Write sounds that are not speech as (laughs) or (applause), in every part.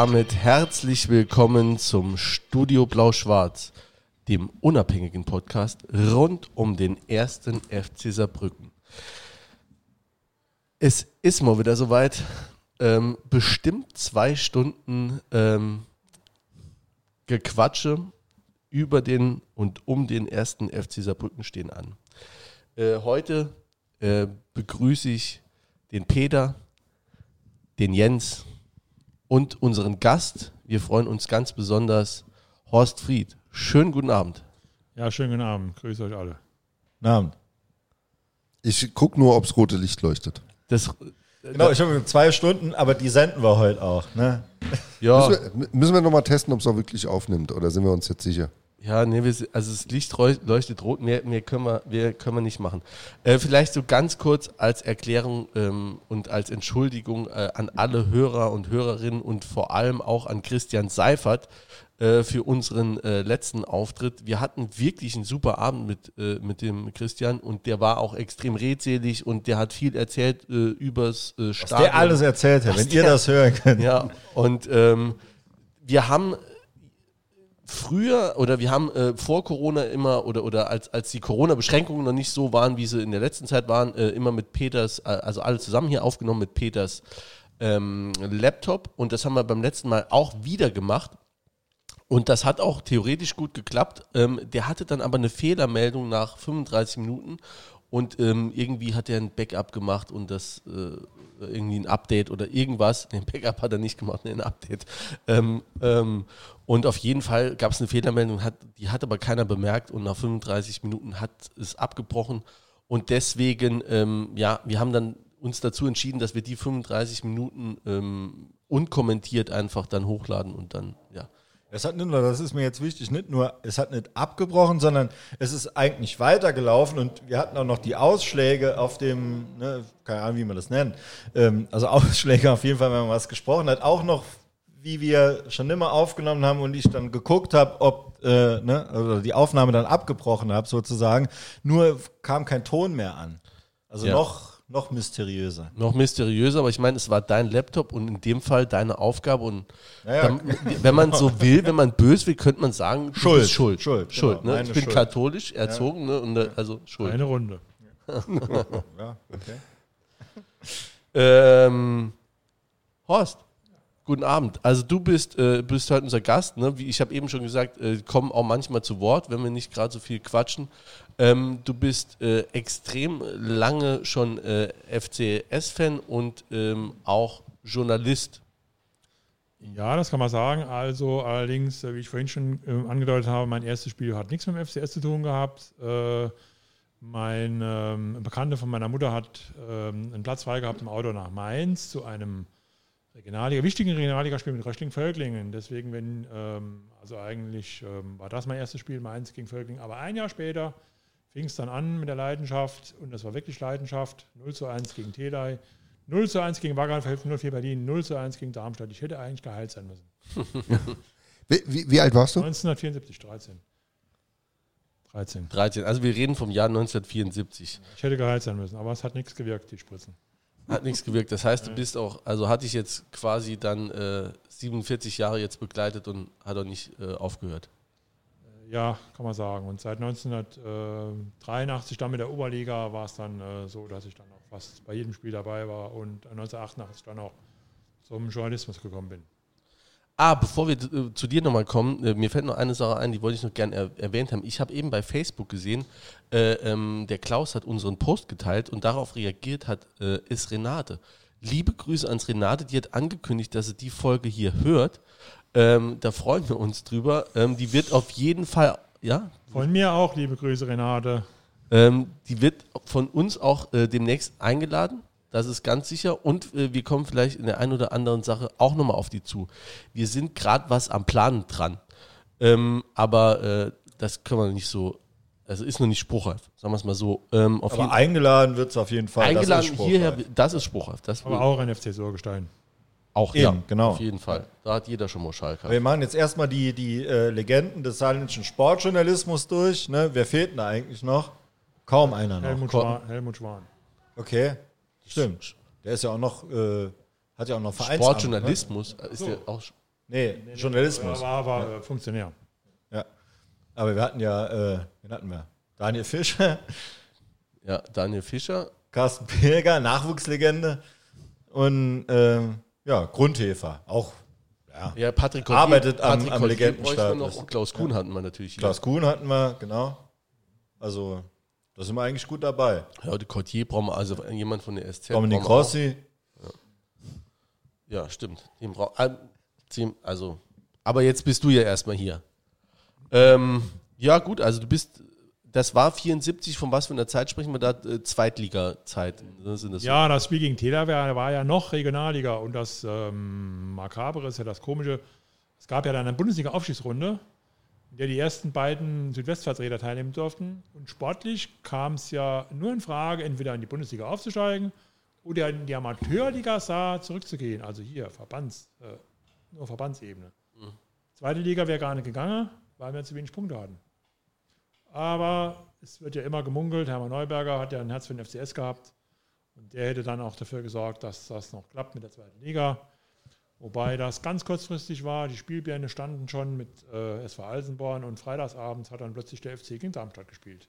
Damit herzlich willkommen zum Studio Blau-Schwarz, dem unabhängigen Podcast rund um den ersten FC Saarbrücken. Es ist mal wieder soweit. Ähm, bestimmt zwei Stunden ähm, Gequatsche über den und um den ersten FC Saarbrücken stehen an. Äh, heute äh, begrüße ich den Peter, den Jens und unseren Gast. Wir freuen uns ganz besonders, Horst Fried. Schönen guten Abend. Ja, schönen guten Abend. Grüße euch alle. Guten Abend. Ich gucke nur, ob das rote Licht leuchtet. Das, Genau, ich habe zwei Stunden, aber die senden wir heute auch. Ne? ja, Müssen wir, müssen wir nochmal testen, ob es auch wirklich aufnimmt oder sind wir uns jetzt sicher? Ja, nee, wir, also das Licht leuchtet rot, mehr, mehr können, wir, mehr können wir nicht machen. Äh, vielleicht so ganz kurz als Erklärung ähm, und als Entschuldigung äh, an alle Hörer und Hörerinnen und vor allem auch an Christian Seifert äh, für unseren äh, letzten Auftritt. Wir hatten wirklich einen super Abend mit, äh, mit dem Christian und der war auch extrem redselig und der hat viel erzählt äh, übers äh, Was Stadion. der alles erzählt hat, Was wenn ihr der- das hören könnt. Ja, und ähm, wir haben früher oder wir haben äh, vor Corona immer oder, oder als, als die Corona-Beschränkungen noch nicht so waren, wie sie in der letzten Zeit waren, äh, immer mit Peters, äh, also alle zusammen hier aufgenommen mit Peters ähm, Laptop und das haben wir beim letzten Mal auch wieder gemacht. Und das hat auch theoretisch gut geklappt. Ähm, der hatte dann aber eine Fehlermeldung nach 35 Minuten und ähm, irgendwie hat er ein Backup gemacht und das äh, irgendwie ein Update oder irgendwas. Den Backup hat er nicht gemacht, nee, ein Update. Ähm, ähm, und auf jeden Fall gab es eine Fehlermeldung, hat, die hat aber keiner bemerkt und nach 35 Minuten hat es abgebrochen. Und deswegen, ähm, ja, wir haben dann uns dazu entschieden, dass wir die 35 Minuten ähm, unkommentiert einfach dann hochladen und dann, ja. Es hat nicht nur, das ist mir jetzt wichtig, nicht nur, es hat nicht abgebrochen, sondern es ist eigentlich weitergelaufen und wir hatten auch noch die Ausschläge auf dem, ne, keine Ahnung, wie man das nennt, ähm, also (laughs) Ausschläge auf jeden Fall, wenn man was gesprochen hat, auch noch, wie wir schon immer aufgenommen haben und ich dann geguckt habe, ob äh, ne, also die Aufnahme dann abgebrochen habe sozusagen, nur kam kein Ton mehr an. Also Ja. noch, noch mysteriöser. noch mysteriöser, aber ich meine, es war dein Laptop und in dem Fall deine Aufgabe und Naja, dann, wenn man so will, wenn man böse will, könnte man sagen, du Schuld, bist schuld, Schuld, schuld. genau, ne? Ich bin Schuld. katholisch erzogen, ne? Und, äh, also schuld. Eine Runde. Ja, okay. (laughs) Ähm, Horst, guten Abend. Also du bist, äh, bist heute unser Gast. Ne? Wie ich habe eben schon gesagt, äh, kommen auch manchmal zu Wort, wenn wir nicht gerade so viel quatschen. Ähm, du bist äh, extrem lange schon äh, FCS-Fan und ähm, auch Journalist. Ja, das kann man sagen. Also allerdings, äh, wie ich vorhin schon ähm, angedeutet habe, mein erstes Spiel hat nichts mit dem FCS zu tun gehabt. Äh, mein ähm, Bekannter von meiner Mutter hat ähm, einen Platz frei gehabt im Auto nach Mainz zu einem Regionalliga, wichtigen Regionalligaspiel mit Röchling-Völklingen. Deswegen, wenn, ähm, also eigentlich ähm, war das mein erstes Spiel, Mainz gegen Völklingen. Aber ein Jahr später fing es dann an mit der Leidenschaft und das war wirklich Leidenschaft. 0 zu 1 gegen Telei, 0 zu 1 gegen Wagram, 04 Berlin, 0 zu 1 gegen Darmstadt. Ich hätte eigentlich geheilt sein müssen. (laughs) Wie, wie, wie alt warst du? 1974, 13. 13. 13. Also wir reden vom Jahr 1974. Ich hätte geheilt sein müssen, aber es hat nichts gewirkt, die Spritzen. Hat nichts gewirkt. Das heißt, du bist auch, also hatte ich jetzt quasi dann äh, 47 Jahre jetzt begleitet und hat auch nicht äh, aufgehört. Ja, kann man sagen. Und seit 1983 dann mit der Oberliga war es dann äh, so, dass ich dann auch fast bei jedem Spiel dabei war und 1988 dann auch zum Journalismus gekommen bin. Ah, bevor wir äh, zu dir nochmal kommen, äh, mir fällt noch eine Sache ein, die wollte ich noch gerne er erwähnt haben. Ich habe eben bei Facebook gesehen, äh, ähm, der Klaus hat unseren Post geteilt und darauf reagiert hat, ist Renate. Liebe Grüße ans Renate, die hat angekündigt, dass sie die Folge hier hört. Ähm, da freuen wir uns drüber. Ähm, die wird auf jeden Fall, ja, Von mir auch, liebe Grüße, Renate. ähm, die wird von uns auch äh, demnächst eingeladen. Das ist ganz sicher. Und äh, wir kommen vielleicht in der einen oder anderen Sache auch nochmal auf die zu. Wir sind gerade was am Planen dran. Ähm, aber äh, das können wir nicht so, also ist noch nicht spruchreif, sagen wir es mal so. Ähm, auf Aber jeden, eingeladen wird es auf jeden Fall. das eingeladen ist spruchreif. hierher, das ist spruchreif. Das Aber auch ein FC Sorgestein. Auch Eben, ja, genau. Auf jeden Fall. Da hat jeder schon mal Schalke. Wir machen jetzt erstmal die, die äh, Legenden des saarländischen Sportjournalismus durch. Ne? Wer fehlt denn da eigentlich noch? Kaum einer noch. Helmut. Schwan, Helmut Schwan. Okay, stimmt. Der ist ja auch noch, äh, Hat ja auch noch Vereinsamt. Sportjournalismus ist So. ja auch. Ne? Nee, Journalismus. Er war aber äh, Funktionär. Ja. Aber wir hatten ja, äh, wen hatten wir? Daniel Fischer, Ja, Daniel Fischer. Carsten Pilger, Nachwuchslegende und ähm, ja, Grundhefer, auch ja. Ja, Patrick Arbeitet am- Patrick am Legendenstatus. und Klaus Kuhn hatten wir natürlich. Klaus Kuhn hatten wir, genau. Also, da sind wir eigentlich gut dabei. Ja, die Cortier brauchen wir, also jemand von der SZ. Dominik. Rossi, Ja, stimmt. Den brau- ah, also, aber jetzt bist du ja erstmal hier. Ähm, ja, gut, also du bist, das war 74, von was für einer Zeit sprechen wir da? Äh, Zweitliga-Zeit. ne, das so? Ja, das Spiel gegen Tela war, ja noch Regionalliga und das ähm, Makabere ist ja das Komische. Es gab ja dann eine Bundesliga-Aufstiegsrunde, in der die ersten beiden Südwestvertreter teilnehmen durften. Und sportlich kam es ja nur in Frage, entweder in die Bundesliga aufzusteigen oder in die Amateurliga Saar zurückzugehen. Also hier, Verbands, äh, nur Verbandsebene. Zweite Liga wäre gar nicht gegangen, weil wir zu wenig Punkte hatten. Aber es wird ja immer gemunkelt, Hermann Neuberger hat ja ein Herz für den FCS gehabt. Und der hätte dann auch dafür gesorgt, dass das noch klappt mit der zweiten Liga. Wobei das ganz kurzfristig war. Die Spielpläne standen schon mit äh, SV Alsenborn und freitagsabends hat dann plötzlich der FC gegen Darmstadt gespielt.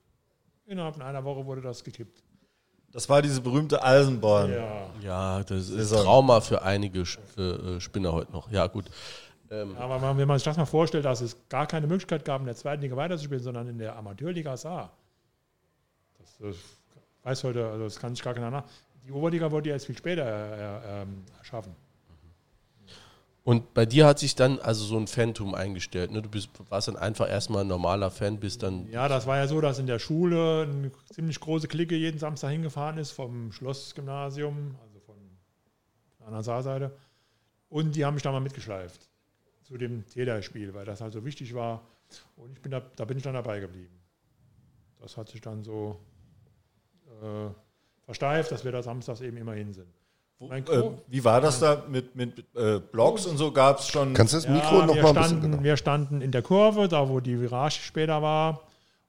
Innerhalb von einer Woche wurde das gekippt. das war diese berühmte Eisenborn. Ja. Ja, das ist Saison. Trauma für einige für, äh, Spinner heute noch. Ja, gut. Aber man- wenn man sich das mal vorstellt, dass es gar keine Möglichkeit gab, in der zweiten Liga weiterzuspielen, sondern in der Amateurliga Saar. Das, das weiß heute, also das kann sich gar keiner nach. Die Oberliga wurde ja jetzt viel später äh, ähm, erschaffen. Und bei dir hat sich dann also so ein Phantom eingestellt. Ne? Du bist, warst dann einfach erstmal ein normaler Fan, bist dann. Ja, das war ja so, dass in der Schule eine ziemlich große Clique jeden Samstag hingefahren ist vom Schlossgymnasium, also von der anderen Saarseite. Und die haben mich da mal mitgeschleift zu dem Täterspiel, weil das halt so wichtig war. Und ich bin da, da bin ich dann dabei geblieben. Das hat sich dann so äh, versteift, dass wir da samstags eben immer hin sind. Mein Äh, wie war das da mit, mit äh, Blogs und so? Gab es schon. Kannst du das Mikro ja, noch ein bisschen genau? wir standen in der Kurve, da wo die Virage später war.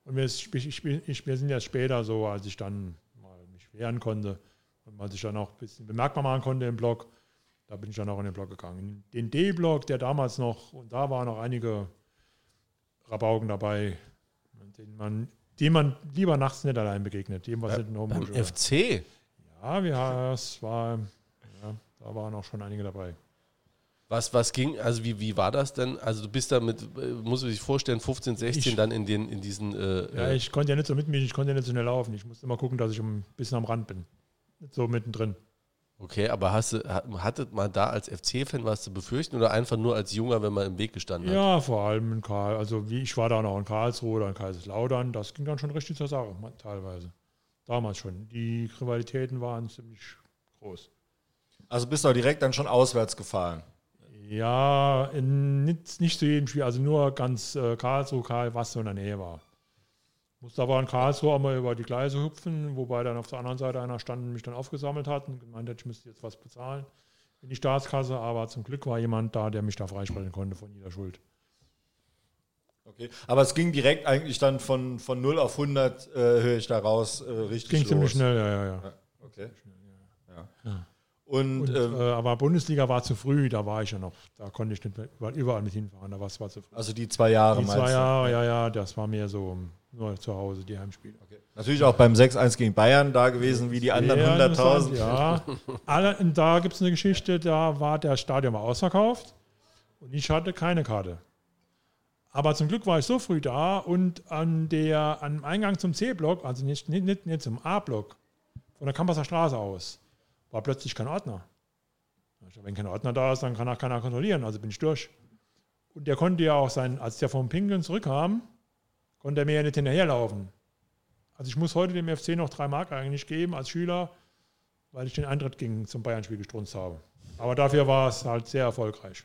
Und wir, ich, ich, ich, wir sind jetzt später so, als ich dann mal mich wehren konnte und als ich dann auch ein bisschen bemerkbar machen konnte im Block, da bin ich dann auch in den Block gegangen. Den D-Block, der damals noch, und da waren noch einige Rabauken dabei, denen man, denen man lieber nachts nicht allein begegnet. Dem was Beim Homburg. oder- FC. Ja, wir, es war, ja, da waren auch schon einige dabei. Was, was ging, also wie, wie war das denn? Also du bist da mit, muss man sich vorstellen, 15, 16 Ich- dann in den, in diesen, äh, Ja, äh, ich konnte ja nicht so mitmischen, ich konnte ja nicht so schnell laufen. Ich musste immer gucken, dass ich ein bisschen am Rand bin. Nicht so mittendrin. Okay, aber hast du, hat- hattet man da als FC-Fan was zu befürchten oder einfach nur als Junger, wenn man im Weg gestanden hat? Ja, vor allem in Karl, also wie ich war da noch in Karlsruhe oder in Kaiserslautern, das ging dann schon richtig zur Sache, teilweise. Damals schon. Die Rivalitäten waren ziemlich groß. Also bist du auch direkt dann schon auswärts gefahren. Ja, in, nicht, nicht zu jedem Spiel, also nur ganz äh, Karlsruhe, Karl, was so in der Nähe war. Musste aber in Karlsruhe auch mal über die Gleise hüpfen, wobei dann auf der anderen Seite einer stand und mich dann aufgesammelt hat und gemeint hat, ich müsste jetzt was bezahlen in die Staatskasse, aber zum Glück war jemand da, der mich da freisprechen konnte von jeder Schuld. Okay. Aber es ging direkt eigentlich dann von, von 0 auf 100, äh, höre ich da raus, äh, richtig Ging los. ziemlich schnell, ja, ja, ja. Okay. Ja. Und, Und, ähm, äh, aber Bundesliga war zu früh, da war ich ja noch, da konnte ich nicht mehr überall, mit hinfahren, da war es zu früh. also die zwei Jahre Die zwei? Jahre, ja, ja, das war mehr so nur zu Hause, die Heimspiele. Natürlich auch beim 6-1 gegen Bayern da gewesen, wie die anderen Sehr 100.000. interessant, Ja, Alle, da gibt es eine Geschichte, da war der Stadion war ausverkauft und ich hatte keine Karte. Aber zum Glück war ich so früh da und an der, am Eingang zum C-Block, also nicht, nicht, nicht, zum A-Block, von der Kampasser Straße aus, war plötzlich kein Ordner. Wenn kein Ordner da ist, dann kann auch keiner kontrollieren, also bin ich durch. Und der konnte ja auch sein, als der vom Pinkeln zurückkam, konnte er mir ja nicht hinterherlaufen. Also ich muss heute dem FC noch drei Mark eigentlich geben als Schüler, weil ich den Eintritt gegen zum Bayern-Spiel gestrunzt habe. Aber dafür war es halt sehr erfolgreich.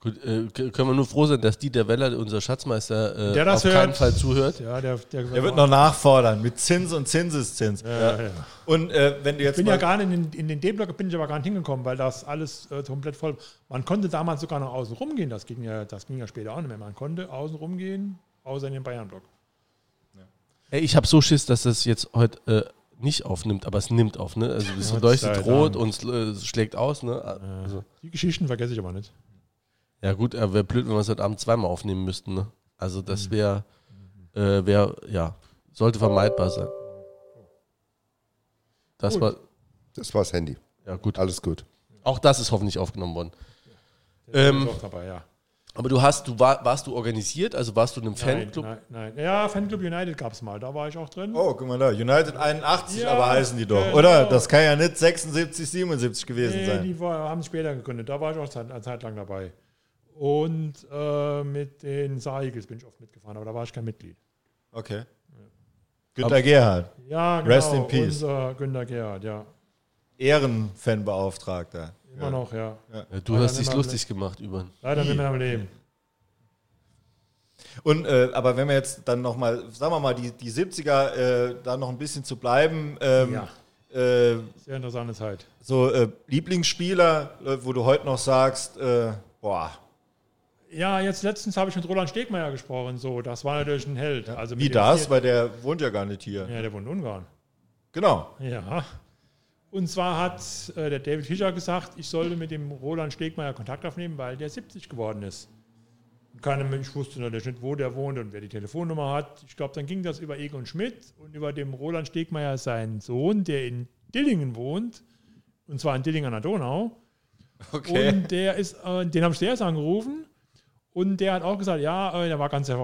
Gut, äh, können wir nur froh sein, dass Dieter Weller, unser Schatzmeister, äh, Der das auf keinen hört. Fall zuhört. Ja, der, der, Er wird noch nachfordern mit Zins und Zinseszins. ja, ja. Und äh, wenn du jetzt Ich bin ja gar nicht in, in den D-Block bin ich aber gar nicht hingekommen, weil das alles äh, komplett voll. Man konnte damals sogar noch außen rumgehen, das ging ja, das ging ja später auch nicht mehr. Man konnte außen rumgehen, außer in den Bayern-Block. Ey, ich habe so Schiss, dass das jetzt heute äh, nicht aufnimmt, aber es nimmt auf, ne? Also es Ja, leuchtet rot und es äh, schlägt aus, ne? Also, Die Geschichten vergesse ich aber nicht. ja gut, äh, wäre blöd, wenn wir es heute Abend zweimal aufnehmen müssten, ne? Also Mhm. das wäre, äh, wäre, ja, sollte vermeidbar sein. Das Gut. war, Das war's Handy. ja gut. Alles gut. Auch das ist hoffentlich aufgenommen worden. Ähm, ist auch dabei, ja. Aber du hast, du war, warst du organisiert, also warst du in einem Fanclub? Nein, nein, nein. Ja, Fanclub United gab es mal, da war ich auch drin. Oh, guck mal da. United 81, Ja, aber heißen die doch. genau. Oder? Das kann ja nicht 76, 77 gewesen nee, sein. die war, haben später gegründet, da war ich auch Zeit, eine Zeit lang dabei. Und äh, mit den Saarigels bin ich oft mitgefahren, aber da war ich kein Mitglied. Okay. Günter Gerhard, Ja, genau, Rest in peace. unser Günter Gerhard, ja. Ehrenfanbeauftragter. Immer Ja. noch, ja. Ja, du Leider hast dich lustig gemacht über. Leider nicht mehr am Leben. Und äh, aber wenn wir jetzt dann nochmal, sagen wir mal, die, die 70er äh, da noch ein bisschen zu bleiben, ähm, Ja. äh, Sehr interessante Zeit. so äh, Lieblingsspieler, äh, wo du heute noch sagst, äh, boah, Ja, jetzt letztens habe ich mit Roland Stegmeier gesprochen, so, das war natürlich ein Held. Also wie das, weil der wohnt ja gar nicht hier. Ja, der wohnt in Ungarn. Genau. Ja. Und zwar hat äh, der David Fischer gesagt, ich sollte mit dem Roland Stegmeier Kontakt aufnehmen, weil der 70 geworden ist. Und keiner Mensch wusste natürlich nicht, wo der wohnt und wer die Telefonnummer hat. Ich glaube, dann ging das über Egon Schmidt und über dem Roland Stegmeier seinen Sohn, der in Dillingen wohnt, und zwar in Dillingen an der Donau. Okay. Und der ist, äh, den habe ich zuerst angerufen und der hat auch gesagt, ja, äh, der war ganz äh,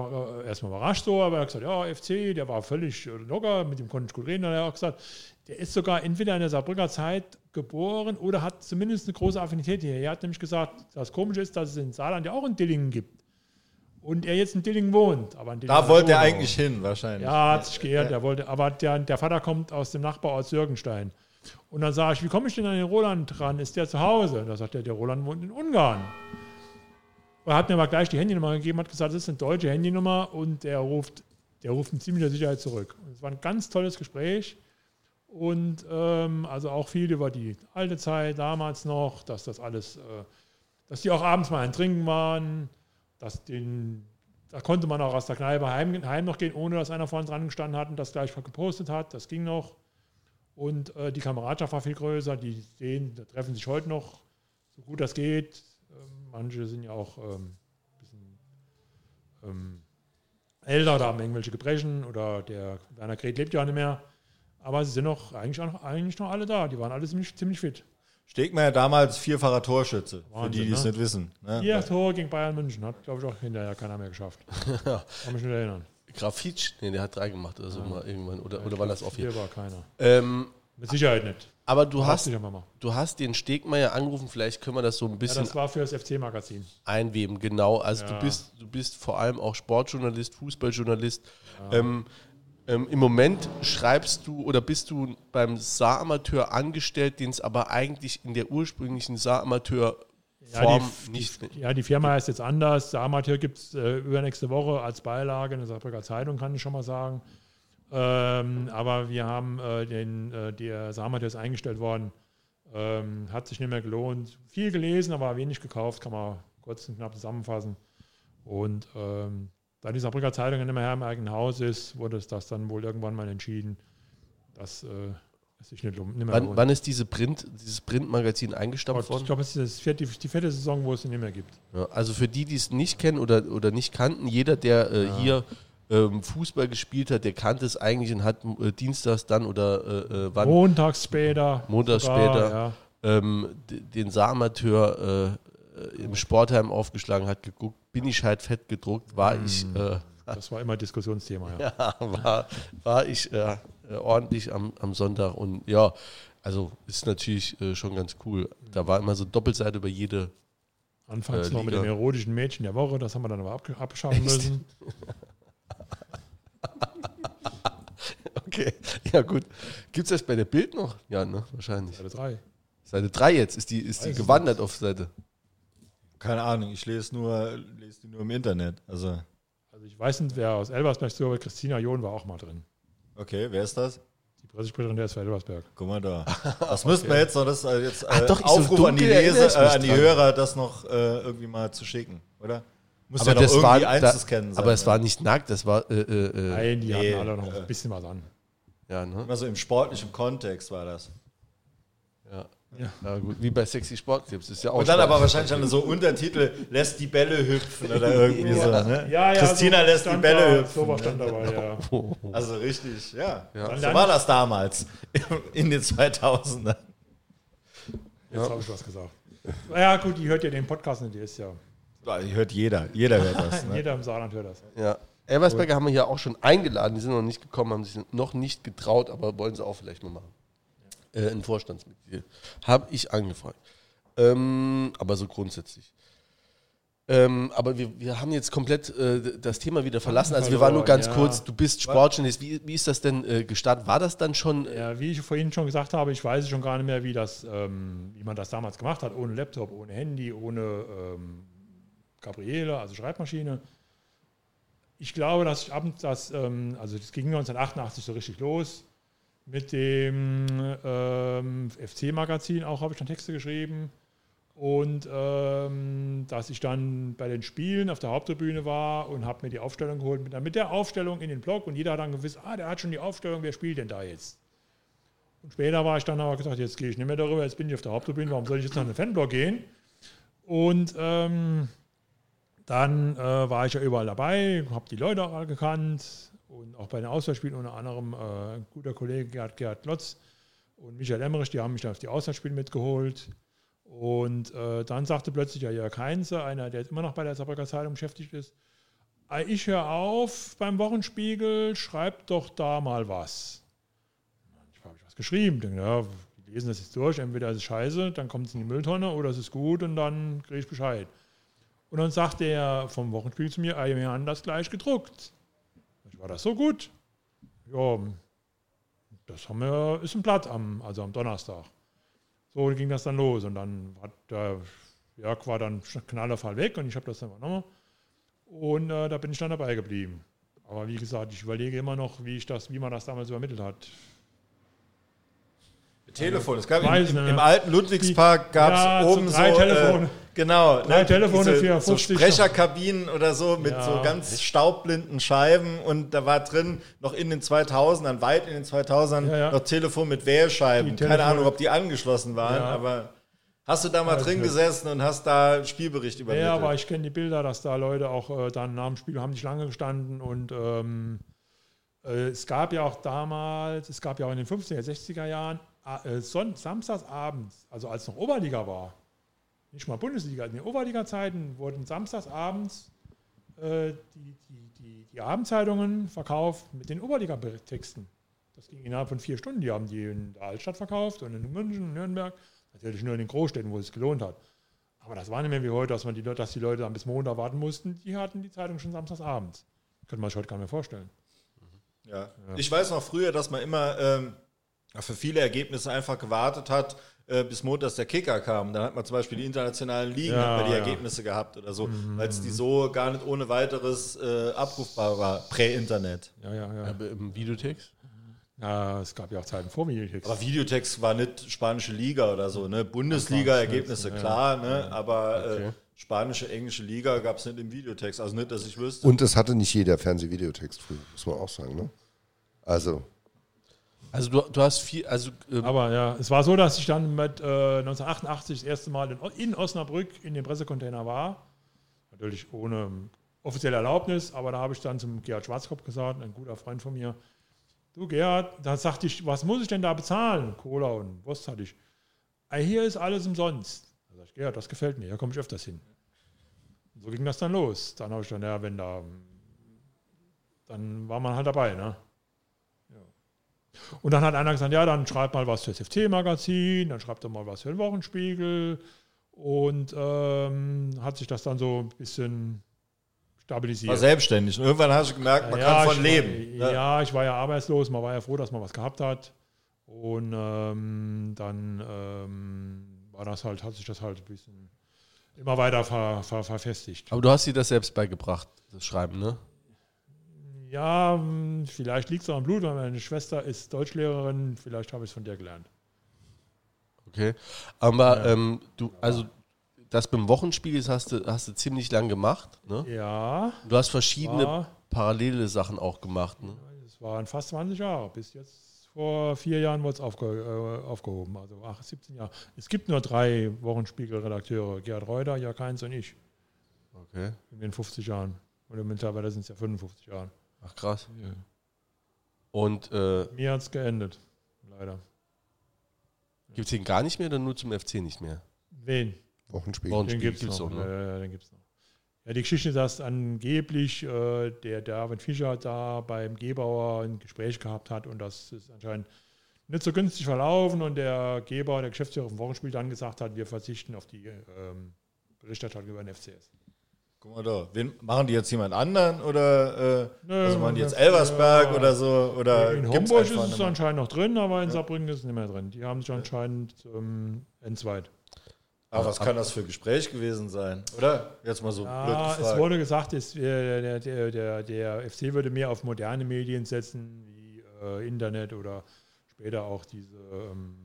erstmal überrascht so, aber er hat gesagt, ja, FC, der war völlig äh, locker, mit dem konnte ich gut reden. Dann hat er auch gesagt, der ist sogar entweder in der Saarbrücker Zeit geboren oder hat zumindest eine große Affinität hier. Er hat nämlich gesagt, das Komische ist, dass es in Saarland ja auch in Dillingen gibt. Und er jetzt in Dillingen wohnt. Aber in Dillingen Da wollte er eigentlich hin, wahrscheinlich. Ja, hat sich geehrt, der wollte, aber der, der Vater kommt aus dem Nachbarort Sürgenstein. Und dann sage ich, wie komme ich denn an den Roland ran? Ist der zu Hause? Da sagt er, der Roland wohnt in Ungarn. Er hat mir aber gleich die Handynummer gegeben, hat gesagt, das ist eine deutsche Handynummer und der ruft, der ruft mit ziemlicher Sicherheit zurück. Es war ein ganz tolles Gespräch und ähm, also auch viel über die alte Zeit damals noch, dass das alles, äh, dass die auch abends mal ein Trinken waren, dass den, da konnte man auch aus der Kneipe heim, heim noch gehen, ohne dass einer vorne dran gestanden hat und das gleich gepostet hat. Das ging noch. Und äh, die Kameradschaft war viel größer. Die sehen, da treffen sich heute noch, so gut das geht. Manche sind ja auch ähm, ein bisschen ähm, älter oder haben irgendwelche Gebrechen oder der Werner Gret lebt ja nicht mehr. Aber sie sind noch eigentlich, auch, eigentlich noch alle da. Die waren alle ziemlich, ziemlich fit. Stegmeier damals vierfacher Torschütze, für Wahnsinn, die, die es ne? nicht wissen. Ne? Vier Tore gegen Bayern München. Hat, glaube ich, auch hinterher keiner mehr geschafft. (laughs) Kann mich nicht erinnern. Grafitsch? Nee, der hat drei gemacht oder so mal irgendwann. Oder, oder war das auch vier? Hier war keiner. Ähm, Mit Sicherheit nicht. Aber du hast, du hast den Stegmeier angerufen, vielleicht können wir das so ein Ja, bisschen das war für das FC-Magazin. einweben, genau. Also Ja. du bist, du bist vor allem auch Sportjournalist, Fußballjournalist. Ähm, ähm, Im Moment schreibst du oder bist du beim Saaramateur angestellt, den es aber eigentlich in der ursprünglichen Saaramateur Ja, Form die, nicht. die, ja, die Firma heißt jetzt anders. Der Amateur gibt es äh, übernächste Woche als Beilage in der Saarbrücker Zeitung, kann ich schon mal sagen. Ähm, aber wir haben äh, den, äh, der Amateur ist eingestellt worden. Ähm, hat sich nicht mehr gelohnt. Viel gelesen, aber wenig gekauft, kann man kurz und knapp zusammenfassen. Und ähm, da die Saarbrücker Zeitung nicht mehr Herr im eigenen Haus ist, wurde es das dann wohl irgendwann mal entschieden, dass äh, es sich nicht, lohnt- nicht mehr Wann, lohnt. wann ist diese Print, dieses Printmagazin eingestampft ich worden? glaube, es ist vierte, die vierte Saison, wo es ihn nicht mehr gibt. Ja, also für die, die es nicht kennen oder, oder nicht kannten, jeder, der äh, hier ähm, Fußball gespielt hat, der kannte es eigentlich und hat äh, dienstags dann oder äh, äh, wann Montags später. Montags sogar, später. Ja. ähm, den Saaramateur äh, im Sportheim aufgeschlagen hat, geguckt, bin ich halt fett gedruckt, war ich, äh, Das war immer Diskussionsthema. Ja. (laughs) ja, war, war ich ordentlich am, am Sonntag und ja, also ist natürlich schon ganz cool. Da war immer so Doppelseite über jede Anfangs Äh, noch mit dem erotischen Mädchen der Woche, das haben wir dann aber abge abschaffen müssen. (laughs) Okay, (laughs) ja gut. Gibt es das bei der Bild noch? Ja, ne? Wahrscheinlich. Seite 3. Seite 3 jetzt, ist die, ist die Weiß gewandert auf Seite. Keine Ahnung, ich lese nur, lese die nur im Internet. Also, Also ich weiß nicht, wer aus Elversberg so, aber Christina John war auch mal drin. okay, wer ist das? Die Pressesprecherin der SV Elversberg. Guck mal da. (laughs) Was müssten wir jetzt noch? Das ist äh, jetzt äh, Ach doch, ich so Aufruf an die dunkel erinnere Leser, ich äh, mich an die dran. Hörer, das noch äh, irgendwie mal zu schicken, oder? Muss Aber ja noch das irgendwie war, da, einzuscannen sein. aber es war nicht nackt, das war. Äh, äh, äh, Nein, die nee, hatten alle noch ein bisschen was an. Ja, ne? Immer so im sportlichen Kontext war das. Ja. Ja. ja gut. Wie bei Sexy Sportclips. Ist ja auch Und dann Sport. aber wahrscheinlich dann so Untertitel, lässt die Bälle hüpfen oder irgendwie so. Ne? Ja, ja, Christina sowas lässt die Bälle da, hüpfen. Sowas stand dabei, ja. (laughs) Also richtig, ja. Ja. So war das damals, (laughs) in den 2000ern. Jetzt habe ich was gesagt. Ja, gut, die hört ja den Podcast nicht, die ist ja. Ja, Hört jeder, jeder hört das. (laughs) Ne? Jeder im Saarland hört das. Ja. Elversberger haben wir hier auch schon eingeladen. Die sind noch nicht gekommen, haben sich noch nicht getraut, aber wollen sie auch vielleicht mal machen. Äh, ein Vorstandsmitglied. Habe ich angefragt. Ähm, aber so grundsätzlich. Ähm, aber wir, wir haben jetzt komplett äh, das Thema wieder verlassen. Also wir waren nur ganz Ja. kurz, du bist Sportjournalist. Wie, wie ist das denn äh, gestartet? War das dann schon? Äh, Ja, wie ich vorhin schon gesagt habe, ich weiß schon gar nicht mehr, wie, das, ähm, wie man das damals gemacht hat. Ohne Laptop, ohne Handy, ohne ähm, Gabriele, also Schreibmaschine. Ich glaube, dass ich abends das, ähm, also das ging 1988 so richtig los mit dem ähm, FC-Magazin, auch habe ich dann Texte geschrieben. Und ähm, dass ich dann bei den Spielen auf der Haupttribüne war und habe mir die Aufstellung geholt, mit, mit der Aufstellung in den Blog und jeder hat dann gewusst, ah, der hat schon die Aufstellung, wer spielt denn da jetzt? Und später war ich dann aber gesagt, jetzt gehe ich nicht mehr darüber, jetzt bin ich auf der Haupttribüne, warum soll ich jetzt noch in den Fanblog gehen? Und ähm, dann äh, war ich ja überall dabei, habe die Leute auch gekannt und auch bei den Auswärtsspielen unter anderem äh, ein guter Kollege Gerhard, Gerhard Lotz und Michael Emmerich, die haben mich dann auf die Auswärtsspiele mitgeholt. Und äh, dann sagte plötzlich ja Jörg Heinze, einer, der jetzt immer noch bei der Saarbrücker Zeitung beschäftigt ist, "Ey, ich höre auf beim Wochenspiegel, schreib doch da mal was. Ich habe was geschrieben, denke, ja, lesen das jetzt durch, entweder ist es scheiße, dann kommt es in die Mülltonne oder es ist gut und dann kriege ich Bescheid. Und dann sagt der vom Wochenspiegel zu mir, ey, wir haben das gleich gedruckt. Ich war das so gut? Ja, das haben wir, ist ein Blatt am, also am Donnerstag. So ging das dann los und dann hat der Jörg war dann knallerfall weg und ich habe das dann übernommen und äh, da bin ich dann dabei geblieben. Aber wie gesagt, ich überlege immer noch, wie ich das, wie man das damals übermittelt hat. Telefon. Es gab Weiß im, im, nicht. im alten Ludwigspark gab es Ja, oben so. Äh, genau Drei Telefone diese, für so 50 Sprecherkabinen oder so mit Ja. so ganz staubblinden Scheiben und da war drin noch in den 2000ern weit in den 2000ern Ja, ja. noch Telefon mit Wählscheiben. Keine Ahnung, ob die angeschlossen waren, Ja. aber hast du da mal drin gesessen und hast da Spielbericht übermittelt? Ja, aber ich kenne die Bilder, dass da Leute auch äh, dann nach dem Spiel haben nicht lange gestanden und ähm, äh, es gab ja auch damals, es gab ja auch in den 50er, 60er Jahren, äh, Son samstags abends, also als noch Oberliga war, nicht mal Bundesliga, in den Oberliga-Zeiten wurden samstags abends äh, die, die, die, die Abendzeitungen verkauft mit den Oberliga-Texten. Das ging innerhalb von vier Stunden. Die haben die in der Altstadt verkauft und in München, Nürnberg. Natürlich nur in den Großstädten, wo es gelohnt hat. Aber das war nicht mehr wie heute, dass, man die, Leute- dass die Leute dann bis Montag warten mussten. Die hatten die Zeitung schon samstags abends. Könnte man sich heute gar nicht mehr vorstellen. Ja. Ich weiß noch früher, dass man immer ähm, für viele Ergebnisse einfach gewartet hat, äh, bis montags der Kicker kam. Dann hat man zum Beispiel die internationalen Ligen, Ja, hat man die ja. Mhm. Ergebnisse gehabt oder so, weil es die so gar nicht ohne weiteres äh, abrufbar war, prä-Internet. Ja, ja, ja. aber im Videotext? ja es gab ja auch Zeiten vor Videotext. Aber Videotext war nicht spanische Liga oder so, ne? Bundesliga-Ergebnisse, Ja. klar, ne? Aber Okay. äh, spanische, englische Liga gab es nicht im Videotext. Also nicht, dass ich wüsste. Und es hatte nicht jeder Fernsehvideotext früher, muss man auch sagen. Ne? Also, Also du, du hast viel, also ähm, Aber ja, es war so, dass ich dann mit äh, 1988 das erste Mal in, in Osnabrück in dem Pressecontainer war. Natürlich ohne offizielle Erlaubnis, aber da habe ich dann zum Gerhard Schwarzkopf gesagt, ein guter Freund von mir, du Gerhard, da sagte ich, was muss ich denn da bezahlen? Cola und Wurst hatte ich. "Ah, Hier ist alles umsonst. Da sag ich, Gerhard, das gefällt mir, hier komme ich öfters hin. Und so ging das dann los. Dann habe ich dann, ja, wenn da, dann war man halt dabei, ne? Und dann hat einer gesagt, ja, dann schreibt mal was fürs FT-Magazin, dann schreibt er mal was für den Wochenspiegel. Und ähm, hat sich das dann so ein bisschen stabilisiert. war selbstständig. Und irgendwann hast du gemerkt, man ja, kann von leben. War, ne? ja, ich war ja arbeitslos, man war ja froh, dass man was gehabt hat. Und ähm, dann ähm, war das halt, hat sich das halt ein bisschen immer weiter ver, ver, verfestigt. aber du hast dir das selbst beigebracht, das Schreiben, ne? Ja, vielleicht liegt es auch am Blut, weil meine Schwester ist Deutschlehrerin, vielleicht habe ich es von der gelernt. Okay. Aber ähm, du, also das beim Wochenspiegel das hast du, hast du ziemlich lang gemacht, ne? Ja, Du hast verschiedene war, parallele Sachen auch gemacht, ne? es waren fast 20 Jahre, bis jetzt vor vier Jahren wurde es aufge, äh, aufgehoben, also ach, 17 Jahre. Es gibt nur drei Wochenspiegel-Redakteure, Gerhard Reuter, Jörg Heinz und ich, Okay. in den 50 Jahren. Oder mittlerweile sind es ja 55 Jahre. Ach krass. Ja. Und äh, Mir hat es geendet, leider. gibt es den gar nicht mehr oder nur zum FC nicht mehr? Wen? Wochenspiel. Den gibt es noch. ne? Ja, ja, ja, den gibt's noch. Ja, die Geschichte ist, dass angeblich äh, der David Fischer da beim Gebauer ein Gespräch gehabt hat und das ist anscheinend nicht so günstig verlaufen und der Geber, der Geschäftsführer vom Wochenspiel dann gesagt hat, wir verzichten auf die ähm, Berichterstattung über den FCS. Guck mal da. Wen, machen die jetzt jemand anderen oder äh, Nö, also machen die jetzt ja, Elversberg ja. oder so? Oder In Homburg ist es anscheinend noch drin, aber in Saarbrücken ist es nicht mehr drin. Die haben sich anscheinend ähm, entzweit. Aber was kann das für Gespräch gewesen sein? Oder? Jetzt mal so blöd Ja, gefragt. es wurde gesagt, es, äh, der, der, der, der FC würde mehr auf moderne Medien setzen, wie äh, Internet oder später auch diese ähm,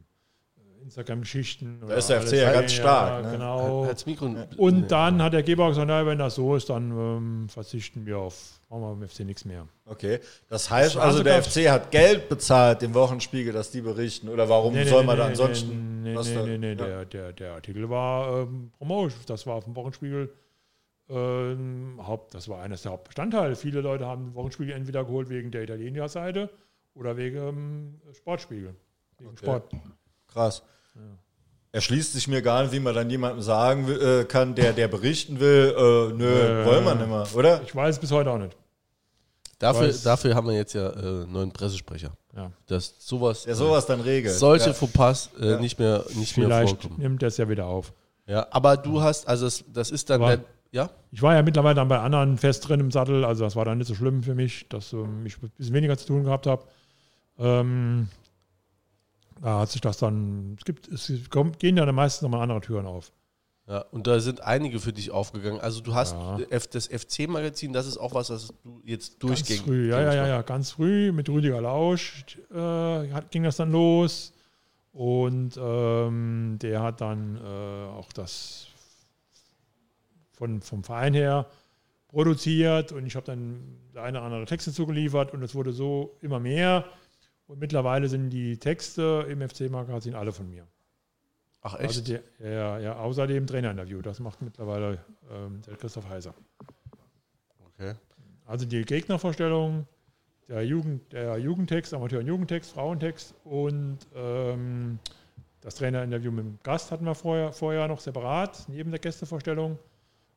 Instagram-Geschichten. Da ist der FC ja ganz stark, ne? Genau. Und dann hat der Geber gesagt, naja, wenn das so ist, dann ähm, verzichten wir auf, machen wir beim FC nichts mehr. Okay. Das heißt Das also, der FC hat Geld bezahlt, dem Wochenspiegel, dass die berichten. Oder warum Nee, nee, soll nee, man da nee, ansonsten. Nee, was nee, da- nee, nee, ja. der, der, der Artikel war ähm, Promotion. Das war auf dem Wochenspiegel. Ähm, Haupt, das war eines der Hauptbestandteile. Viele Leute haben den Wochenspiegel entweder geholt wegen der Italiener-Seite oder wegen ähm, Sportspiegel. Wegen Sport. Krass. Erschließt sich mir gar nicht, wie man dann jemandem sagen will, äh, kann, der, der berichten will, äh, nö, Äh, wollen wir nicht mehr, oder? Ich weiß bis heute auch nicht. Dafür, dafür haben wir jetzt ja äh, einen neuen Pressesprecher. Ja. Dass sowas, Der sowas dann regelt. solche ja. Fauxpas äh, nicht mehr, nicht mehr Vielleicht vorkommen. nimmt er es ja wieder auf. Ja, aber du hast, also das, das ist dann, Aber- der, ja? Ich war ja mittlerweile dann bei anderen fest drin im Sattel, also das war dann nicht so schlimm für mich, dass ähm, ich ein bisschen weniger zu tun gehabt habe. Ähm, da hat sich das dann, es gibt, es kommt, gehen ja dann meistens nochmal andere Türen auf. Ja, und da sind einige für dich aufgegangen. Also du hast Ja. Das FC-Magazin, das ist auch was, was du jetzt Ganz durchgängig früh, ja, ja, ja, ja, ganz früh mit Rüdiger Lausch äh, hat, ging das dann los. Und ähm, der hat dann äh, auch das von, vom Verein her produziert und ich habe dann der eine oder andere Texte zugeliefert und es wurde so immer mehr. Und mittlerweile sind die Texte im FC-Magazin alle von mir. Ach Also echt? der, ja, ja, außerdem Trainerinterview, das macht mittlerweile ähm, der Christoph Heiser. okay. Also die Gegnervorstellung, der, Jugend, der Jugendtext, Amateur- und Jugendtext, Frauentext und ähm, das Trainerinterview mit dem Gast hatten wir vorher, vorher noch separat, neben der Gästevorstellung.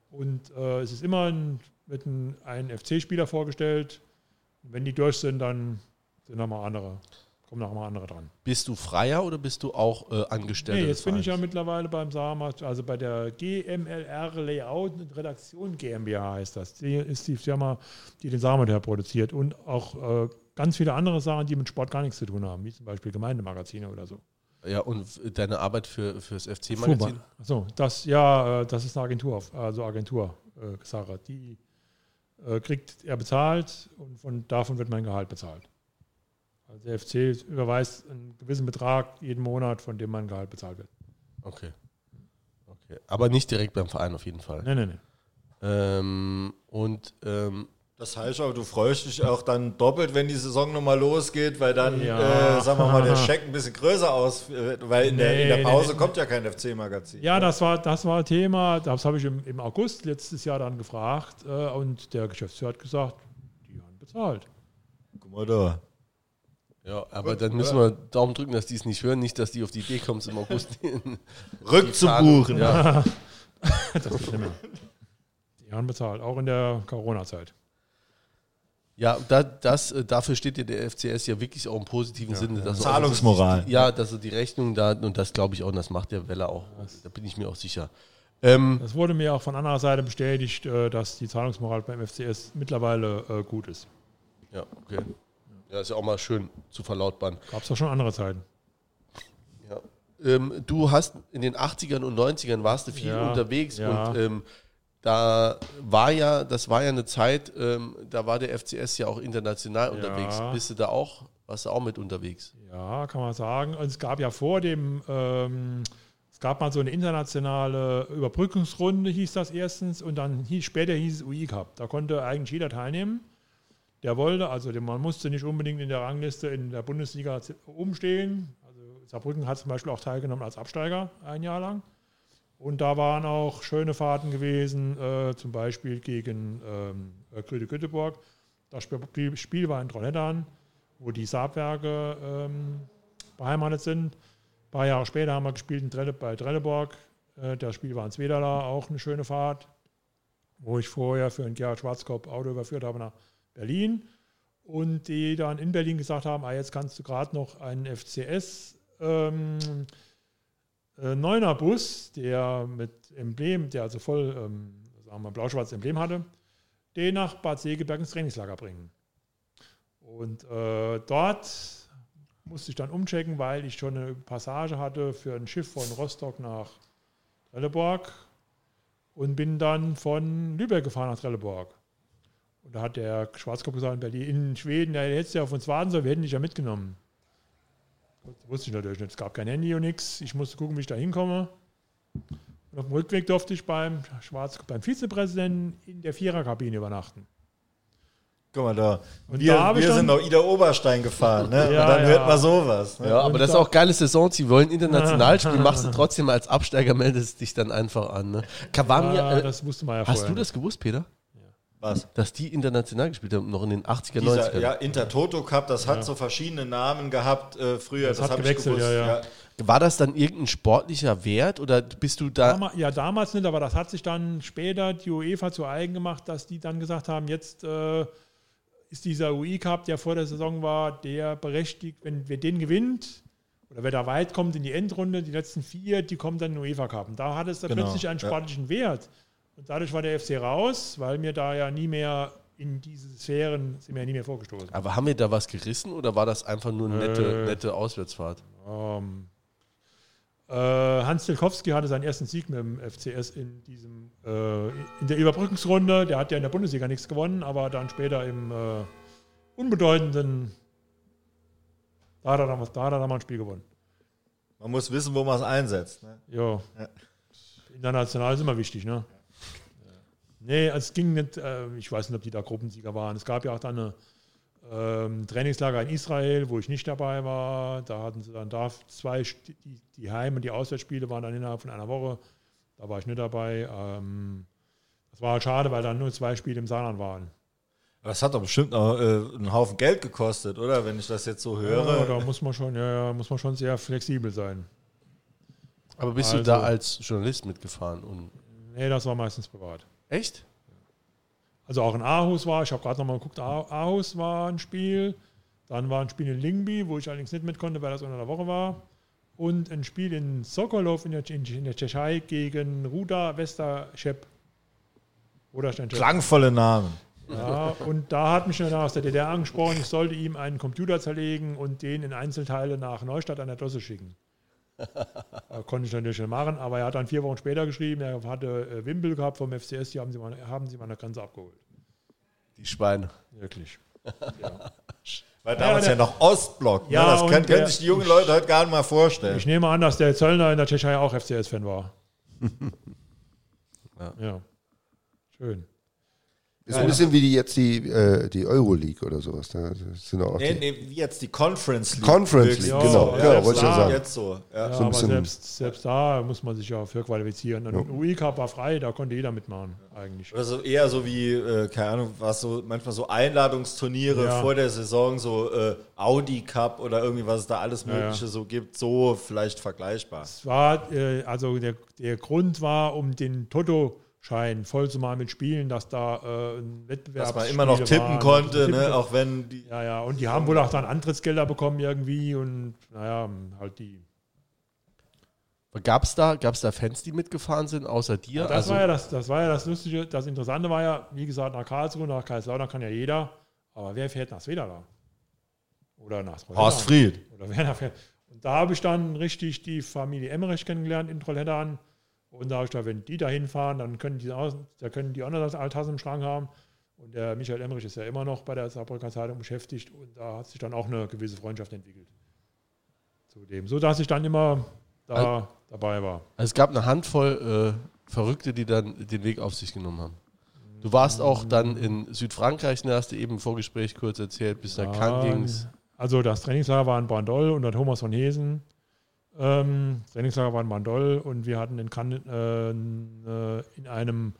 Und äh, es ist immer ein, wird ein, ein FC-Spieler vorgestellt. Wenn die durch sind, dann sind nochmal andere, kommen nochmal andere dran. Bist du Freier oder bist du auch äh, Angestellter? Nee, jetzt bin ich ja mittlerweile beim SAMA, also bei der GMLR Layout und Redaktion GmbH heißt das. Die ist die Firma, die den SAMA produziert und auch äh, ganz viele andere Sachen, die mit Sport gar nichts zu tun haben, wie zum Beispiel Gemeindemagazine oder so. Ja, und deine Arbeit für, fürs FC-Magazin? Achso, das, ja, äh, das ist eine Agentur, also Agentur, äh, Sache. Die äh, kriegt er bezahlt und von, davon wird mein Gehalt bezahlt. Also der FC überweist einen gewissen Betrag jeden Monat, von dem mein Gehalt bezahlt wird. Okay. okay. Aber nicht direkt beim Verein auf jeden Fall. Nee, nee, nee. Ähm, und ähm, Das heißt aber, du freust dich auch dann doppelt, wenn die Saison nochmal losgeht, weil dann, Ja. äh, sagen wir mal, der (laughs) Scheck ein bisschen größer aus, äh, weil in, der, in der Nee, Pause nee, nee. kommt ja kein FC-Magazin. Ja, das war, das war Thema, das habe ich im, im August letztes Jahr dann gefragt äh, und der Geschäftsführer hat gesagt, die haben bezahlt. Guck mal da. Ja, aber dann müssen wir Daumen drücken, dass die es nicht hören, nicht, dass die auf die Idee kommen, es im August (laughs) Rückzubuchen. Ja. (laughs) Das ist mehr. Die haben bezahlt, auch in der Corona-Zeit. Ja, da, das, äh, dafür steht ja der FCS ja wirklich auch im positiven Sinne. Dass er Zahlungsmoral. offensichtlich- Ja, dass er die Rechnung da, und das glaube ich auch, und das macht der Weller auch. Da bin ich mir auch sicher. Ähm, Das wurde mir auch von anderer Seite bestätigt, äh, dass die Zahlungsmoral beim FCS mittlerweile äh, gut ist. ja, okay. Ja, ist ja auch mal schön zu verlautbaren. Gab es auch schon andere Zeiten. Ja. Ähm, du hast in den 80ern und 90ern warst du viel Ja, unterwegs ja. und ähm, da war ja, das war ja eine Zeit, ähm, da war der FCS ja auch international unterwegs. Bist du da auch, warst du auch mit unterwegs? Ja, kann man sagen. Und es gab ja vor dem, ähm, es gab mal so eine internationale Überbrückungsrunde, hieß das erstens, und dann hieß, später hieß es UI Cup. Da konnte eigentlich jeder teilnehmen. Der wollte, also man musste nicht unbedingt in der Rangliste in der Bundesliga oben stehen. Also Saarbrücken hat zum Beispiel auch teilgenommen als Absteiger ein Jahr lang. Und da waren auch schöne Fahrten gewesen, äh, zum Beispiel gegen ähm, Grüde Göteborg. Das Spiel war in Trollhättan, wo die Saabwerke ähm, beheimatet sind. Ein paar Jahre später haben wir gespielt in Drelle, bei Trelleborg. Äh, das Spiel war in Zwedala, auch eine schöne Fahrt, wo ich vorher für einen Gerhard Schwarzkopf Auto überführt habe nach Berlin und die dann in Berlin gesagt haben, ah, jetzt kannst du gerade noch einen FCS ähm, äh, Neuner Bus, der mit Emblem, der also voll, ähm, sagen wir, blau-schwarzes Emblem hatte, den nach Bad Segeberg ins Trainingslager bringen. Und äh, dort musste ich dann umchecken, weil ich schon eine Passage hatte für ein Schiff von Rostock nach Trelleborg und bin dann von Lübeck gefahren nach Trelleborg. Und da hat der Schwarzkopf gesagt, in Berlin, in Schweden, ja, hättest du ja auf uns warten sollen, wir hätten dich ja mitgenommen. Das wusste ich natürlich nicht. Es gab kein Handy und nichts. Ich musste gucken, wie ich da hinkomme. Und auf dem Rückweg durfte ich beim, Schwarz, beim Vizepräsidenten in der Viererkabine übernachten. Guck mal da. Und wir, da wir sind noch Ida Oberstein gefahren, ne? (laughs) ja, und dann ja. hört man sowas. Ne? Ja, aber das ist auch geile Saison. Sie wollen international (laughs) spielen, machst du trotzdem als Absteiger, meldest dich dann einfach an. Ne? Kawami, Ja, äh, das wusste man ja hast vorher. du das gewusst, Peter? Was? Dass die international gespielt haben, noch in den 80er, Dieser, 90er? ja, Intertoto Cup, das hat so verschiedene Namen gehabt äh, früher. Das Das, hat hab gewechselt, ich gewusst. ja, ja. War das dann irgendein sportlicher Wert oder bist du da? Dama- Ja, damals nicht, aber das hat sich dann später die UEFA zu eigen gemacht, dass die dann gesagt haben, jetzt äh, ist dieser UI Cup, der vor der Saison war, der berechtigt, wenn wer den gewinnt oder wer da weit kommt in die Endrunde, die letzten vier, die kommen dann in den UEFA Cup. Und da hat es dann Genau, plötzlich einen ja. sportlichen Wert. Und dadurch war der FC raus, weil mir da ja nie mehr in diese Sphären sind mir ja nie mehr vorgestoßen. Aber haben wir da was gerissen oder war das einfach nur eine nette, Äh. nette Auswärtsfahrt? Ähm, äh, Hans Tilkowski hatte seinen ersten Sieg mit dem FCS in diesem äh, in der Überbrückungsrunde. Der hat ja in der Bundesliga nichts gewonnen, aber dann später im äh, unbedeutenden da hat er damals, da hat er damals ein Spiel gewonnen. Man muss wissen, wo man es einsetzt. Ne? Ja. Ja. International ist immer wichtig, ne? Nee, es ging nicht, äh, ich weiß nicht, ob die da Gruppensieger waren. Es gab ja auch dann eine ähm, Trainingslager in Israel, wo ich nicht dabei war. Da hatten sie dann da zwei, die, die Heim- und die Auswärtsspiele waren dann innerhalb von einer Woche. Da war ich nicht dabei. Ähm, das war halt schade, weil dann nur zwei Spiele im Saarland waren. Aber das hat doch bestimmt noch äh, einen Haufen Geld gekostet, oder? Wenn ich das jetzt so höre. Ja, da muss man schon, ja, muss man schon sehr flexibel sein. Aber bist du Also- da als Journalist mitgefahren? Und Nee, das war meistens privat. Echt? Also auch in Aarhus war, ich habe gerade nochmal geguckt, Aarhus war ein Spiel, dann war ein Spiel in Lingby, wo ich allerdings nicht mit konnte, weil das unter der Woche war. Und ein Spiel in Sokolov in der, in, der Tschechei gegen Ruda Westerschep. Klangvolle Namen. ja, und da hat mich einer aus der DDR angesprochen, ich sollte ihm einen Computer zerlegen und den in Einzelteile nach Neustadt an der Dosse schicken. Konnte ich natürlich nicht machen, aber er hat dann vier Wochen später geschrieben, er hatte äh, Wimbel gehabt vom FCS, die haben sie mal, haben sie mal an der Grenze abgeholt. Die Schweine. Wirklich. Weil damals ja, der- noch Ostblock. Ja, ne? Das können, können sich die jungen Leute heute gar nicht mal vorstellen. Ich nehme an, dass der Zöllner in der Tschechei auch FCS-Fan war. (laughs) Ja. ja. Schön. Ist ein bisschen wie die jetzt die, äh, die Euroleague oder sowas. Da sind auch Nee, nee, wie jetzt die Conference League. Conference höchstens. League, genau. Ja, Ja, wollte ich ja sagen. Jetzt so. Ja. Ja, So aber selbst, selbst da muss man sich ja für qualifizieren. Und UI Cup war frei, da konnte jeder mitmachen, eigentlich. Oder so eher so wie, äh, keine Ahnung, was so manchmal so Einladungsturniere Ja. vor der Saison, so äh, Audi Cup oder irgendwie was es da alles Ja, Mögliche so gibt, so vielleicht vergleichbar. Es war, äh, also der, der Grund war, um den Toto-Schein voll zu machen mit Spielen, dass da äh, ein Wettbewerb Dass man immer noch tippen konnte, ne? auch wenn die. Ja, ja, und die haben wohl auch dann Antrittsgelder bekommen irgendwie und naja, halt die. Gab es da, gab's da Fans, die mitgefahren sind, außer dir? Das, also, war ja das, das war ja das Lustige, das Interessante war ja, wie gesagt, nach Karlsruhe, nach Kaiserslautern kann ja jeder, aber wer fährt nach Swedala? Oder nach Trollhättan? Horst Fried. Oder wer nach Und da habe ich dann richtig die Familie Emmerich kennengelernt in Trollhättan. Und da habe ich gesagt, wenn die da hinfahren, dann können die, auch, da können die das Altassen im Schrank haben. Und der Michael Emmerich ist ja immer noch bei der Saarbrücker Zeitung beschäftigt. Und da hat sich dann auch eine gewisse Freundschaft entwickelt. Zu dem. So dass ich dann immer da dabei war. also es gab eine Handvoll äh, Verrückte, die dann den Weg auf sich genommen haben. Du warst auch dann in Südfrankreich, ne, hast du eben im Vorgespräch kurz erzählt, bis nach Cannes ging's. Also das Trainingslager war in Bandol unter Thomas von Hesen. Ähm, das Trainingslager war in Bandol und wir hatten in Cannes äh, äh, in einem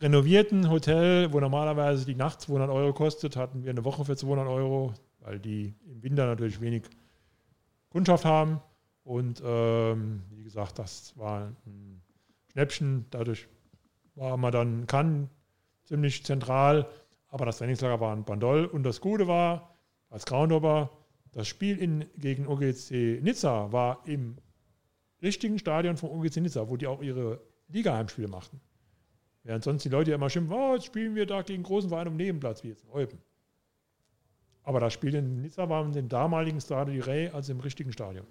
renovierten Hotel, wo normalerweise die Nacht 200 Euro kostet, hatten wir eine Woche für 200 Euro, weil die im Winter natürlich wenig Kundschaft haben. Und ähm, wie gesagt, das war ein Schnäppchen. Dadurch war man dann Cannes ziemlich zentral. Aber das Trainingslager war in Bandol. Und das Gute war, als Groundhopper, das Spiel in, gegen OGC Nizza war im richtigen Stadion von OGC Nizza, wo die auch ihre Liga-Heimspiele machten. Während sonst die Leute ja immer schimpfen, oh, jetzt spielen wir da gegen großen Verein um Nebenplatz, wie jetzt in Eupen. Aber das Spiel in Nizza war in dem damaligen Stade di Rey, also im richtigen Stadion.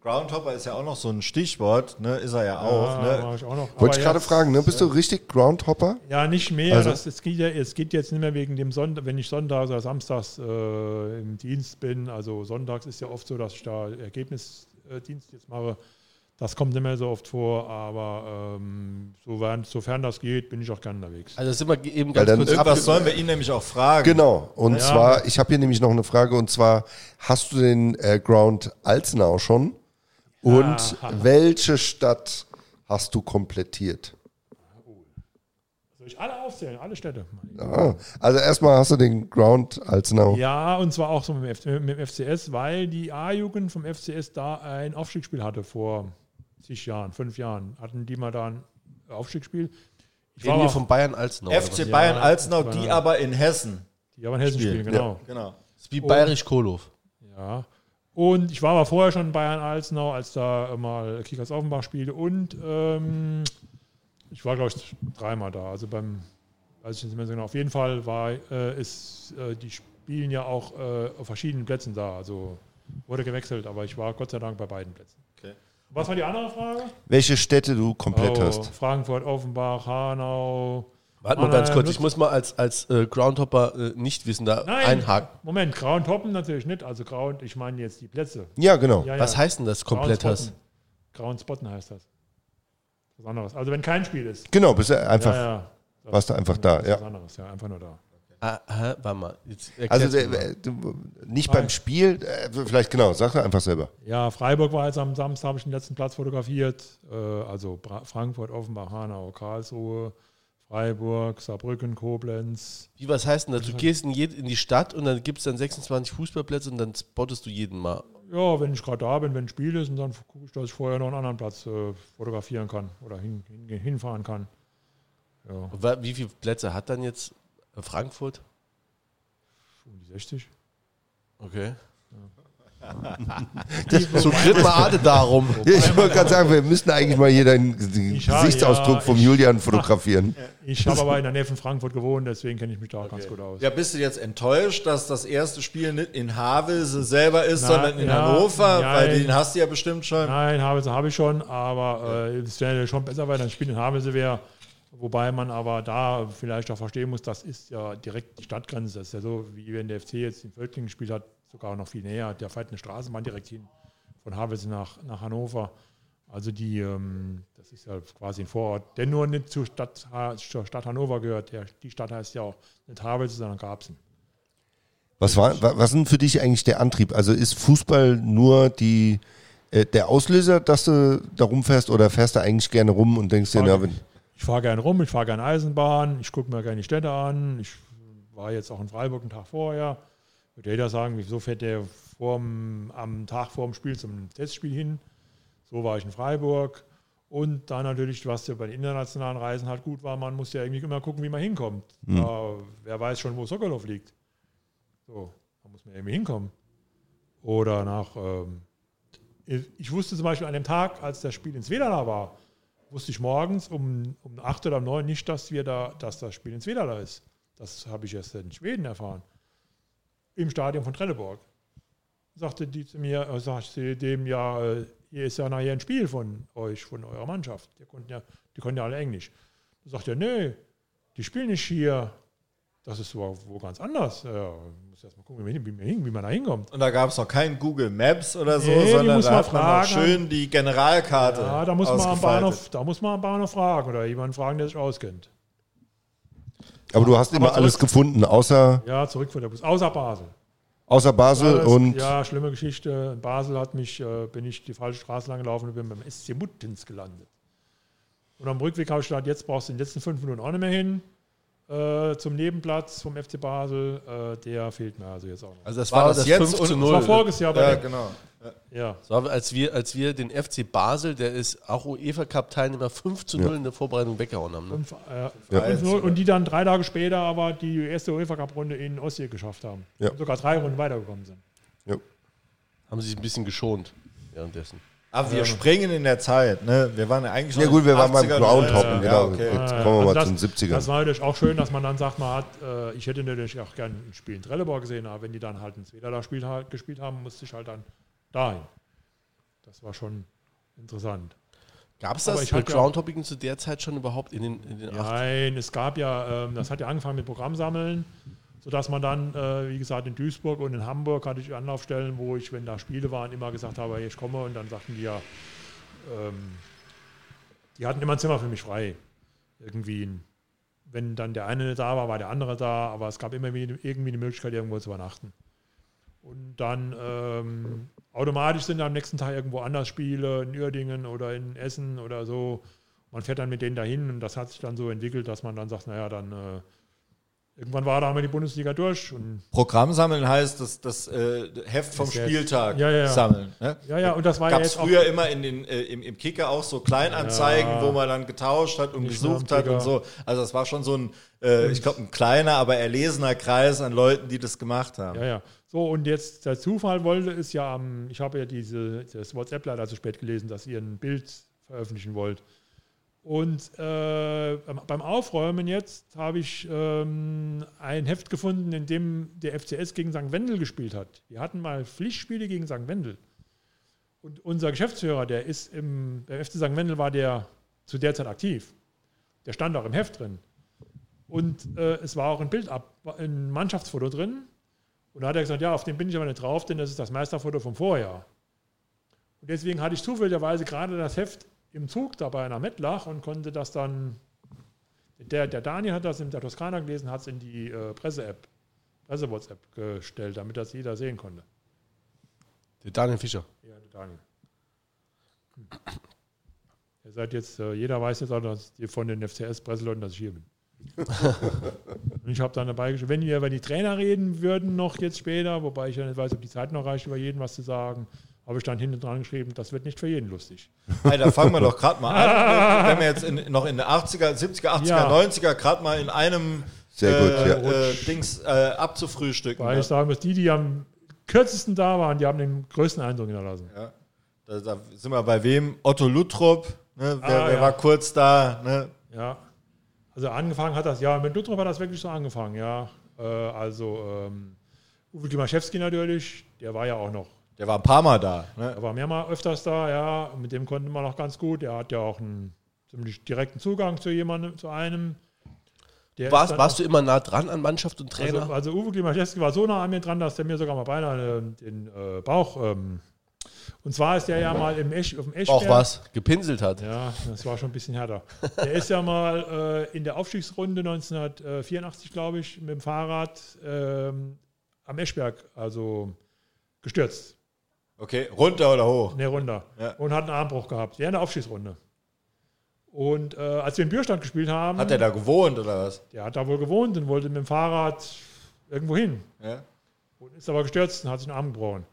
Groundhopper ist ja auch noch so ein Stichwort, ne? Ist er ja auch. Ja, ne? ich auch noch. Wollte ich gerade fragen, ne? bist du richtig Groundhopper? Ja, nicht mehr. Also- das, es, geht ja, es geht jetzt nicht mehr wegen dem Sonntag, wenn ich sonntags oder samstags äh, im Dienst bin. Also sonntags ist ja oft so, dass ich da Ergebnisdienst jetzt mache. Das kommt nicht mehr so oft vor, aber ähm, sofern, sofern das geht, bin ich auch gerne unterwegs. Also sind wir eben ganz dann- kurz Irgendwas sollen wir ihn nämlich auch fragen. Genau. Und Ja. zwar, ich habe hier nämlich noch eine Frage und zwar, hast du den äh, Ground Alzenau schon? Und Ah. (laughs) welche Stadt hast du komplettiert? Soll ich alle aufzählen, alle Städte? Ah, also erstmal hast du den Ground Alzenau. Ja, und zwar auch so mit dem, F mit dem FCS, weil die A-Jugend vom FCS da ein Aufstiegsspiel hatte vor zig Jahren, fünf Jahren. Hatten die mal da ein Aufstiegsspiel. Ich Reden wir von Bayern Alzenau. FC Bayern Ja, Alzenau, ja. die aber in Hessen die haben ein Hessen spielen, spielen. genau. Genau. Das ist wie Bayerisch Kohlhof. Ja. Und ich war aber vorher schon in Bayern Alzenau, als da mal Kickers Offenbach spielte. Und ähm, ich war, glaube ich, dreimal da. Also beim, weiß ich nicht mehr so genau. Auf jeden Fall war äh, ist, äh, die spielen ja auch äh, auf verschiedenen Plätzen da. Also wurde gewechselt, aber ich war Gott sei Dank bei beiden Plätzen. Okay. Was war die andere Frage? Welche Städte du komplett Oh, hast? Frankfurt, Offenbach, Hanau. Warte mal Nein, ganz kurz, ich muss mal als, als äh, Groundhopper äh, nicht wissen, da Nein, einhaken. Moment, Grau und Hoppen natürlich nicht. Also Grau und ich meine jetzt die Plätze. Ja, genau. Ja, Was ja. heißt denn das komplett Grauen hast? Spotten. Grauen Spotten heißt das. Was anderes. Also wenn kein Spiel ist. Genau, bist du einfach, ja, ja. Das warst du einfach da, ist ja. Was anderes, ja, einfach nur da. Ah, hä? warte mal. Jetzt Also mal. äh, du, nicht beim Spiel, äh, vielleicht genau, sag doch einfach selber. Ja, Freiburg war jetzt am Samstag, habe ich den letzten Platz fotografiert. Äh, also Bra Frankfurt, Offenbach, Hanau, Karlsruhe, Freiburg, Saarbrücken, Koblenz. Wie, was heißt denn das? Du gehst in, in die Stadt und dann gibt es dann 26 Fußballplätze und dann spottest du jeden mal. Ja, wenn ich gerade da bin, wenn ein Spiel ist, und dann gucke ich, dass ich vorher noch einen anderen Platz äh, fotografieren kann oder hin, hin, hinfahren kann. Ja, Wie viele Plätze hat dann jetzt äh, Frankfurt? um die 60. Okay. So dritt mal darum. Ja, ich wollte gerade sagen, wir müssen eigentlich mal hier habe- Gesichtsausdruck ja, vom ich- Julian fotografieren. Ich habe aber in der Nähe von Frankfurt gewohnt, deswegen kenne ich mich da auch ganz gut aus. Ja, bist du jetzt enttäuscht, dass das erste Spiel nicht in Havelse selber ist, Na, sondern in ja, Hannover? nein. Weil den hast du ja bestimmt schon. Nein, Havelse habe ich schon, aber äh, es wäre schon besser, weil ein Spiel in Havelse wäre. Wobei man aber da vielleicht auch verstehen muss, das ist ja direkt die Stadtgrenze. Das ist ja so, wie wenn der FC jetzt in Völklingen gespielt hat, sogar noch viel näher. Der fährt eine Straßenbahn direkt hin von Havelse nach, nach Hannover. Also die, ähm, das ist ja quasi ein Vorort, der nur nicht zur Stadt, zur Stadt Hannover gehört. Der, die Stadt heißt ja auch nicht Havelse, sondern Garbsen. Was war, wa- was ist denn für dich eigentlich der Antrieb? Also ist Fußball nur die, äh, der Auslöser, dass du da rumfährst oder fährst du eigentlich gerne rum und denkst dir, na, wenn, Ich fahre gerne rum, ich fahre gerne Eisenbahn, ich gucke mir gerne die Städte an. Ich war jetzt auch in Freiburg einen Tag vorher. Würde jeder sagen, wieso fährt der vorm, am Tag vor dem Spiel zum Testspiel hin? So war ich in Freiburg. Und dann natürlich, was ja bei den internationalen Reisen halt gut war, man muss ja irgendwie immer gucken, wie man hinkommt. Da, wer weiß schon, wo Sokolov liegt. So, da muss man irgendwie hinkommen. Oder nach, ähm, ich wusste zum Beispiel an dem Tag, als das Spiel in Svedala war, wusste ich morgens um, um 8 oder um 9 nicht, dass wir da, dass das Spiel in Svedala ist. Das habe ich erst in Schweden erfahren. Im Stadion von Trelleborg. Sagte die zu mir, äh, sagte dem ja, äh, hier ist ja nachher ein Spiel von euch, von eurer Mannschaft. Die konnten ja, die konnten ja alle Englisch. Da sagt er, nee, die spielen nicht hier. Das ist wo, wo ganz anders. Ja, muss erst mal gucken, wie man, wie, wie man da hinkommt. Und da gab es noch kein Google Maps oder so, Nee, sondern da hat man noch schön die Generalkarte. Ja, da muss, man am. Bahnhof, da muss man am Bahnhof fragen oder jemanden fragen, der sich auskennt. Aber du hast immer Aber alles zurück- gefunden, außer, Ja, zurück von der Bus. Außer Basel. außer Basel Alles- und ja, schlimme Geschichte. In Basel hat mich, äh, bin ich die falsche Straße lang gelaufen und bin beim SC Muttens gelandet. Und am Rückweg habe ich gedacht, jetzt brauchst du in den letzten fünf Minuten auch nicht mehr hin. Äh, zum Nebenplatz vom FC Basel, äh, der fehlt mir also jetzt auch noch. Also das War war, das das, jetzt 5 und- zu das 0. Das war voriges Jahr bei Ja, der, genau. ja. Das war, als wir, als wir den FC Basel, der ist auch UEFA Cup Teilnehmer 5 zu 0 in der Vorbereitung weggehauen haben. Ne? Fünf, äh, Ja. fünf Null. und die dann drei Tage später aber die erste UEFA Cup Runde in Ostsee geschafft haben. Ja. Und sogar drei Runden weitergekommen sind. Haben sich ein bisschen geschont währenddessen. Aber wir springen in der Zeit, ne? Wir waren ja eigentlich Ja gut, wir waren beim 80ern. Groundhoppen, Ja, genau. okay. Jetzt kommen wir also mal das, zu den 70ern. Das war natürlich auch schön, dass man dann sagt, man hat, äh, ich hätte natürlich auch gerne ein Spiel in Trelleborg gesehen, aber wenn die dann halt ins Weder da Spiel, halt, gespielt haben, musste ich halt dann dahin. Das war schon interessant. Gab es das ich hatte ja- Groundhopping zu der Zeit schon überhaupt in den, in den 80ern? Nein, es gab ja, ähm, das hat ja angefangen mit Programmsammeln, sodass man dann, äh, wie gesagt, in Duisburg und in Hamburg hatte ich Anlaufstellen, wo ich, wenn da Spiele waren, immer gesagt habe, ich komme und dann sagten die ja, ähm, die hatten immer ein Zimmer für mich frei. Irgendwie, wenn dann der eine da war, war der andere da, aber es gab immer wie- irgendwie die Möglichkeit, irgendwo zu übernachten. Und dann ähm, automatisch sind am nächsten Tag irgendwo anders Spiele, in Uerdingen oder in Essen oder so. Man fährt dann mit denen dahin und das hat sich dann so entwickelt, dass man dann sagt, naja, dann äh, irgendwann war da mal die Bundesliga durch und Programm sammeln heißt das, das äh, Heft vom. Spieltag Ja, ja, ja. sammeln. Ne? ja, ja, und das war Gab ja es jetzt früher immer in den, äh, im, im Kicker auch so Kleinanzeigen, Ja. wo man dann getauscht hat und gesucht hat und so. Also das war schon so ein, äh, ich glaube, ein kleiner, aber erlesener Kreis an Leuten, die das gemacht haben. Ja, ja. So, und jetzt der Zufall wollte es ja am, ich habe ja diese, das WhatsApp leider zu spät gelesen, dass ihr ein Bild veröffentlichen wollt. Und äh, beim- Aufräumen jetzt habe ich ähm, ein Heft gefunden, in dem der FCS gegen St. Wendel gespielt hat. Wir hatten mal Pflichtspiele gegen St. Wendel. Und unser Geschäftsführer, der ist im, der FC St. Wendel war der zu der Zeit aktiv. Der stand auch im Heft drin. Und äh, es war auch ein Bild ab, ein Mannschaftsfoto drin. Und da hat er gesagt, ja, auf dem bin ich aber nicht drauf, denn das ist das Meisterfoto vom Vorjahr. Und deswegen hatte ich zufälligerweise gerade das Heft im Zug da bei einer Mettlach und konnte das dann, der, der Daniel hat das in der Toskana gelesen, hat es in die äh, Presse-App, Presse-WhatsApp gestellt, damit das jeder sehen konnte. Der Daniel Fischer. Ja, der Daniel. Hm. Ihr seid jetzt, äh, jeder weiß jetzt auch, dass ihr von den FCS-Presseleuten, dass ich hier bin. (laughs) Und ich habe dann dabei geschrieben, wenn wir über die Trainer reden würden, noch jetzt später, wobei ich ja nicht weiß, ob die Zeit noch reicht, über jeden was zu sagen, habe ich dann hinten dran geschrieben, das wird nicht für jeden lustig. Hey, da fangen wir doch gerade mal an. (laughs) Wenn wir jetzt in, noch in den 80er, 70er, 80er, Ja. 90er gerade mal in einem Sehr gut, äh, ja. äh, Dings äh, abzufrühstücken. Weil ne? ich sagen muss, die, die am kürzesten da waren, die haben den größten Eindruck hinterlassen. Ja. Da, da sind wir bei wem? Otto Lutrop, ne? wer, Ah, wer ja. war kurz da? Ne? Ja. Also angefangen hat das, ja, mit Lutrop hat das wirklich so angefangen, ja. Äh, also ähm, Uwe Klimaszewski natürlich, der war ja auch noch Der war ein paar Mal da. Ne? Er war mehrmals öfters da, ja. Mit dem konnte man auch ganz gut. Er hat ja auch einen ziemlich direkten Zugang zu jemandem, zu einem. Der Warst, warst du immer nah dran an Mannschaft und Trainer? Also, also Uwe Klimaszewski war so nah an mir dran, dass der mir sogar mal beinahe den äh, Bauch. Ähm, und zwar ist der ja mal im Esch, auf dem Eschberg. auch was gepinselt hat. Ja, das war schon ein bisschen härter. Der ist ja mal äh, in der Aufstiegsrunde 1984, glaube ich, mit dem Fahrrad ähm, am Eschberg, also gestürzt. Okay, runter oder hoch? Ne, runter. Ja. Und hat einen Armbruch gehabt. Ja, in der Aufstiegsrunde. Und äh, als wir in Bürstadt gespielt haben, Hat er da gewohnt oder was? der hat da wohl gewohnt und wollte mit dem Fahrrad irgendwo hin. Ja? Und ist aber gestürzt und hat sich einen Arm gebrochen.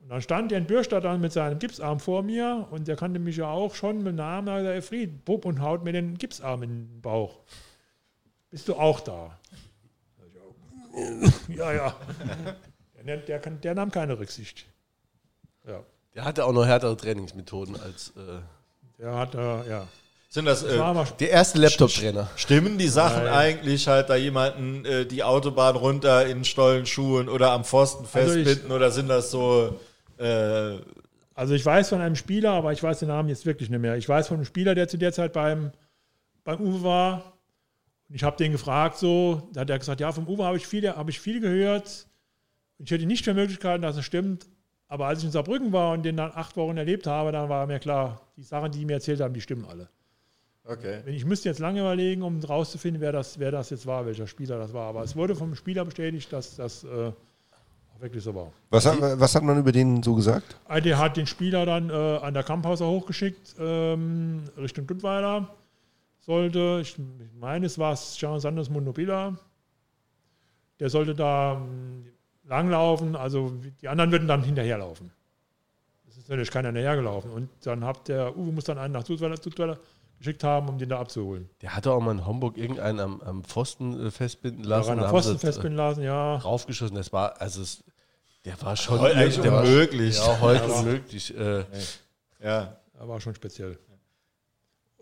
Und dann stand der in Bürstadt dann mit seinem Gipsarm vor mir und der kannte mich ja auch schon mit Namen, da er gesagt, Fried, Bub, und haut mir den Gipsarm in den Bauch. Bist du auch da? Ja, ja. (laughs) Der, der, kann, der nahm keine Rücksicht. Ja. Der hatte auch noch härtere Trainingsmethoden als äh, Der hat, äh, ja. Sind das, äh, der erste Laptop-Trainer. stimmen die Sachen Nein. eigentlich halt da jemanden äh, die Autobahn runter in Stollenschuhen oder am Pfosten Also ich- festbinden oder sind das so äh, Also ich weiß von einem Spieler, aber ich weiß den Namen jetzt wirklich nicht mehr. Ich weiß von einem Spieler, der zu der Zeit beim, beim Uwe war. Und ich habe den gefragt so, da hat er gesagt, ja, vom Uwe habe ich viel, habe ich viel gehört. Und ich hätte nicht für Möglichkeiten, dass es stimmt. Aber als ich in Saarbrücken war und den dann acht Wochen erlebt habe, dann war mir klar, die Sachen, die die mir erzählt haben, die stimmen alle. Okay. Ich müsste jetzt lange überlegen, um rauszufinden, wer das, wer das jetzt war, welcher Spieler das war. Aber es wurde vom Spieler bestätigt, dass das äh, auch wirklich so war. Was hat, was hat man über den so gesagt? Ah, Der hat den Spieler dann äh, an der Kamphauser hochgeschickt, ähm, Richtung Duttweiler. Sollte, ich meine, es war Jean Sanders Monobila. Der sollte da ähm, langlaufen, also die anderen würden dann hinterherlaufen. Das ist natürlich keiner hinterhergelaufen. Und dann hat der Uwe muss dann einen nach Duttweiler geschickt haben, um den da abzuholen. Der hatte auch mal in Homburg irgendeinen am, am Pfosten äh, festbinden lassen. Am Pfosten äh, festbinden lassen, ja. Draufgeschossen. Das war, also es, der war schon Heute der war, unmöglich. Ja, heute Ja. unmöglich. Äh, Ja. Er war schon speziell.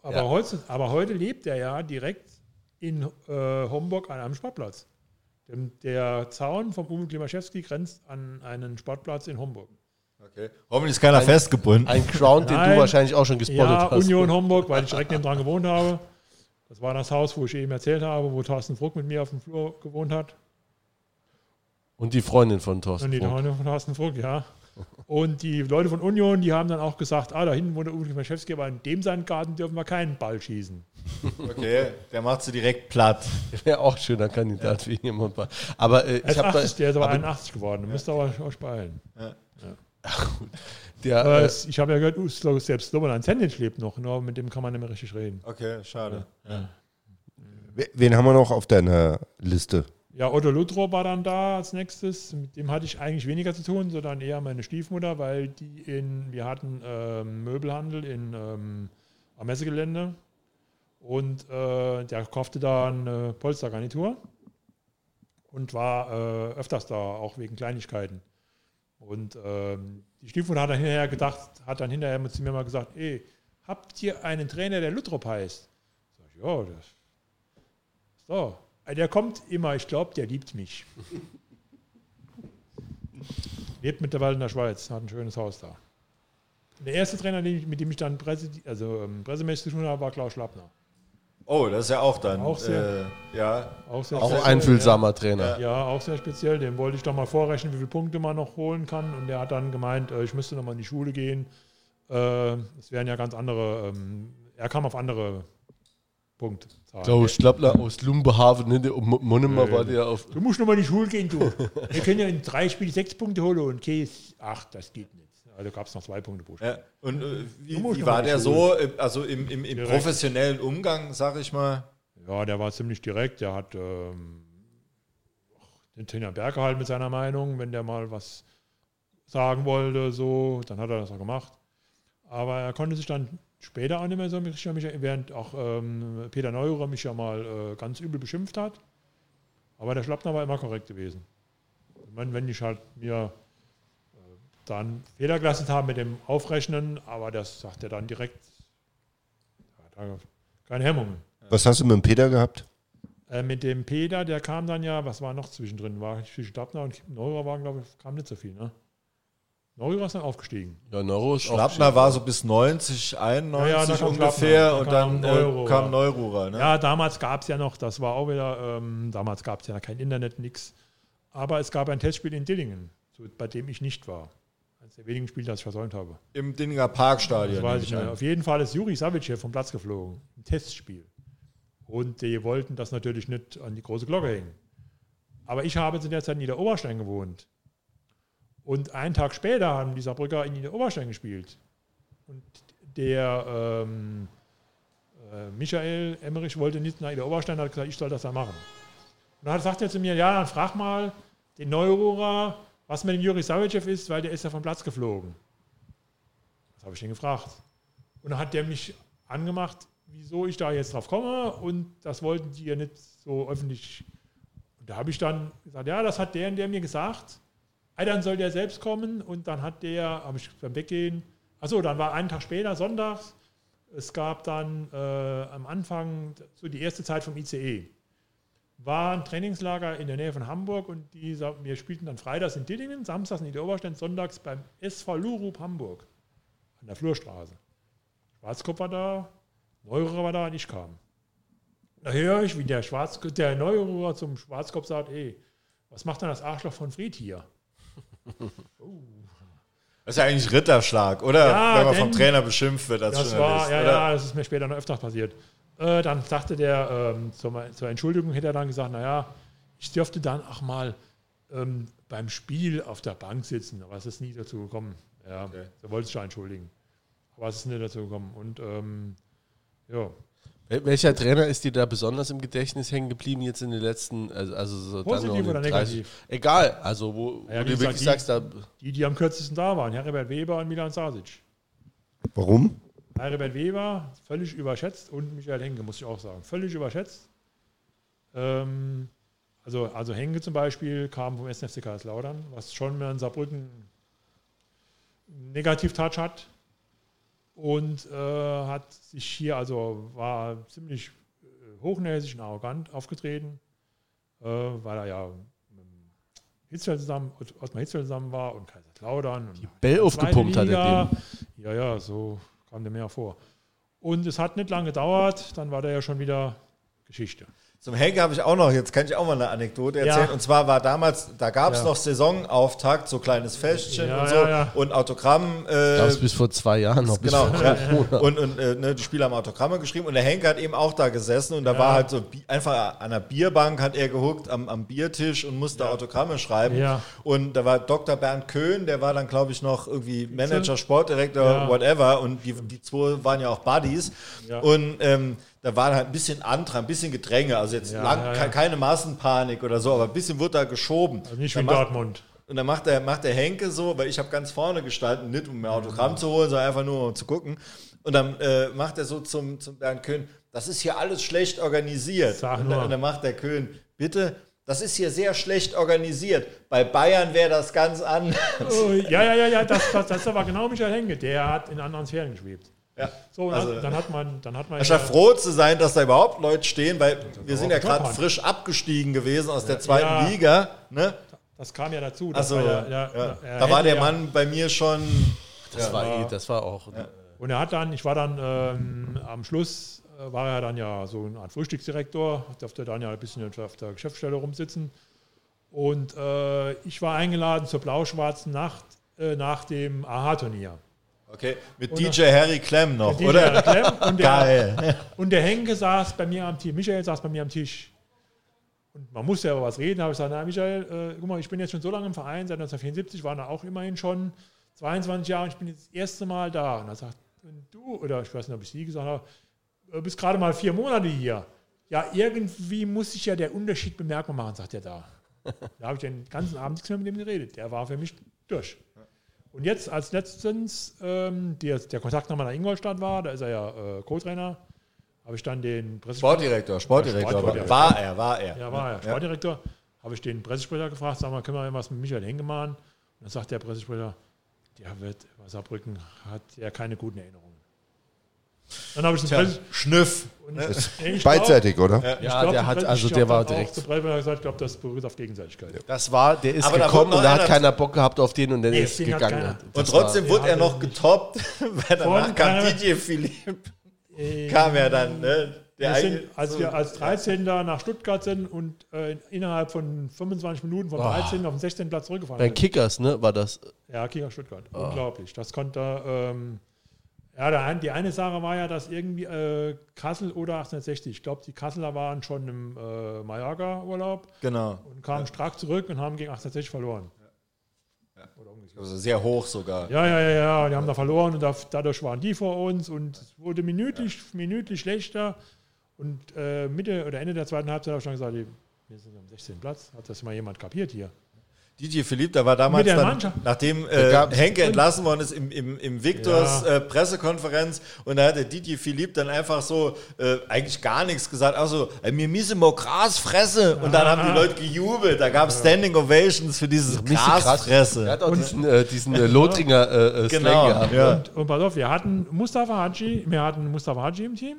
Aber, Ja. heute, aber heute lebt er ja direkt in äh, Homburg an einem Sportplatz. Dem, der Zaun vom Uwe Klimaszewski grenzt an einen Sportplatz in Homburg. Okay. Hoffentlich ist keiner Ein- festgebunden. ein Crown, den Nein. du wahrscheinlich auch schon gespottet Ja, hast. Union Homburg, weil ich direkt neben dran gewohnt habe. Das war das Haus, wo ich eben erzählt habe, wo Thorsten Fruck mit mir auf dem Flur gewohnt hat. Und die Freundin von Thorsten. Und die. Freunde von Thorsten Fruck, ja. Und die Leute von Union, die haben dann auch gesagt, ah, da hinten wohnt der Uwe Klimaszewski, aber in dem seinen Garten dürfen wir keinen Ball schießen. Okay, der macht sie direkt platt. (laughs) Wäre auch schöner Kandidat für jemand. war. Aber äh, Er ich ist habe 80, der ist aber aber 81 geworden. Da müsste aber euch beeilen. der, Aber äh, ich habe ja gehört, Uslo- selbst Slobodan Zendic lebt noch, nur mit dem kann man nicht mehr richtig reden. Okay, schade. We- Wen haben wir noch auf deiner Liste? Ja, Otto Luthrow war dann da als nächstes. Mit dem hatte ich eigentlich weniger zu tun, sondern eher meine Stiefmutter, weil die in, wir hatten ähm, Möbelhandel in, ähm, am Messegelände und äh, der kaufte da eine Polstergarnitur und war äh, öfters da, auch wegen Kleinigkeiten. Und ähm, die Stiefmutter hat dann hinterher gedacht, hat dann hinterher zu mir mal gesagt, ey, habt ihr einen Trainer, der Lutrop heißt? Sag ich, ja, das so. Der kommt immer, ich glaube, der liebt mich. (laughs) Lebt mittlerweile in der Schweiz, hat ein schönes Haus da. Der erste Trainer, mit dem ich dann Presse, also, ähm, pressemäßig zu tun habe, war Klaus Schlappner. Oh, das ist ja auch dann. Auch sehr- Äh, ja. Auch sehr auch speziell, einfühlsamer Trainer. Ja. auch sehr speziell. Dem wollte ich doch mal vorrechnen, wie viele Punkte man noch holen kann. Und der hat dann gemeint, äh, ich müsste noch mal in die Schule gehen. Äh, Es wären ja ganz andere, ähm, er kam auf andere Punktzahlen. Klaus Schlappler aus Lumbehaven, ne? Ja, war der auf. Du musst noch mal in die Schule gehen, du. Wir können ja in drei Spielen sechs Punkte holen und Käse, ach, das geht nicht. Also gab es noch zwei Punkte pro Spiel. ja. Und äh, wie, wie war der so, im- also im, im, im professionellen Umgang, sag ich mal? Ja, der war ziemlich direkt. Der hat ähm, den Trainer Berger halt mit seiner Meinung, wenn der mal was sagen wollte, so, dann hat er das auch gemacht. Aber er konnte sich dann später auch nicht mehr so richtig an mich, während auch ähm, Peter Neurer mich ja mal äh, ganz übel beschimpft hat. Aber der Schlappner war immer korrekt gewesen. Ich meine, wenn ich halt mir äh, dann Fehler gelassen habe mit dem Aufrechnen, aber das sagt er dann direkt. Ja, keine Hemmungen. Was hast du mit dem Peter gehabt? Äh, mit dem Peter, der kam dann ja, was war noch zwischendrin? War zwischen Stadtner und Neurer waren, glaube ich, kam nicht so viel, ne? Neurer ist dann aufgestiegen. Ja, Neuro ist auch Schlappner war so bis 90, 91 Ja, ja, ungefähr Schlappner, da und dann äh, kam Neururer. Ne? Ja, damals gab es ja noch, das war auch wieder, ähm, damals gab es ja kein Internet, nix. Aber es gab ein Testspiel in Dillingen, so, bei dem ich nicht war. Eines der wenigen Spiele, das ich versäumt habe. Im Dinninger Parkstadion. Das weiß ich nicht. Auf jeden Fall ist Juri Savic vom Platz geflogen. Ein Testspiel. Und die wollten das natürlich nicht an die große Glocke hängen. Aber ich habe zu der Zeit in Niederoberstein gewohnt. Und einen Tag später haben die Saarbrücker in Niederoberstein gespielt. Und der ähm, äh, Michael Emmerich wollte nicht nach Niederoberstein, hat gesagt, ich soll das da machen. Und dann sagt er zu mir, ja, dann frag mal den Neururer, was mit dem Juri Savicev ist, weil der ist ja vom Platz geflogen. Das habe ich den gefragt. Und dann hat der mich angemacht, wieso ich da jetzt drauf komme und das wollten die ja nicht so öffentlich. Und da habe ich dann gesagt, ja, das hat der und der mir gesagt. Ah, dann soll der selbst kommen und dann hat der, habe ich beim Weggehen, achso, dann war einen Tag später, sonntags, es gab dann äh, am Anfang so die erste Zeit vom ICE. War ein Trainingslager in der Nähe von Hamburg und die, wir spielten dann freitags in Dillingen, samstags in Niederoberstein, sonntags beim SV Lurup Hamburg an der Flurstraße. Schwarzkopf war da, Neururer war da und ich kam. Da höre ich, wie der, Schwarz, der Neururer zum Schwarzkopf sagt, ey, was macht denn das Arschloch von Fried hier? (laughs) oh. Das ist ja eigentlich Ritterschlag, oder? Ja, Wenn man vom Trainer beschimpft wird als Das Journalist. war, ja, oder? ja, das ist mir später noch öfters passiert. Äh, dann sagte der, ähm, zur, zur Entschuldigung hätte er dann gesagt, naja, ich dürfte dann auch mal ähm, beim Spiel auf der Bank sitzen, aber es ist nie dazu gekommen. Ja, Okay. da wollte ich ja entschuldigen. Aber es ist nicht dazu gekommen. Und ähm, ja, Wel- Welcher Trainer ist dir da besonders im Gedächtnis hängen geblieben jetzt in den letzten, also, also so Positiv oder negativ? Egal, also wo, Ja, wo du wirklich gesagt, sagst, da, die, die am kürzesten da waren, Heribert Weber und Milan Sasic. Warum? Heribert Weber, völlig überschätzt und Michael Henke, muss ich auch sagen. Völlig überschätzt. Ähm, also, also Henke zum Beispiel kam vom SNFC Kaiserslautern, was schon mal in Saarbrücken einen Negativ-Touch hat. Und äh, hat sich hier, also war ziemlich äh, hochnäsig und arrogant aufgetreten, äh, weil er ja mit Hitzfeld zusammen, Ottmar Hitzfeld zusammen war und Kaiserslautern. Und Bell aufgepumpt hat er Liga. Ja, ja, so kam der mehr vor. Und es hat nicht lange gedauert, dann war der ja schon wieder Geschichte. Zum Henke habe ich auch noch, jetzt kann ich auch mal eine Anekdote erzählen. Ja. Und zwar war damals, da gab es Ja. noch Saisonauftakt, so kleines Festchen Ja, und so ja, ja. und Autogramm. Äh, gab es bis vor zwei Jahren noch. Bis Genau, vor ja. Corona. und, und äh, ne, die Spieler haben Autogramme geschrieben und der Henke hat eben auch da gesessen und da Ja. war halt so einfach an der Bierbank hat er gehuckt am, am Biertisch und musste Autogramme schreiben. Ja. Und da war Dr. Bernd Köhn, der war dann glaube ich noch irgendwie Manager, Sportdirektor, Ja. whatever und die, die zwei waren ja auch Buddies Ja. und ähm, da war halt ein bisschen Antrag, ein bisschen Gedränge, also jetzt Ja, lang, ja, ja. ke- keine Massenpanik oder so, aber ein bisschen wurde da geschoben. Also nicht wie Dann in macht- Dortmund. und dann macht der, macht der Henke so, weil ich habe ganz vorne gestanden, nicht um mir Autogramm zu holen, sondern einfach nur um zu gucken. Und dann äh, macht er so zum, zum Bernd Köhn, das ist hier alles schlecht organisiert. Sag und, dann, und dann macht der Köhn, bitte, das ist hier sehr schlecht organisiert. Bei Bayern wäre das ganz anders. Oh, ja, ja, ja, ja, das, das, das war genau Michael Henke. Der hat in anderen Sphären geschwebt. Ja. So, Also- dann, hat man, dann hat man Anstatt froh zu sein, dass da überhaupt Leute stehen, weil wir sind ja gerade frisch abgestiegen gewesen aus der zweiten Ja. Liga. Ne? das kam ja dazu. Das Also, war ja, ja, ja, er da war der ja- Mann bei mir schon. Das war eh, das war auch. Und er hat dann, ich war dann ähm, am Schluss, äh, war er dann ja so eine Art Frühstücksdirektor, durfte dann ja ein bisschen auf der Geschäftsstelle rumsitzen. Und äh, ich war eingeladen zur blau-schwarzen Nacht äh, nach dem AHA-Turnier. Okay, mit Oder- DJ Harry Clem noch, DJ oder? Clem und der, (laughs) Geil. Und der Henke saß bei mir am Tisch, Michael saß bei mir am Tisch. Und man musste ja über was reden. Da habe ich gesagt, na Michael, äh, guck mal, ich bin jetzt schon so lange im Verein, seit 1974 waren da auch immerhin schon 22 Jahre und ich bin jetzt das erste Mal da. Und er sagt, du, oder ich weiß nicht, ob ich sie gesagt habe, äh, bist gerade mal vier Monate hier. Ja, irgendwie muss sich ja der Unterschied bemerkbar machen, sagt er da. (laughs) Da habe ich den ganzen Abend nichts mehr mit dem geredet. Der war für mich durch. Und jetzt als letztens ähm, der, der Kontakt nochmal nach Ingolstadt war, da ist er ja äh, Co-Trainer, habe ich dann den Pressesprecher. Sportdirektor, Sportdirektor. Sportdirektor. War er, war er. Ja, war er, Sportdirektor. Habe ich den Pressesprecher gefragt, sag mal, können wir was mit Michael Henke machen? Und dann sagt der Pressesprecher, der wird über Saarbrücken, hat ja keine guten Erinnerungen. Dann habe ich den Tja, Schnüff. Beidseitig, oder? glaub- ich Ja, glaub, der hat- also ich der war direkt- Zu Pressesprecher gesagt, ich glaube, das beruht auf Gegenseitigkeit. Das war, der ist Aber da gekommen wurde und da hat einer- keiner Bock gehabt auf den und der Nee, ist hat gegangen. Und trotzdem wurde er Ja, noch getoppt, (laughs) weil danach Von- kam DJ Philipp. Äh, Kam ja dann, ne? Wir sind, als wir als 13. nach Stuttgart sind und äh, innerhalb von 25 Minuten vom 13. auf den 16. Platz zurückgefahren Bei sind. Kickers, ne, war das. Ja, Kicker Stuttgart. Unglaublich. Das konnte. Ähm, ja, die eine Sache war ja, dass irgendwie äh, Kassel oder 1860, ich glaube, die Kasseler waren schon im äh, Mallorca-Urlaub Genau. und kamen stark zurück und haben gegen 1860 verloren. Oder umgekehrt. Also sehr hoch sogar. Ja, ja, ja, ja, die haben da verloren und da, dadurch waren die vor uns und es wurde minütlich, minütlich schlechter. Und äh, Mitte oder Ende der zweiten Halbzeit habe ich dann gesagt, wir sind am 16. Platz. Hat das mal jemand kapiert hier? DJ Philipp, da war damals dann, nachdem äh, Henke entlassen worden ist im, im, im Victors Ja. äh, Pressekonferenz und da hat der DJ Philipp dann einfach so äh, eigentlich gar nichts gesagt, also äh, mir miese mal Gras fresse und dann haben die Leute gejubelt, da gab es Standing Ovations für dieses. Grasfresse. Er hat auch diesen, äh, diesen äh, Lothringer äh, äh, Slang Genau, gehabt. ja. Und, und pass auf, wir hatten Mustafa Haji, wir hatten Mustafa Haji im Team,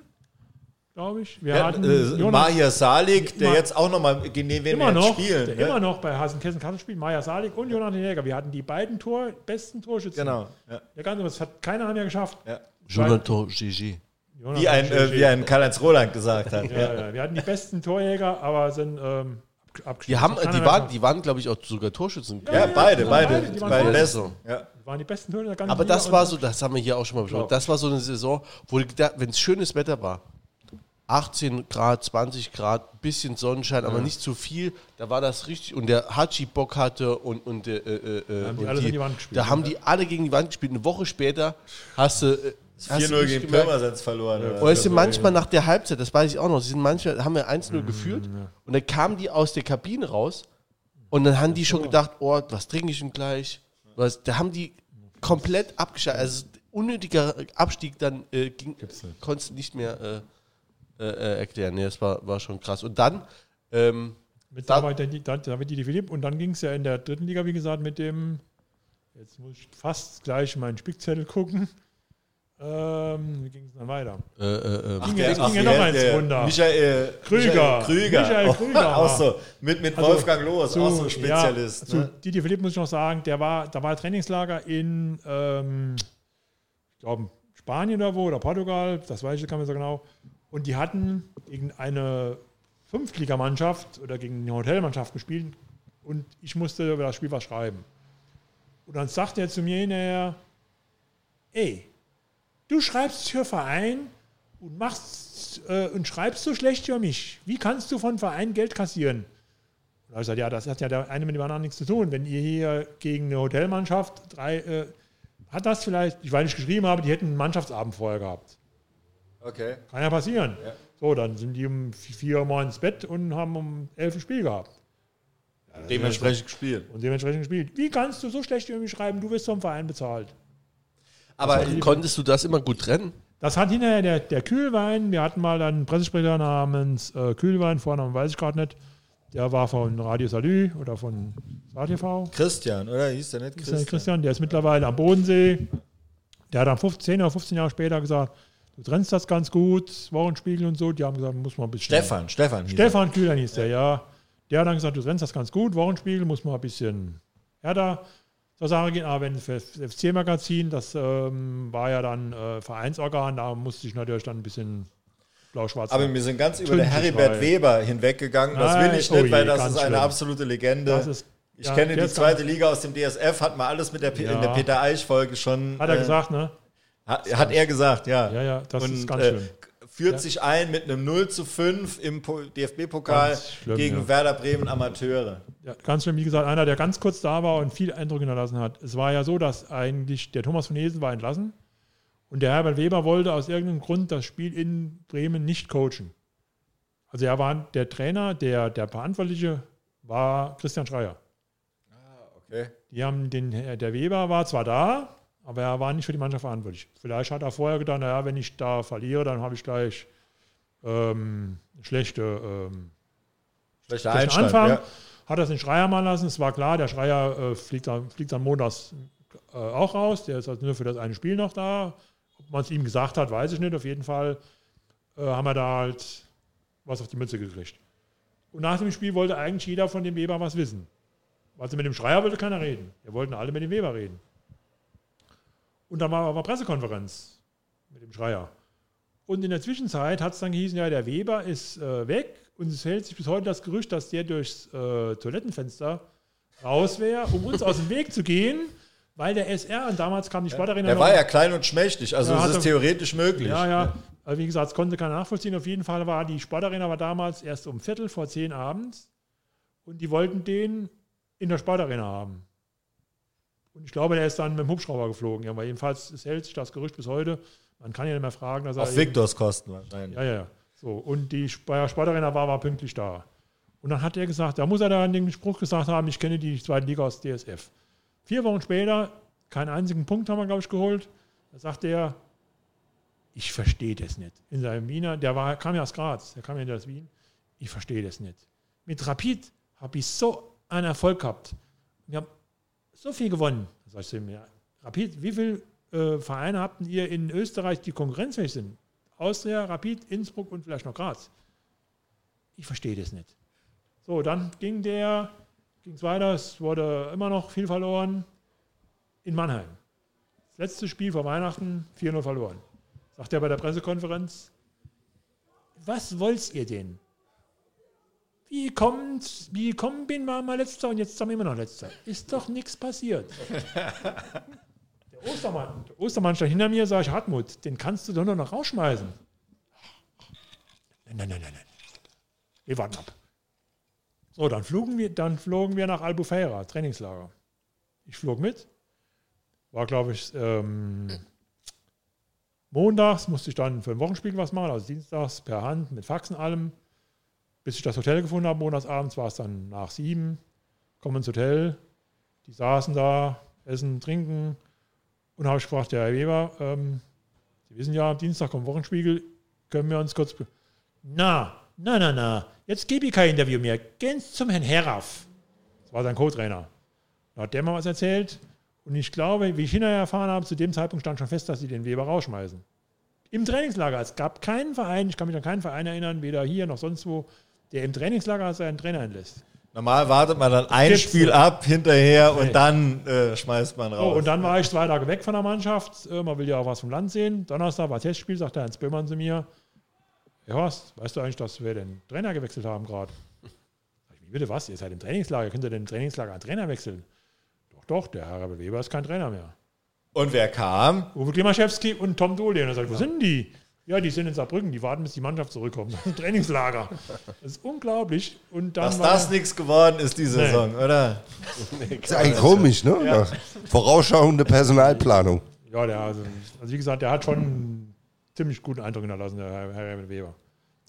glaube ich. Wir Ja, hatten äh, Mahir Salik, der Immer- jetzt auch nochmal gegen werden immer noch, spielen. der ne? immer noch bei Hasenkessen Kassel spielt, Maja Salik und Jonathan Jäger. Wir hatten die beiden Tor, besten Torschützen. Genau. Ja, Der ganze, das hat keiner mehr geschafft. ja. Jonathan. Jonas Wie ein, äh, wie ein Karl-Heinz Roland gesagt hat. ja, ja. Wir hatten die besten Torjäger, aber sind ähm. Die, haben, die, waren, die waren, glaube ich, auch sogar Torschützen. Ja, beide, ja, beide. beide, die waren beide. besten. So. Ja. waren die besten Tore der ganzen Aber das Liga war so, das haben wir hier auch schon mal besprochen. Ja. Das war so eine Saison, wo, wenn es schönes Wetter war, 18 Grad, 20 Grad, bisschen Sonnenschein, aber nicht zu viel. Da war das richtig. Und der Hachi Bock hatte und, und, äh, äh, äh, haben die und alles an die Wand gespielt, Da haben ne? die alle gegen die Wand gespielt. Eine Woche später hast du. äh, hast du 4-0 nicht gegen Pirmasens verloren. oder? oder es sind manchmal nach der Halbzeit, das weiß ich auch noch, sie sind manchmal, haben wir 1-0 geführt und dann kamen die aus der Kabine raus und dann haben die schon gedacht, oh, was trinke ich denn gleich? Was, da haben die komplett abgeschaltet. Also unnötiger Abstieg dann äh, ging, konntest du nicht mehr äh, äh, äh, erklären. Nee, das war, war schon krass. Und dann, ähm, Mit Da- da, war der, da, da wird die Philipp und dann ging es ja in der dritten Liga, wie gesagt, mit dem, jetzt muss ich fast gleich meinen Spickzettel gucken. Ähm, wie ging es dann weiter? äh, äh, äh, Ging Der- ach, ging ja noch eins der runter. Michael Krüger. Michael Krüger. Michael Krüger. (laughs) auch so. Mit, mit Also, Wolfgang Loos, zu- auch so ein Spezialist. Ja, zu ne? Didi Philipp muss ich noch sagen, der war, da war Trainingslager in, ähm, ich glaube, Spanien oder wo, oder Portugal, das weiß ich gar nicht so genau. Und die hatten gegen eine Fünftligamannschaft oder gegen eine Hotelmannschaft gespielt und ich musste über das Spiel was schreiben. Und dann sagt er zu mir hinterher, ey, du schreibst für Verein und machst äh, und schreibst so schlecht über mich. Wie kannst du von Verein Geld kassieren? Und ich gesagt, ja, das hat ja der eine mit dem anderen nichts zu tun. Wenn ihr hier gegen eine Hotelmannschaft drei, äh, hat das vielleicht, ich weiß nicht geschrieben habe, die hätten einen Mannschaftsabend vorher gehabt. Okay. Kann ja passieren. Ja. So, dann sind die um vier Uhr morgens ins Bett und haben um elf ein Spiel gehabt. Dementsprechend gespielt. Und dementsprechend gespielt. Wie kannst du so schlecht über mich schreiben? Du wirst vom Verein bezahlt. Aber konntest du das immer gut trennen? Das hat hinterher der, der Kühlwein, wir hatten mal einen Pressesprecher namens äh, Kühlwein, Vornamen weiß ich gerade nicht. Der war von Radio Salü oder von SATV. Christian, oder? Hieß der nicht Christian? Christian, der ist mittlerweile am Bodensee. Der hat dann 15 oder 15 Jahre später gesagt, du trennst das ganz gut, Wochenspiegel und so. Die haben gesagt, muss man ein bisschen. Stefan, Stefan. Stefan Kühler hieß der, ja. Der hat dann gesagt, du trennst das ganz gut, Wochenspiegel muss man ein bisschen härter zur Sache gehen. Aber wenn das FC-Magazin, das ähm, war ja dann äh, Vereinsorgan, da musste ich natürlich dann ein bisschen blau-schwarz Aber wir sind ganz über den Heribert er. Weber hinweggegangen. Das will ich oh nicht, je, weil das ist eine schlimm. absolute Legende. Ist- ich ja, kenne die zweite Liga aus dem DSF, hat mal alles mit der, P- Ja. in der Peter Eich-Folge schon. Hat er äh, gesagt, ne? Hat, hat er gesagt, ja. Ja, ja, das ist ganz äh, schlimm. Führt sich ein mit einem 0 zu 5 im Po- DFB-Pokal gegen ja. Werder Bremen Amateure. Ja, ganz schlimm, wie gesagt, einer, der ganz kurz da war und viel Eindruck hinterlassen hat. Es war ja so, dass eigentlich der Thomas von Hesen war entlassen und der Herbert Weber wollte aus irgendeinem Grund das Spiel in Bremen nicht coachen. Also er war der Trainer, der, der Verantwortliche war Christian Schreier. Okay. Die haben den, der Weber war zwar da, aber er war nicht für die Mannschaft verantwortlich. Vielleicht hat er vorher gedacht, naja, wenn ich da verliere, dann habe ich gleich ähm, schlechte ähm, Schlechter Einstand. Anfang. Ja. Hat das den Schreier machen lassen. Es war klar, der Schreier äh, fliegt, dann, fliegt dann montags äh, auch raus. Der ist also nur für das eine Spiel noch da. Ob man es ihm gesagt hat, weiß ich nicht. Auf jeden Fall äh, haben wir da halt was auf die Mütze gekriegt. Und nach dem Spiel wollte eigentlich jeder von dem Weber was wissen. Also mit dem Schreier wollte keiner reden. Wir wollten alle mit dem Weber reden. Und dann war aber Pressekonferenz mit dem Schreier. Und in der Zwischenzeit hat es dann gehießen, ja, der Weber ist äh, weg und es hält sich bis heute das Gerücht, dass der durchs äh, Toilettenfenster raus wäre, um uns aus dem Weg zu gehen, weil der SR, und damals kam die Sportarena Der noch- war ja klein und schmächtig, also Ja, es ist er- theoretisch möglich. ja, ja. Also wie gesagt, das konnte keiner nachvollziehen. Auf jeden Fall war die Sportarena war damals erst um Viertel vor zehn abends und die wollten den in der Sportarena haben. Und ich glaube, der ist dann mit dem Hubschrauber geflogen. Ja, aber jedenfalls es hält sich das Gerücht bis heute. Man kann ja nicht mehr fragen, dass er Auf Victors Kosten wahrscheinlich. ja, ja, ja. So, und die Sportarena war, war pünktlich da. Und dann hat er gesagt, da muss er dann den Spruch gesagt haben, ich kenne die zweite Liga aus DSF. Vier Wochen später, keinen einzigen Punkt haben wir, glaube ich, geholt. Da sagt er, ich verstehe das nicht. In seinem Wiener, der war, kam ja aus Graz, der kam ja aus Wien. Ich verstehe das nicht. Mit Rapid habe ich so einen Erfolg gehabt. Wir haben so viel gewonnen. Sag ich zu ja, Rapid, wie viele äh, Vereine habt ihr in Österreich, die konkurrenzfähig sind? Austria, Rapid, Innsbruck und vielleicht noch Graz. Ich verstehe das nicht. So, dann ging der, ging es weiter, es wurde immer noch viel verloren in Mannheim. Das letzte Spiel vor Weihnachten, 4-0 verloren. Sagt er bei der Pressekonferenz, was wollt ihr denn? Wie kommt, wie gekommen bin, war mal letzter und jetzt sind wir immer noch letzter. Ist doch nichts passiert. (laughs) Der Ostermann, der Ostermann stand hinter mir, sag ich, Hartmut, den kannst du doch nur noch rausschmeißen. Nein, nein, nein, nein, nein. Wir warten ab. So, dann flogen wir, dann flogen wir nach Albufeira, Trainingslager. Ich flog mit. War, glaube ich, ähm, montags musste ich dann für ein Wochenspiel was machen, also dienstags per Hand mit Faxen allem. Bis ich das Hotel gefunden habe, montagsabends war es dann nach sieben. Kommen ins Hotel. Die saßen da, essen, trinken. Und habe ich gefragt, der Herr Weber, ähm, Sie wissen ja, am Dienstag kommt Wochenspiegel, können wir uns kurz. Na, na, na, na, jetzt gebe ich kein Interview mehr. Gehen Sie zum Herrn Herraff. Das war sein Co-Trainer. Da hat der mal was erzählt. Und ich glaube, wie ich hinterher erfahren habe, zu dem Zeitpunkt stand schon fest, dass sie den Weber rausschmeißen. Im Trainingslager. Es gab keinen Verein, ich kann mich an keinen Verein erinnern, weder hier noch sonst wo, der im Trainingslager seinen Trainer entlässt. Normal wartet man dann ein Gibt's Spiel nicht. ab hinterher und Nee. dann äh, schmeißt man raus. und dann war ich zwei Tage weg von der Mannschaft. Äh, Man will ja auch was vom Land sehen. Donnerstag war Testspiel, sagt der Hans Böhmann zu mir. Ja, Horst, weißt du eigentlich, dass wir den Trainer gewechselt haben gerade? Ich, Wie bitte was? Ihr seid im Trainingslager. Könnt ihr denn im Trainingslager einen Trainer wechseln? Doch, doch, der Herr Weber ist kein Trainer mehr. Und wer kam? Uwe Klimaschewski und Tom Dohle. Und er sagt, wo sind die? Ja, die sind in Saarbrücken, die warten, bis die Mannschaft zurückkommt. Das ist ein Trainingslager. Das ist unglaublich. Und dann Dass das nichts geworden ist, die Saison, oder? (laughs) ist eigentlich komisch, ne? Ja. Vorausschauende Personalplanung. Ja, der, also, also wie gesagt, der hat schon einen ziemlich guten Eindruck hinterlassen, der Herr, Herr Weber.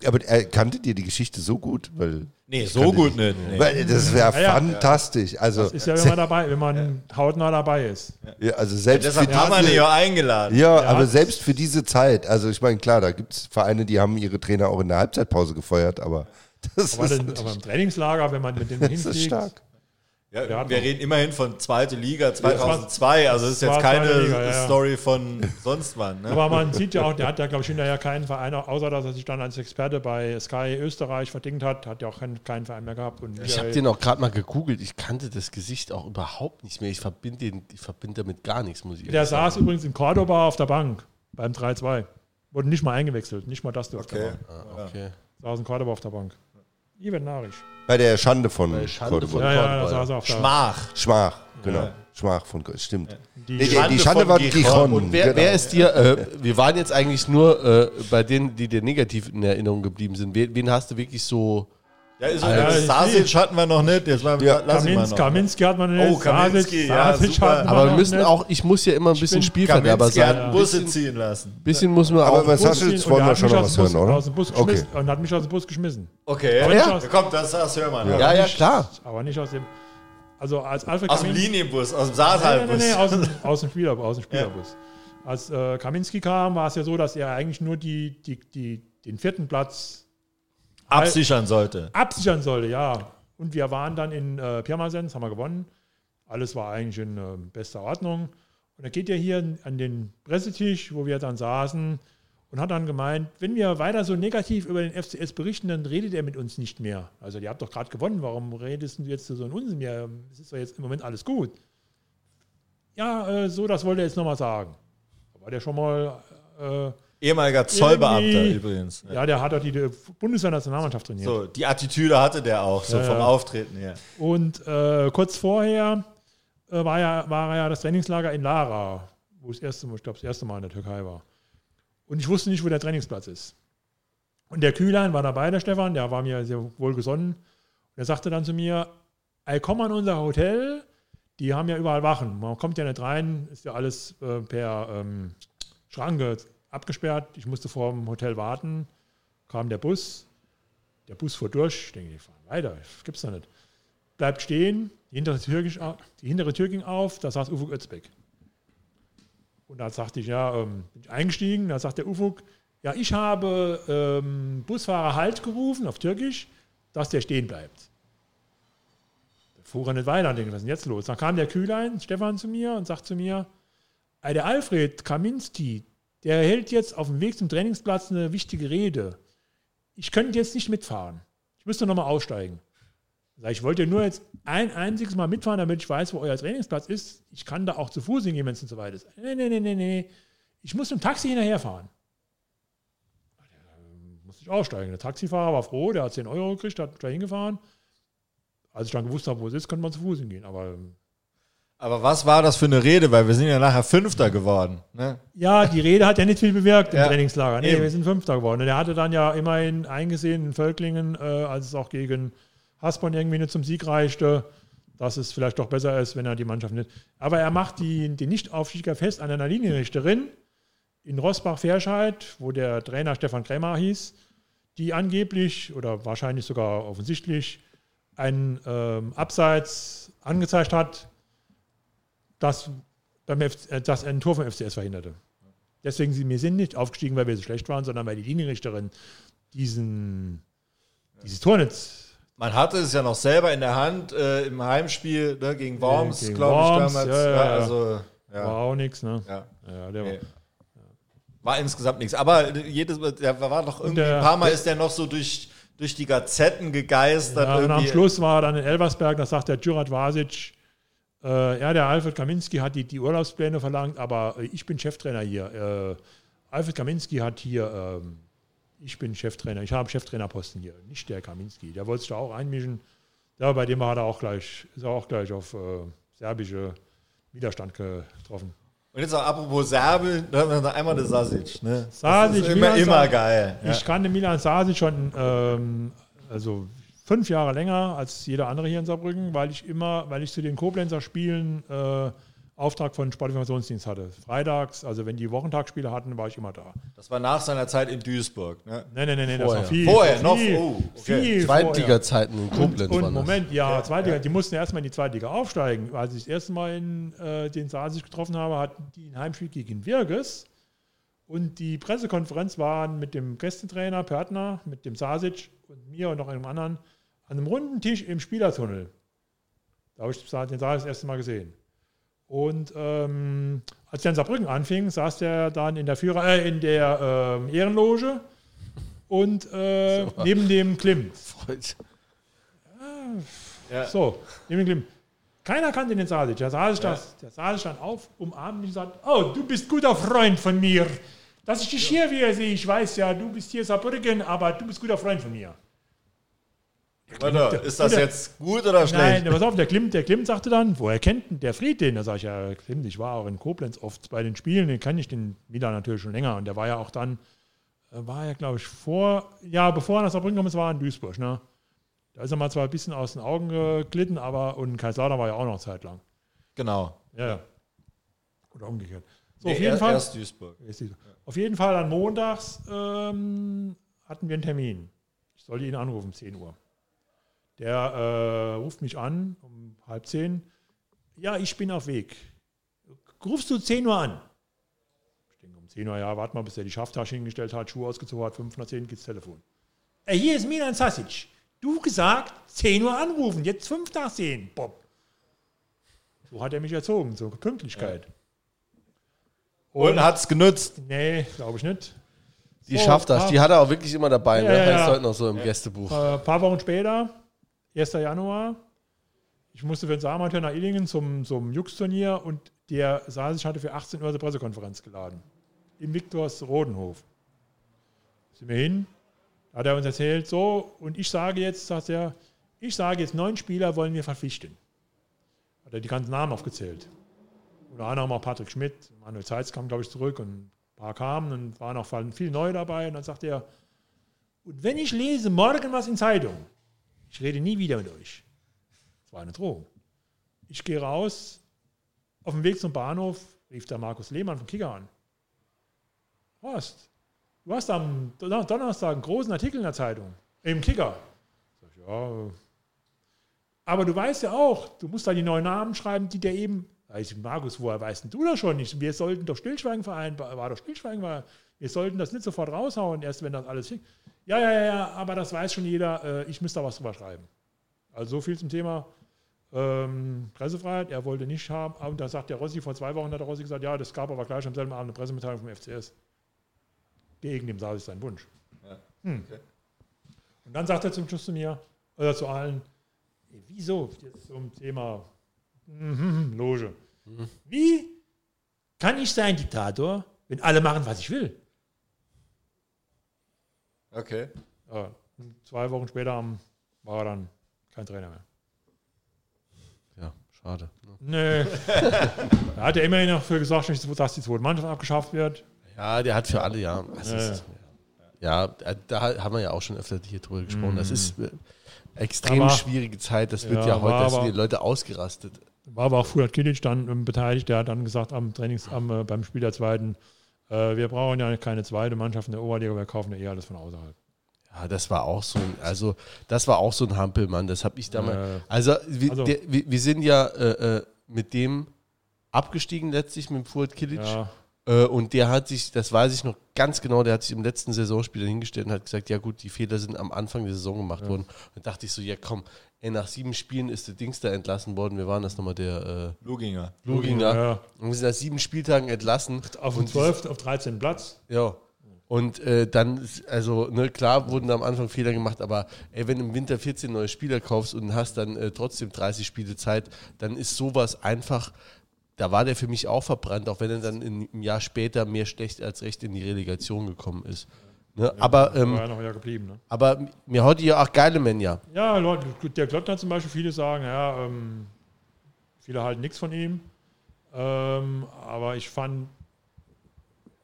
Aber er kanntet ihr die Geschichte so gut? Weil, Nee, so gut nicht. Nee. weil das wäre Ja, ja. fantastisch. Also, Das ist ja, wenn man dabei, wenn man hautnah dabei ist. ja, also selbst für Deshalb haben wir ihn ja eingeladen. Ja, Der aber selbst für diese Zeit, also ich meine, klar, da gibt es Vereine, die haben ihre Trainer auch in der Halbzeitpause gefeuert, aber das Aber, ist, den, aber im Trainingslager, wenn man mit dem (laughs) das ist hinfliegt, stark. Ja, wir noch- reden immerhin von zweite Liga 2002, also das ist jetzt keine Liga, ja, ja. Story von (laughs) sonst wann. Ne? aber man sieht ja auch, der hat ja, glaube ich, hinterher keinen Verein, außer dass er sich dann als Experte bei Sky Österreich verdingt hat, hat ja auch keinen, keinen Verein mehr gehabt. Und Ich habe den auch gerade mal gegoogelt. Ich kannte das Gesicht auch überhaupt nicht mehr. Ich verbinde den, ich verbinde damit gar nichts, muss ich der sagen. saß übrigens in Cordoba auf der Bank beim 3-2. Wurde nicht mal eingewechselt, nicht mal das durfte Okay. Ah, okay. Saß in Cordoba auf der Bank. Ivan Narisch. Bei der Schande von Bei Schande Cordoba. Ja, ja, Schmach. Schmach, genau. Ja. Schmach von Cordoba, stimmt. Die, Nee, Schande die Schande von war. Gijon. Und wer, genau. wer ist dir, äh, wir waren jetzt eigentlich nur äh, bei denen, die dir negativ in Erinnerung geblieben sind. Wen, wen hast du wirklich so, Ja, ist Ja, Sasic hatten wir noch nicht. Jetzt mal, Ja. lass ihn mal Kaminski, noch. Kaminski hat man nicht. Oh, Kaminski, Sasic- ja, Sasic aber wir noch müssen nicht. auch, ich muss ja immer ein bisschen Spielverderber Kaminski hat sein. Busse Bisschen, ziehen lassen. bisschen muss man Aber auch. bei Bus Sasic wollen wir hat schon noch was dem hören, oder? Aus dem Bus Okay. und hat mich aus dem Bus geschmissen. Okay. Aber Ja. aus- Komm, das, das hör mal. Ja, ja, klar. Aber nicht aus dem. Also als Alfred Aus dem Kamin- Linienbus, aus dem Saartalbus. nee, nee, aus dem, (laughs) aus dem, Spieler, aus dem Spielerbus. Als äh, Kaminski kam, war es ja so, dass er eigentlich nur die, die, die, den vierten Platz Absichern sollte. absichern sollte, ja. Und wir waren dann in äh, Pirmasens, haben wir gewonnen. Alles war eigentlich in äh, bester Ordnung. Und dann geht er hier an den Pressetisch, wo wir dann saßen, und hat dann gemeint, wenn wir weiter so negativ über den FCS berichten, dann redet er mit uns nicht mehr. Also, ihr habt doch gerade gewonnen, warum redest du jetzt so einen Unsinn mehr? Es ist doch jetzt im Moment alles gut. Ja, äh, so, das wollte er jetzt nochmal sagen. Da war der schon mal. Ehemaliger Zollbeamter Irgendwie- übrigens. ja, der hat doch die, Bundeswehr-Nationalmannschaft trainiert. So, die Attitüde hatte der auch, so Ja, vom ja. Auftreten her. Und äh, kurz vorher äh, war, ja, war ja das Trainingslager in Lara, wo das erste, Mal- ich glaube, das erste Mal in der Türkei war. Und ich wusste nicht, wo der Trainingsplatz ist. Und der Kühlein war dabei, der Stefan, der war mir sehr wohlgesonnen. Und er sagte dann zu mir, ey, komm an unser Hotel, die haben ja überall Wachen. Man kommt ja nicht rein, ist ja alles äh, per ähm, Schranke abgesperrt. Ich musste vor dem Hotel warten, kam der Bus, der Bus fuhr durch, ich denke, die fahren weiter, das gibt's doch nicht. Bleibt stehen, die hintere Tür, die hintere Tür ging auf, da saß Ufuk Özbek. Und da sagte ich, ja, ähm, bin ich eingestiegen, da sagt der Ufuk, ja, ich habe ähm, Busfahrer Halt gerufen auf Türkisch, dass der stehen bleibt. Da fuhr er nicht weiter und denke, was ist denn jetzt los? Dann kam der Kühlein, Stefan, zu mir und sagt zu mir, "Ey, der Alfred Kaminski, der hält jetzt auf dem Weg zum Trainingsplatz eine wichtige Rede. Ich könnte jetzt nicht mitfahren. Ich müsste nochmal aussteigen. Ich, wollte nur jetzt ein einziges Mal mitfahren, damit ich weiß, wo euer Trainingsplatz ist. Ich kann da auch zu Fuß hingehen, wenn es so weit ist. Nee, nee, nee, nee, nee. Ich muss mit dem Taxi hinterherfahren. Muss musste ich aussteigen. Der Taxifahrer war froh, der hat 10 Euro gekriegt, hat da hingefahren. Als ich dann gewusst habe, wo es ist, konnte man zu Fuß hingehen. Aber ähm, Aber was war das für eine Rede? Weil wir sind ja nachher Fünfter geworden. Ne? ja, die Rede hat ja nicht viel bewirkt im Ja, Trainingslager. Nee, eben. wir sind Fünfter geworden. Und er hatte dann ja immerhin eingesehen in Völklingen, äh, als es auch gegen Hasborn irgendwie nicht zum Sieg reichte, dass es vielleicht doch besser ist, wenn er die Mannschaft nicht. Aber er macht die, den Nicht-Aufstieger fest an einer Linienrichterin in Rosbach-Ferscheid, wo der Trainer Stefan Krämer hieß, die angeblich oder wahrscheinlich sogar offensichtlich einen ähm, Abseits angezeigt hat, das, beim FC, äh, das ein Tor vom FCS verhinderte. Deswegen sind wir sind nicht aufgestiegen, weil wir so schlecht waren, sondern weil die Linienrichterin diesen, dieses Tor nicht Man hatte es ja noch selber in der Hand äh, im Heimspiel ne, gegen Worms, gegen glaube ich, damals. ja, ja, ja. also, war ja, auch nichts. Ne? ja. Ja, der Nee. war, War insgesamt nichts. Aber jedes der war doch irgendwie, der- ein paar Mal ist der noch so durch, durch die Gazetten gegeistert. ja, und am. Schluss war er dann in Elversberg, da sagt der Djurat Vasic, äh, ja, der Alfred Kaminski hat die, die Urlaubspläne verlangt, aber äh, ich bin Cheftrainer hier. Äh, Alfred Kaminski hat hier, ähm, ich bin Cheftrainer, ich habe Cheftrainerposten hier, nicht der Kaminski. Der wollte sich da auch einmischen. Ja, bei dem hat er auch gleich, ist er auch gleich auf äh, serbische Widerstand getroffen. Und jetzt auch apropos Serbe, da haben wir noch einmal der Sasic. Ne? Sasic, immer, Milan immer geil. Ja. Ich kannte Milan Sasic schon ähm, also fünf Jahre länger als jeder andere hier in Saarbrücken, weil ich immer, weil ich zu den Koblenzer Spielen äh, Auftrag von Sportinformationsdienst hatte. Freitags, also wenn die Wochentagsspiele hatten, war ich immer da. Das war nach seiner Zeit in Duisburg. Ne? Nein, nein, nein, nein, das Vorher. war viel. Vorher, viel, noch? Oh, okay. viel vorher. Zweitliga-Zeiten in Koblenz Und das. Moment, ja, Zweitliga, die mussten erstmal in die Zweitliga aufsteigen. Als ich das erste Mal in, äh, den Sasic getroffen habe, hatten die ein Heimspiel gegen Wirges. Und die Pressekonferenz war mit dem Gästetrainer Pörtner, mit dem Sasic und mir und noch einem anderen an einem runden Tisch im Spielertunnel. Da habe ich den Sasic das erste Mal gesehen. Und ähm, als der in Saarbrücken anfing, saß der dann in der Führer, äh, in der ähm, Ehrenloge und äh, neben dem Klimt. (laughs) Freut. Ja. So, neben dem Klimt. Keiner kannte den Sasic. Der Sasic, das, der Sasic stand auf, umarmt mich und sagt, oh, du bist guter Freund von mir. Dass ich dich hier wieder sehe, ich weiß ja, du bist hier Saarbrücken, aber du bist guter Freund von mir. Warte, ist das der- jetzt gut oder Nein, schlecht? pass auf, der Klimt, der Klimt sagte dann, woher kennt denn der Fried den? Da sage ich, ja, Klimt, ich war auch in Koblenz oft bei den Spielen, den kenne ich den Milan natürlich schon länger. Und der war ja auch dann, äh, war ja, glaube ich, vor, ja, bevor er nach Saarbrücken gekommen ist, war er in Duisburg, ne? Da ist er mal zwar ein bisschen aus den Augen geglitten, aber und Kaiserslautern war ja auch noch eine Zeit lang. Genau. Ja, ja. Oder umgekehrt. So, Nee, auf jeden er- Fall. Duisburg. Ist die- Auf jeden Fall dann montags ähm, hatten wir einen Termin. Ich sollte ihn anrufen, 10 Uhr. Der äh, ruft mich an um halb zehn. Ja, ich bin auf Weg. Rufst du 10 Uhr an? Ich denke um 10 Uhr, ja, warte mal, bis er die Schafftasche hingestellt hat, Schuhe ausgezogen hat, 5 nach 10 geht's Telefon. Äh, hier ist Milan Sasic. Du gesagt, 10 Uhr anrufen, jetzt 5 nach 10, Bob. So hat er mich erzogen, so Pünktlichkeit. Und hat's genutzt. Nee, glaube ich nicht. Die So, schafft das. Die hat er auch wirklich immer dabei. Ja, ne? ja, heißt ja. heute noch so im Gästebuch. Ein paar Wochen später, 1. Januar, ich musste für den Saaramateur nach Illingen zum, zum Jux-Turnier und der Sasic hatte für 18 Uhr eine Pressekonferenz geladen. Im Viktors Rodenhof. Sind wir hin, hat er uns erzählt, so, und ich sage jetzt, sagt er, ich sage jetzt, neun Spieler wollen wir verpflichten. Hat er die ganzen Namen aufgezählt. Unter anderem auch Patrick Schmidt, Manuel Zeitz kam, glaube ich, zurück und ein paar kamen und waren auch viel neu dabei. Und dann sagte er, und wenn ich lese morgen was in Zeitung, ich rede nie wieder mit euch. Das war eine Drohung. Ich gehe raus, auf dem Weg zum Bahnhof rief der Markus Lehmann vom Kicker an. Horst, du hast am Don- Donnerstag einen großen Artikel in der Zeitung, im Kicker. Sag ich, ja, äh. aber du weißt ja auch, du musst da die neuen Namen schreiben, die der eben. Ich, Markus, woher weißt denn du das schon nicht? Wir sollten doch Stillschweigen vereinbaren, war doch Stillschweigen, war, wir sollten das nicht sofort raushauen, erst wenn das alles schick. Ja, ja, ja, ja, aber das weiß schon jeder, äh, ich müsste da was drüber schreiben. Also so viel zum Thema ähm, Pressefreiheit. Er wollte nicht haben. Und da sagt der Rossi, vor zwei Wochen hat der Rossi gesagt, ja, das gab aber gleich am selben Abend eine Pressemitteilung vom FCS. Gegen dem Saal ist sein Wunsch. Hm. okay. Und dann sagt er zum Schluss zu mir, oder zu allen, "Ey, wieso, jetzt zum Thema mhm, (laughs) Loge. Wie kann ich sein Diktator, wenn alle machen, was ich will? Okay. Ja, zwei Wochen später am- war er dann kein Trainer mehr. Ja, schade. Nee. (laughs) er hat ja immerhin noch für gesagt, dass die zweite Mannschaft abgeschafft wird. Ja, der hat für alle, ja. Das Ja, ist, ja, da haben wir ja auch schon öfter hier drüber gesprochen. Das ist äh, extrem Mhm. Aber- schwierige Zeit. Das wird Ja, ja, heute, war da sind aber- die Leute ausgerastet. War aber auch Fuad Kilic dann ähm, beteiligt. Der hat dann gesagt am Trainings, am, äh, beim Spiel der zweiten, äh, wir brauchen ja keine zweite Mannschaft in der Oberliga, wir kaufen ja eh alles von außerhalb. Ja, das war auch so ein, also das war auch so ein Hampelmann. Das habe ich damals. Äh, Also, wir, Also- der, wir, wir sind ja äh, äh, mit dem abgestiegen letztlich mit Fuad Kilic. ja, Äh, und der hat sich, das weiß ich noch ganz genau, der hat sich im letzten Saisonspiel hingestellt und hat gesagt, ja gut, die Fehler sind am Anfang der Saison gemacht worden. Und dachte ich so, ja komm, ey, nach sieben Spielen ist der Dings da entlassen worden. Wir waren das nochmal der Luginger. äh, Luginger. Ja. Und wir sind nach sieben Spieltagen entlassen. auf dem und 12., auf 13. Platz. ja. Und äh, dann, ist- also, ne, klar wurden da am Anfang Fehler gemacht, aber ey, wenn du im Winter 14 neue Spieler kaufst und hast dann äh, trotzdem 30 Spiele Zeit, dann ist sowas einfach, da war der für mich auch verbrannt, auch wenn er dann in, im Jahr später mehr schlecht als recht in die Relegation gekommen ist. Ne? aber, ähm, war ja noch ja geblieben. Ne? aber mir heute ja auch geile Männer. Ja, Leute, der Klottner zum Beispiel, viele sagen, ja, ähm, viele halten nichts von ihm. Ähm, aber ich fand,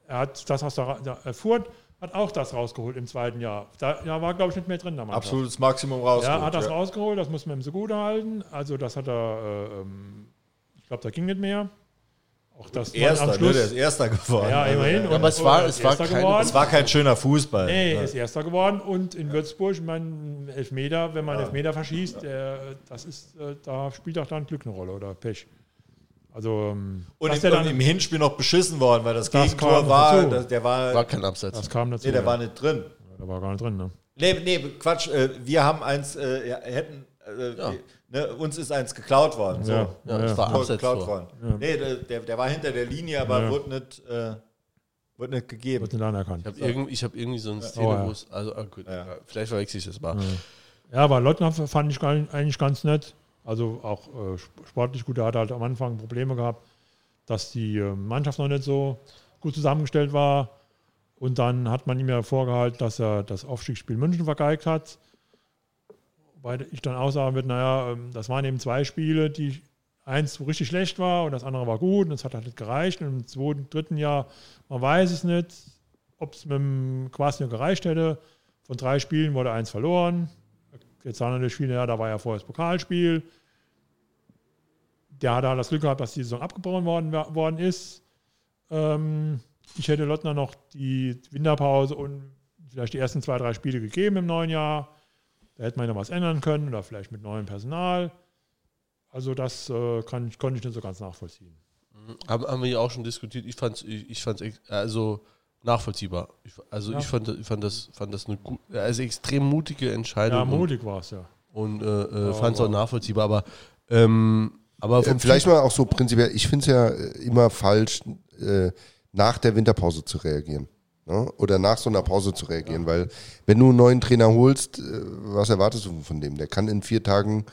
er hat das aus der, der er Furt hat auch das rausgeholt im zweiten Jahr. Da ja, war, glaube ich, nicht mehr drin. damals. Absolutes Maximum rausgeholt. Ja, hat das ja. rausgeholt, das muss man ihm so gut halten. Also, das hat er, äh, ähm, glaube, da ging nicht mehr. Auch das war Erster, am ne? Schluss. Der ist Erster geworden. ja, immerhin. Ja, aber es war- es war geworden. Es war kein schöner Fußball. Nee, Ja. ist Erster geworden und in Würzburg, ich meine, Elfmeter, wenn man Elfmeter verschießt, der, das ist, äh, da spielt auch dann Glück eine Rolle oder Pech. Also, ähm, Und, im, und dann, im Hinspiel noch beschissen worden, weil das, Das Gegentor war, das, der war, War kein Absatz. das kam dazu. nee, der ja. war nicht drin. der war gar nicht drin, ne? Nee, nee, Quatsch, äh, wir haben eins, äh, ja, hätten, äh, Ja. Ne, uns ist eins geklaut worden. So. Ja, Ja, ja, das war Abseits geklaut vor. worden. Nee, der, der, war hinter der Linie, aber Ja. wurde, nicht, äh, wurde nicht gegeben. Wird nicht anerkannt. Ich habe irgendwie, ich hab irgendwie so eine Szene, Oh, ja. wo es, also ah, gut, Ja. ja, vielleicht verwechsel ich das mal. Ja, aber Lottner fand ich eigentlich ganz nett. Also auch äh, sp- sportlich gut. Er hat halt am Anfang Probleme gehabt, dass die äh, Mannschaft noch nicht so gut zusammengestellt war. Und dann hat man ihm ja vorgehalten, dass er das Aufstiegsspiel München vergeigt hat. Weil ich dann auch sagen würde, naja, ähm, das waren eben zwei Spiele, die eins wo richtig schlecht war und das andere war gut und es hat halt nicht gereicht. Und im zweiten, dritten Jahr, man weiß es nicht, ob es mit dem Quasi gereicht hätte. Von drei Spielen wurde eins verloren. Jetzt sagen natürlich viele, ja, da war ja vorher das Pokalspiel. Der hat halt das Glück gehabt, dass die Saison abgebrochen worden, worden ist. Ähm, ich hätte Lottner noch die Winterpause und vielleicht die ersten zwei, drei Spiele gegeben im neuen Jahr. Da hätte man noch was ändern können oder vielleicht mit neuem Personal. Also das äh, kann, konnte ich nicht so ganz nachvollziehen. Haben, haben wir ja auch schon diskutiert. Ich fand es ich, ich fand's also nachvollziehbar. Ich, also Ja. ich fand, ich fand das, fand das eine gut, also extrem mutige Entscheidung Ja, mutig war es ja. und, äh, Ja, fand es auch nachvollziehbar. Aber, ähm, aber Äh, Vielleicht mal auch so prinzipiell, ich finde es ja äh, immer falsch, äh, nach der Winterpause zu reagieren. Ne? Oder nach so einer Pause zu reagieren, weil wenn du einen neuen Trainer holst, äh, was erwartest du von dem? Der kann in vier Tagen,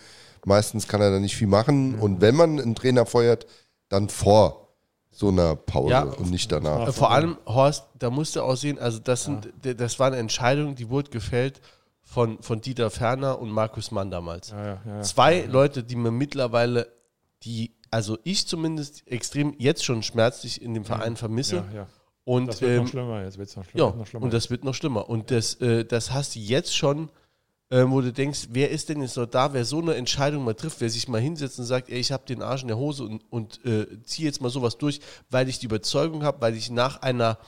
meistens kann er da nicht viel machen. Und wenn man einen Trainer feuert, dann vor so einer Pause Ja. und nicht danach. Äh, Vor allem, Horst, da musste auch sehen, also das, sind, d- das war eine Entscheidung, die wurde gefällt von, von Dieter Ferner und Markus Mann damals. Ja, ja, ja, ja. Zwei Leute, die mir mittlerweile, die, also ich zumindest extrem jetzt schon schmerzlich in dem Verein vermisse. Und, Das wird ähm, noch schlimmer. Jetzt wird es noch ja, noch schlimmer. und das wird noch schlimmer. Und das, äh, das hast du jetzt schon, äh, wo du denkst, wer ist denn jetzt noch da, wer so eine Entscheidung mal trifft, wer sich mal hinsetzt und sagt, ey, ich habe den Arsch in der Hose und, und äh, ziehe jetzt mal sowas durch, weil ich die Überzeugung habe, weil ich nach einer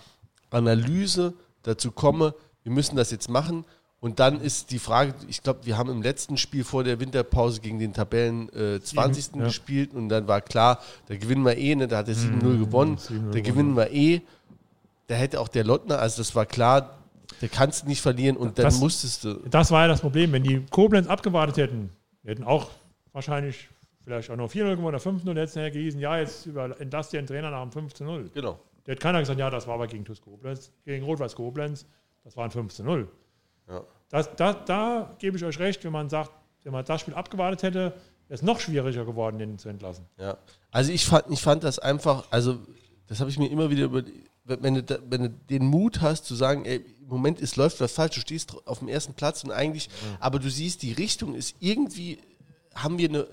Analyse dazu komme, wir müssen das jetzt machen. Und dann ist die Frage, ich glaube, wir haben im letzten Spiel vor der Winterpause gegen den Tabellen äh, 20. ja. gespielt und dann war klar, da gewinnen wir eh, ne? da hat er 7-0 gewonnen, 7-0 da gewinnen wir eh. Da hätte auch der Lottner, also das war klar, der kannst du nicht verlieren und dann Das- musstest du. Das war ja das Problem. Wenn die Koblenz abgewartet hätten, hätten auch wahrscheinlich vielleicht auch nur 4-0 gewonnen oder 5-0, hätte es nachher gehießen, ja, jetzt über- entlasst ihr den Trainer nach dem 15-0. Genau. Der hat keiner gesagt, ja, das war aber gegen TuS Koblenz, gegen Rot-Weiß Koblenz, das war ein 15-0. Ja. Das, da, da gebe ich euch recht, wenn man sagt, wenn man das Spiel abgewartet hätte, wäre es noch schwieriger geworden, den zu entlassen. Ja. Also ich fand, ich fand das einfach, also das habe ich mir immer wieder über, wenn du, wenn du den Mut hast zu sagen, ey, Moment, es läuft was falsch, du stehst auf dem ersten Platz und eigentlich, aber du siehst, die Richtung ist irgendwie, haben wir eine,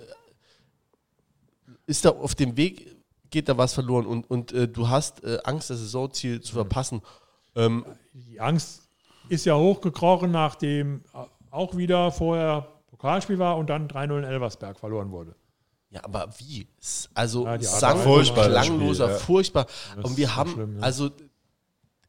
ist da auf dem Weg, geht da was verloren und, und äh, du hast äh, Angst, das Saisonziel zu verpassen. Ähm, Die Angst ist ja hochgekrochen, nachdem auch wieder vorher Pokalspiel war und dann 3-0 in Elversberg verloren wurde. Ja, aber wie? Also Ja, sang. Furchtbar, klangloser, Spiel, furchtbar. Und wir haben, schlimm, ja. also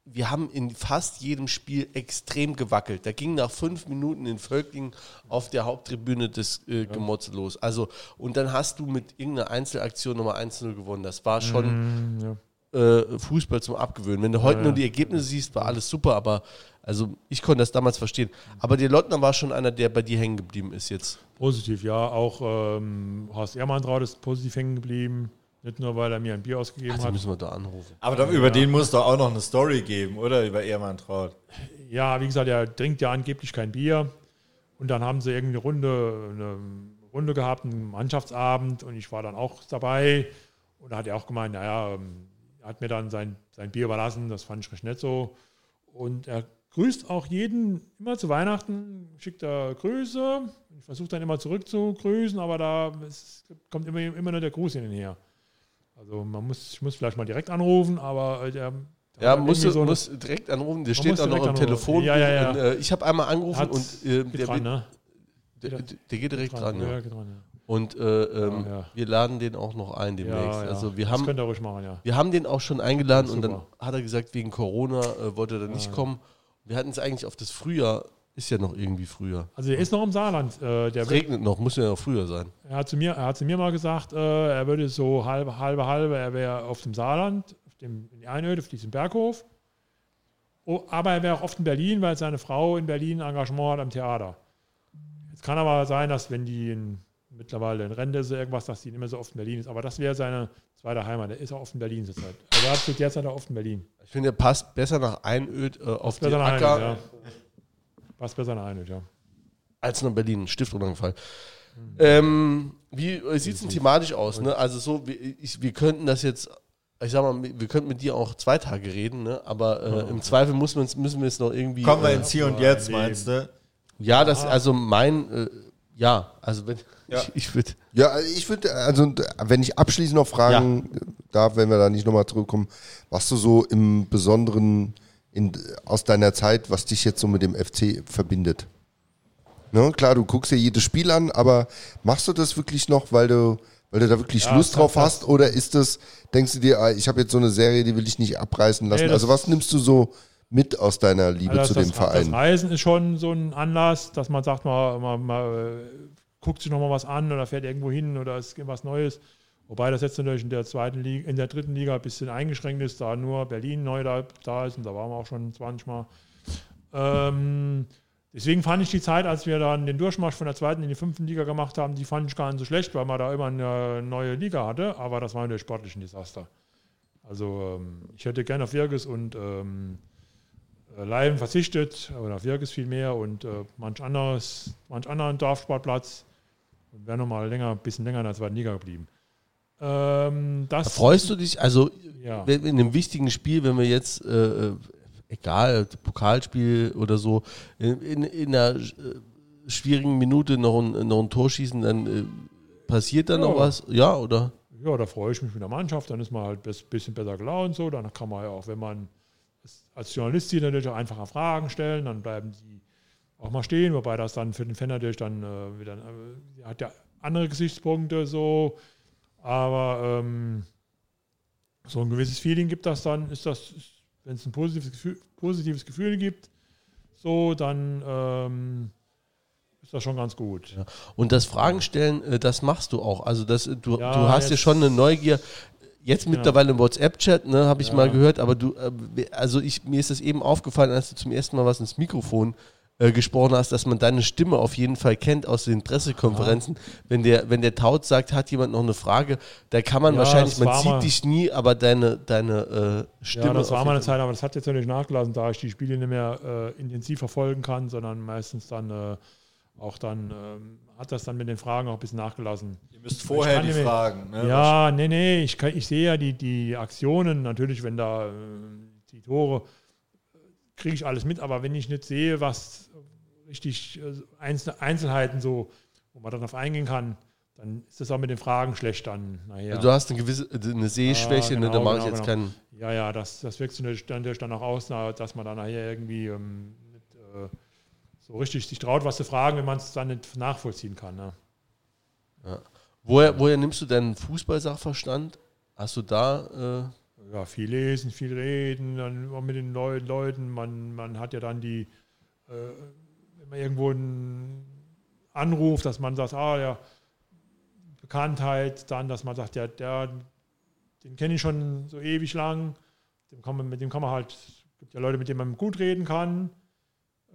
wir haben in fast jedem Spiel extrem gewackelt. Da ging nach fünf Minuten in Völklingen auf der Haupttribüne das äh, Gemotze los. Also, und dann hast du mit irgendeiner Einzelaktion nochmal 1-0 gewonnen. Das war schon Mhm, äh, Fußball zum Abgewöhnen. Wenn du heute nur die Ergebnisse siehst, war alles super, aber also ich konnte das damals verstehen. Aber der Lottner war schon einer, der bei dir hängen geblieben ist jetzt. Positiv, ja. Auch ähm, Horst Ehrmantraut ist positiv hängen geblieben. Nicht nur, weil er mir ein Bier ausgegeben Also hat. müssen wir da anrufen. Aber da, über den muss doch auch noch eine Story geben, oder? Über Ehrmann Traut. Ja, wie gesagt, er trinkt ja angeblich kein Bier. Und dann haben sie irgendeine Runde, eine Runde gehabt, einen Mannschaftsabend und ich war dann auch dabei. Und da hat er auch gemeint, naja, ähm, er hat mir dann sein, sein Bier überlassen, das fand ich recht nett so. Und er grüßt auch jeden immer zu Weihnachten, schickt er Grüße. Ich versuche dann immer zurück zu grüßen, aber da es kommt immer, immer nur der Gruß hinher. Also man muss, ich muss vielleicht mal direkt anrufen, aber äh, der, Ja, musst du so musst direkt anrufen. Der steht auch noch am. Telefon. Ja, ja, ja. Und, äh, ich habe einmal angerufen Hat- und äh, der, dran, ne? der, der geht direkt dran. Dran, ja. Und äh, ähm, wir laden den auch noch ein demnächst. Also wir das haben, könnt ihr ruhig machen, ja. wir haben den auch schon eingeladen und dann hat er gesagt, wegen Corona äh, wollte er dann nicht kommen. Wir hatten es eigentlich auf das Frühjahr, ist ja noch irgendwie früher. Also der ist noch im Saarland. Äh, der Es regnet noch, muss ja noch früher sein. er, hat zu mir, er hat zu mir mal gesagt, äh, er würde so halbe, halbe, halbe, er wäre auf dem Saarland, auf dem, in die Einöde, auf diesem Berghof. Oh, aber er wäre auch oft in Berlin, weil seine Frau in Berlin ein Engagement hat am Theater. Jetzt kann aber sein, dass wenn die in, mittlerweile in Rente ist, oder irgendwas, dass die nicht mehr so oft in Berlin ist. Aber das wäre seine zweite Heimat. Er ist auch oft in Berlin zurzeit. Also er hat zu der Zeit auch oft in Berlin. Ich finde, er passt besser nach Einöd äh, auf den Acker Einöde, ja. Passt besser nach Einöde, ja. als nach Berlin. Stift runtergefallen. Ähm, wie sieht es denn thematisch aus? Ne? Also so, wir, ich, wir könnten das jetzt, ich sag mal, wir könnten mit dir auch zwei Tage reden, ne? aber äh, im Zweifel muss man's, müssen wir es noch irgendwie. Kommen wir äh, ins Hier und Jetzt, meinst du? Ja, das, also mein, äh, ja, also wenn, Ja. (laughs) ich, ich würde, Ja, ich würde, also wenn ich abschließend noch fragen darf, wenn wir da nicht nochmal zurückkommen, was du so im Besonderen in, aus deiner Zeit, was dich jetzt so mit dem FC verbindet. Ne, klar, du guckst dir jedes Spiel an, aber machst du das wirklich noch, weil du, weil du da wirklich Ja, Lust drauf hast? Oder ist das, denkst du dir, ah, ich habe jetzt so eine Serie, die will ich nicht abreißen lassen? Nee, also was nimmst du so mit aus deiner Liebe Also zu das, dem das, Das Verein? Reisen ist schon so ein Anlass, dass man sagt, man, man, man äh, guckt sich nochmal was an oder fährt irgendwo hin oder es gibt was Neues. Wobei das jetzt natürlich in der zweiten Liga, in der dritten Liga ein bisschen eingeschränkt ist, da nur Berlin neu da, da ist und da waren wir auch schon 20 Mal. Ähm, deswegen fand ich die Zeit, als wir dann den Durchmarsch von der zweiten in die fünften Liga gemacht haben, die fand ich gar nicht so schlecht, weil man da immer eine neue Liga hatte, aber das war natürlich sportlich ein Desaster. Also ähm, ich hätte gerne auf Virgus und ähm, äh, Leiden verzichtet, oder auf Wirkes viel mehr und äh, manch anderes, manch anderen Dorfsportplatz und wäre nochmal länger, ein bisschen länger in der zweiten Liga geblieben. Ähm, das, freust du dich, also Ja. in einem wichtigen Spiel, wenn wir jetzt, äh, äh, egal, Pokalspiel oder so, in, in, in einer äh, schwierigen Minute noch ein, noch ein Tor schießen, dann äh, passiert da noch Ja. was? Ja, oder? Ja, da freue ich mich mit der Mannschaft, dann ist man halt ein bisschen besser gelaunt so, dann kann man ja auch, wenn man als Journalist sieht, natürlich auch einfache Fragen stellen, dann bleiben die auch mal stehen, wobei das dann für den Fan natürlich dann äh, wieder, äh, hat ja andere Gesichtspunkte so, aber ähm, so ein gewisses Feeling gibt das dann, ist das, wenn es ein positives Gefühl, positives Gefühl gibt, so, dann ähm, ist das schon ganz gut. Ja. Und das Fragen stellen, äh, das machst du auch. Also das, äh, du, Ja, du hast ja schon eine Neugier. Jetzt mittlerweile im WhatsApp-Chat, ne, habe ich Ja. mal gehört, aber du, äh, also ich, mir ist das eben aufgefallen, als du zum ersten Mal was ins Mikrofon äh, gesprochen hast, dass man deine Stimme auf jeden Fall kennt aus den Pressekonferenzen. Wenn der, wenn der Taut sagt, hat jemand noch eine Frage, da kann man Ja, wahrscheinlich, man sieht mal- dich nie, aber deine, deine äh, Stimme. Ja, das war mal eine Zeit, aber das hat jetzt natürlich nachgelassen, da ich die Spiele nicht mehr äh, intensiv verfolgen kann, sondern meistens dann äh, auch dann ähm, hat das dann mit den Fragen auch ein bisschen nachgelassen. Ihr müsst vorher die nicht mehr- Fragen. Ne? Ja, nee, nee, ich, kann, ich sehe ja die, die Aktionen, natürlich, wenn da äh, die Tore, kriege ich alles mit, aber wenn ich nicht sehe, was richtig äh, Einzelheiten so, wo man dann auf eingehen kann, dann ist das auch mit den Fragen schlecht dann nachher. Also du hast eine gewisse eine Sehschwäche, Ja, ne, da genau, mache ich genau, jetzt genau. keinen. Ja, ja, das, das wirkt sich natürlich dann auch aus, dass man dann nachher irgendwie ähm, nicht, äh, so richtig sich traut, was zu fragen, wenn man es dann nicht nachvollziehen kann. Ne? Woher, woher nimmst du deinen Fußballsachverstand? Hast du da äh, Ja, viel lesen, viel reden, dann auch mit den Leu Leuten. Man, man hat ja dann die, äh, wenn man irgendwo einen Anruf, dass man sagt, ah ja, Bekanntheit, dann, dass man sagt, ja, der, den kenne ich schon so ewig lang, dem kann man, mit dem kann man halt, es gibt ja Leute, mit denen man gut reden kann.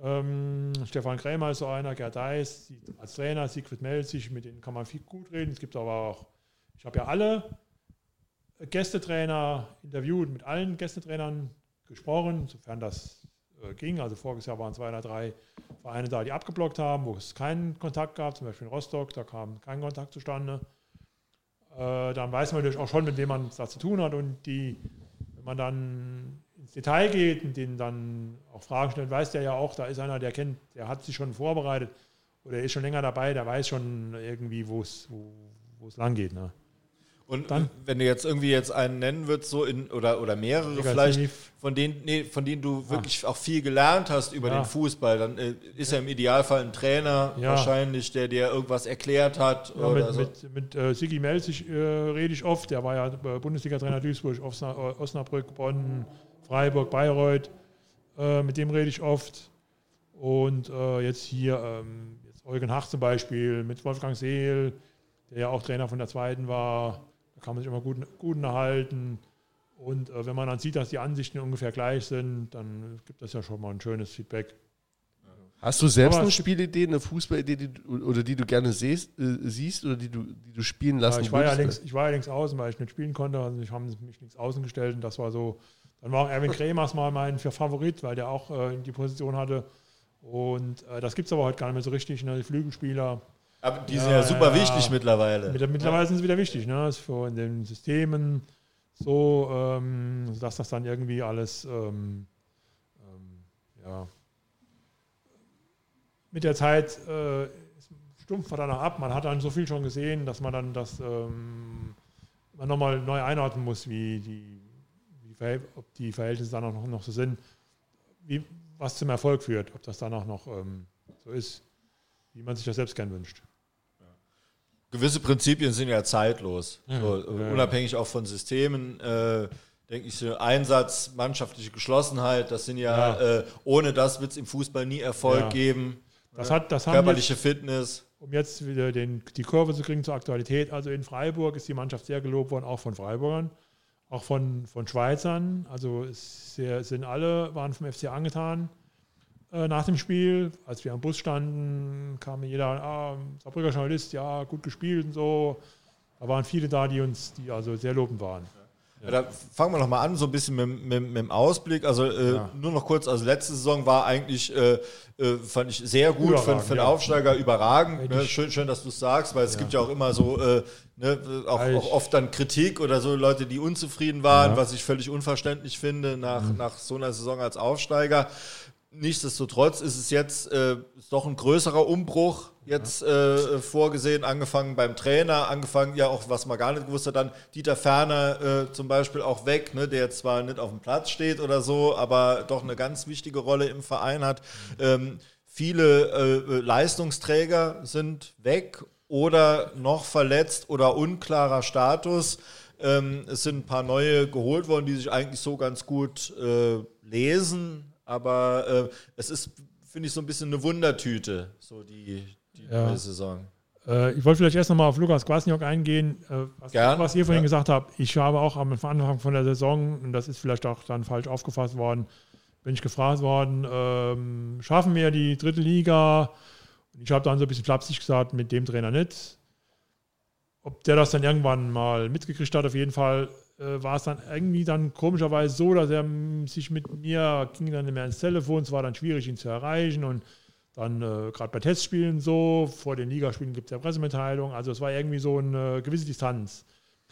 Ähm, Stefan Krämer ist so einer, Gerd Deis als Trainer, Siegfried Melzig, mit denen kann man viel gut reden. Es gibt aber auch, ich habe ja alle Gästetrainer interviewt, mit allen Gästetrainern gesprochen, sofern das äh, ging. Also voriges Jahr waren zwei oder drei Vereine da, die abgeblockt haben, wo es keinen Kontakt gab, zum Beispiel in Rostock, da kam kein Kontakt zustande. Äh, dann weiß man natürlich auch schon, mit wem man es da zu tun hat und die, wenn man dann ins Detail geht und denen dann auch Fragen stellt, weiß der ja auch, da ist einer, der kennt, der hat sich schon vorbereitet oder ist schon länger dabei, der weiß schon irgendwie, wo es wo, es lang geht. Ne? Und Dann- wenn du jetzt irgendwie jetzt einen nennen würdest, so in oder, oder mehrere vielleicht, von denen, nee, von denen du wirklich auch viel gelernt hast über Ja. den Fußball, dann äh, ist ja im Idealfall ein Trainer Ja. wahrscheinlich, der dir irgendwas erklärt hat. Oder mit so. mit, mit äh, Sigi Melzig äh, rede ich oft. Der war ja äh, Bundesliga-Trainer Duisburg, Osna, Osnabrück, Bonn, Freiburg, Bayreuth. Äh, mit dem rede ich oft. Und äh, jetzt hier ähm, jetzt Eugen Hach zum Beispiel, mit Wolfgang Seel, der ja auch Trainer von der zweiten war. Da kann man sich immer gut, gut unterhalten. Und äh, wenn man dann sieht, dass die Ansichten ungefähr gleich sind, dann gibt das ja schon mal ein schönes Feedback. Hast du selbst Aber eine Spielidee, eine Fußballidee, die du, oder die du gerne siehst, äh, siehst oder die du, die du spielen Ja, lassen ich, war ja links, ich war ja links außen, weil ich nicht spielen konnte. Also ich habe mich links außen gestellt und das war so. Dann war auch Erwin Kremers mal mein Favorit, weil der auch äh, die Position hatte. Und äh, das gibt es aber heute gar nicht mehr so richtig. Ne? Die Flügelspieler. Aber die Ja, sind ja super ja, wichtig ja. mittlerweile. Mit, mittlerweile sind sie wieder wichtig, ne? Das ist für in den Systemen so, ähm, dass das dann irgendwie alles ähm, ähm, ja, mit der Zeit äh, stumpft man danach ab. Man hat dann so viel schon gesehen, dass man dann das ähm, man nochmal neu einordnen muss, wie die, ob die Verhältnisse dann auch noch, noch so sind, wie, was zum Erfolg führt, ob das dann auch noch ähm, so ist, wie man sich das selbst gern wünscht. Gewisse Prinzipien sind ja zeitlos. Ja. So, Ja. Unabhängig auch von Systemen. Äh, denke ich, so Einsatz, mannschaftliche Geschlossenheit, das sind ja, Ja. Äh, ohne das wird es im Fußball nie Erfolg Ja. geben. Das hat, das Körperliche Fitness. um jetzt wieder den, die Kurve zu kriegen zur Aktualität, also in Freiburg ist die Mannschaft sehr gelobt worden, auch von Freiburgern, auch von, von Schweizern. Also es sind alle, waren vom FC angetan äh, nach dem Spiel. Als wir am Bus standen, kam mir jeder, ah, Saarbrücker Journalist, ja, gut gespielt und so. Da waren viele da, die uns, die also sehr lobend waren. Ja. Da fangen wir noch mal an, so ein bisschen mit, mit, mit dem Ausblick. Also äh, Ja. nur noch kurz, also letzte Saison war eigentlich, äh, äh, fand ich sehr gut für, für den ja. Aufsteiger, überragend. Ne? Schön, schön, dass du es sagst, weil es gibt ja auch immer so, äh, ne, auch, Ja, auch oft dann Kritik oder so Leute, die unzufrieden waren, Ja. was ich völlig unverständlich finde nach, nach so einer Saison als Aufsteiger. Nichtsdestotrotz ist es jetzt äh, ist doch ein größerer Umbruch jetzt äh, vorgesehen, angefangen beim Trainer, angefangen ja auch, was man gar nicht gewusst hat, dann Dieter Ferner äh, zum Beispiel auch weg, ne, der jetzt zwar nicht auf dem Platz steht oder so, aber doch eine ganz wichtige Rolle im Verein hat. Ähm, viele äh, Leistungsträger sind weg oder noch verletzt oder unklarer Status. Ähm, es sind ein paar neue geholt worden, die sich eigentlich so ganz gut äh, lesen, aber äh, es ist, finde ich, so ein bisschen eine Wundertüte, so die, die Ja. neue Saison. Äh, ich wollte vielleicht erst nochmal auf Lukas Kwasniok eingehen, äh, was, Gern, was ihr vorhin ja. gesagt habt. Ich habe auch am Anfang von der Saison, und das ist vielleicht auch dann falsch aufgefasst worden, bin ich gefragt worden, ähm, schaffen wir die dritte Liga? Und ich habe dann so ein bisschen flapsig gesagt, mit dem Trainer nicht. Ob der das dann irgendwann mal mitgekriegt hat, auf jeden Fall war es dann irgendwie dann komischerweise so, dass er sich mit mir ging dann nicht mehr ins Telefon. Es war dann schwierig, ihn zu erreichen und dann äh, gerade bei Testspielen so, vor den Ligaspielen gibt es ja Pressemitteilungen. Also es war irgendwie so eine gewisse Distanz.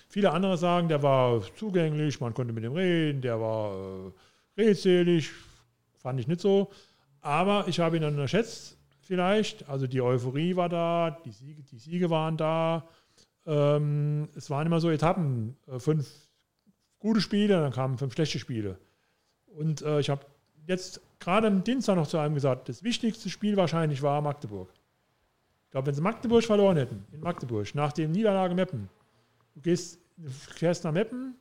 Viele andere sagen, der war zugänglich, man konnte mit ihm reden, der war äh, redselig, fand ich nicht so. Aber ich habe ihn dann unterschätzt, vielleicht. Also die Euphorie war da, die Siege, die Siege waren da. Ähm, es waren immer so Etappen, äh, fünf gute Spiele, dann kamen fünf schlechte Spiele. Und äh, ich habe jetzt gerade am Dienstag noch zu einem gesagt, das wichtigste Spiel wahrscheinlich war Magdeburg. Ich glaube, wenn sie Magdeburg verloren hätten, in Magdeburg, nach dem Niederlage Meppen, du gehst, du fährst nach Meppen,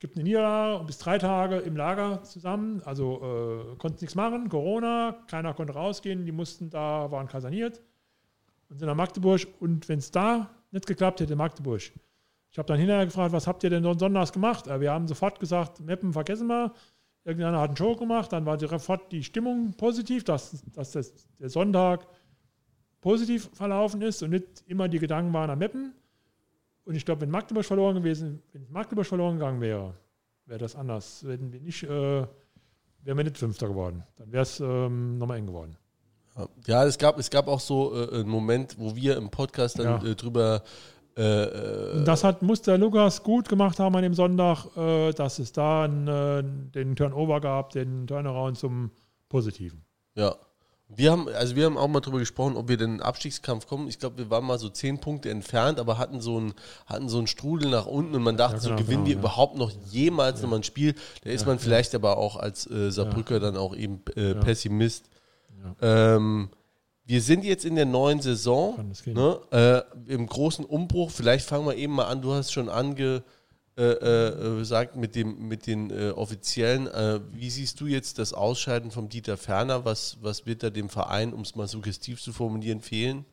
gibt eine Niederlage und bist drei Tage im Lager zusammen, also äh, konnten nichts machen, Corona, keiner konnte rausgehen, die mussten da, waren kaserniert und sind nach Magdeburg und wenn es da nicht geklappt hätte, Magdeburg, ich habe dann hinterher gefragt, was habt ihr denn sonntags gemacht? Wir haben sofort gesagt, Meppen vergessen wir, irgendeiner hat einen Show gemacht, dann war sofort die Stimmung positiv, dass, dass das, der Sonntag positiv verlaufen ist und nicht immer die Gedanken waren am Meppen. Und ich glaube, wenn Magdeburg verloren gewesen, wenn Magdeburg verloren gegangen wäre, wäre das anders. Hätten wir nicht, äh, wären wir nicht Fünfter geworden. Dann wäre es ähm, nochmal eng geworden. Ja, es gab, es gab auch so äh, einen Moment, wo wir im Podcast dann Ja. äh, drüber äh, Und das hat, muss der Lukas gut gemacht haben an dem Sonntag, äh, dass es da einen, äh, den Turnover gab, den Turnaround zum Positiven. Ja. Wir haben, also wir haben auch mal drüber gesprochen, ob wir in den Abstiegskampf kommen. Ich glaube, wir waren mal so zehn Punkte entfernt, aber hatten so einen, hatten so einen Strudel nach unten und man dachte Ja, so, genau, gewinnen genau, wir ja. überhaupt noch jemals nochmal ein Spiel? Da ist man vielleicht aber auch als äh, Saarbrücker dann auch eben äh, Pessimist. Ähm, wir sind jetzt in der neuen Saison, ne, äh, im großen Umbruch. Vielleicht fangen wir eben mal an. Du hast schon ange äh, äh, mit dem mit den äh, offiziellen. Äh, wie siehst du jetzt das Ausscheiden vom Dieter Ferner? Was was wird da dem Verein, um es mal suggestiv zu formulieren, fehlen?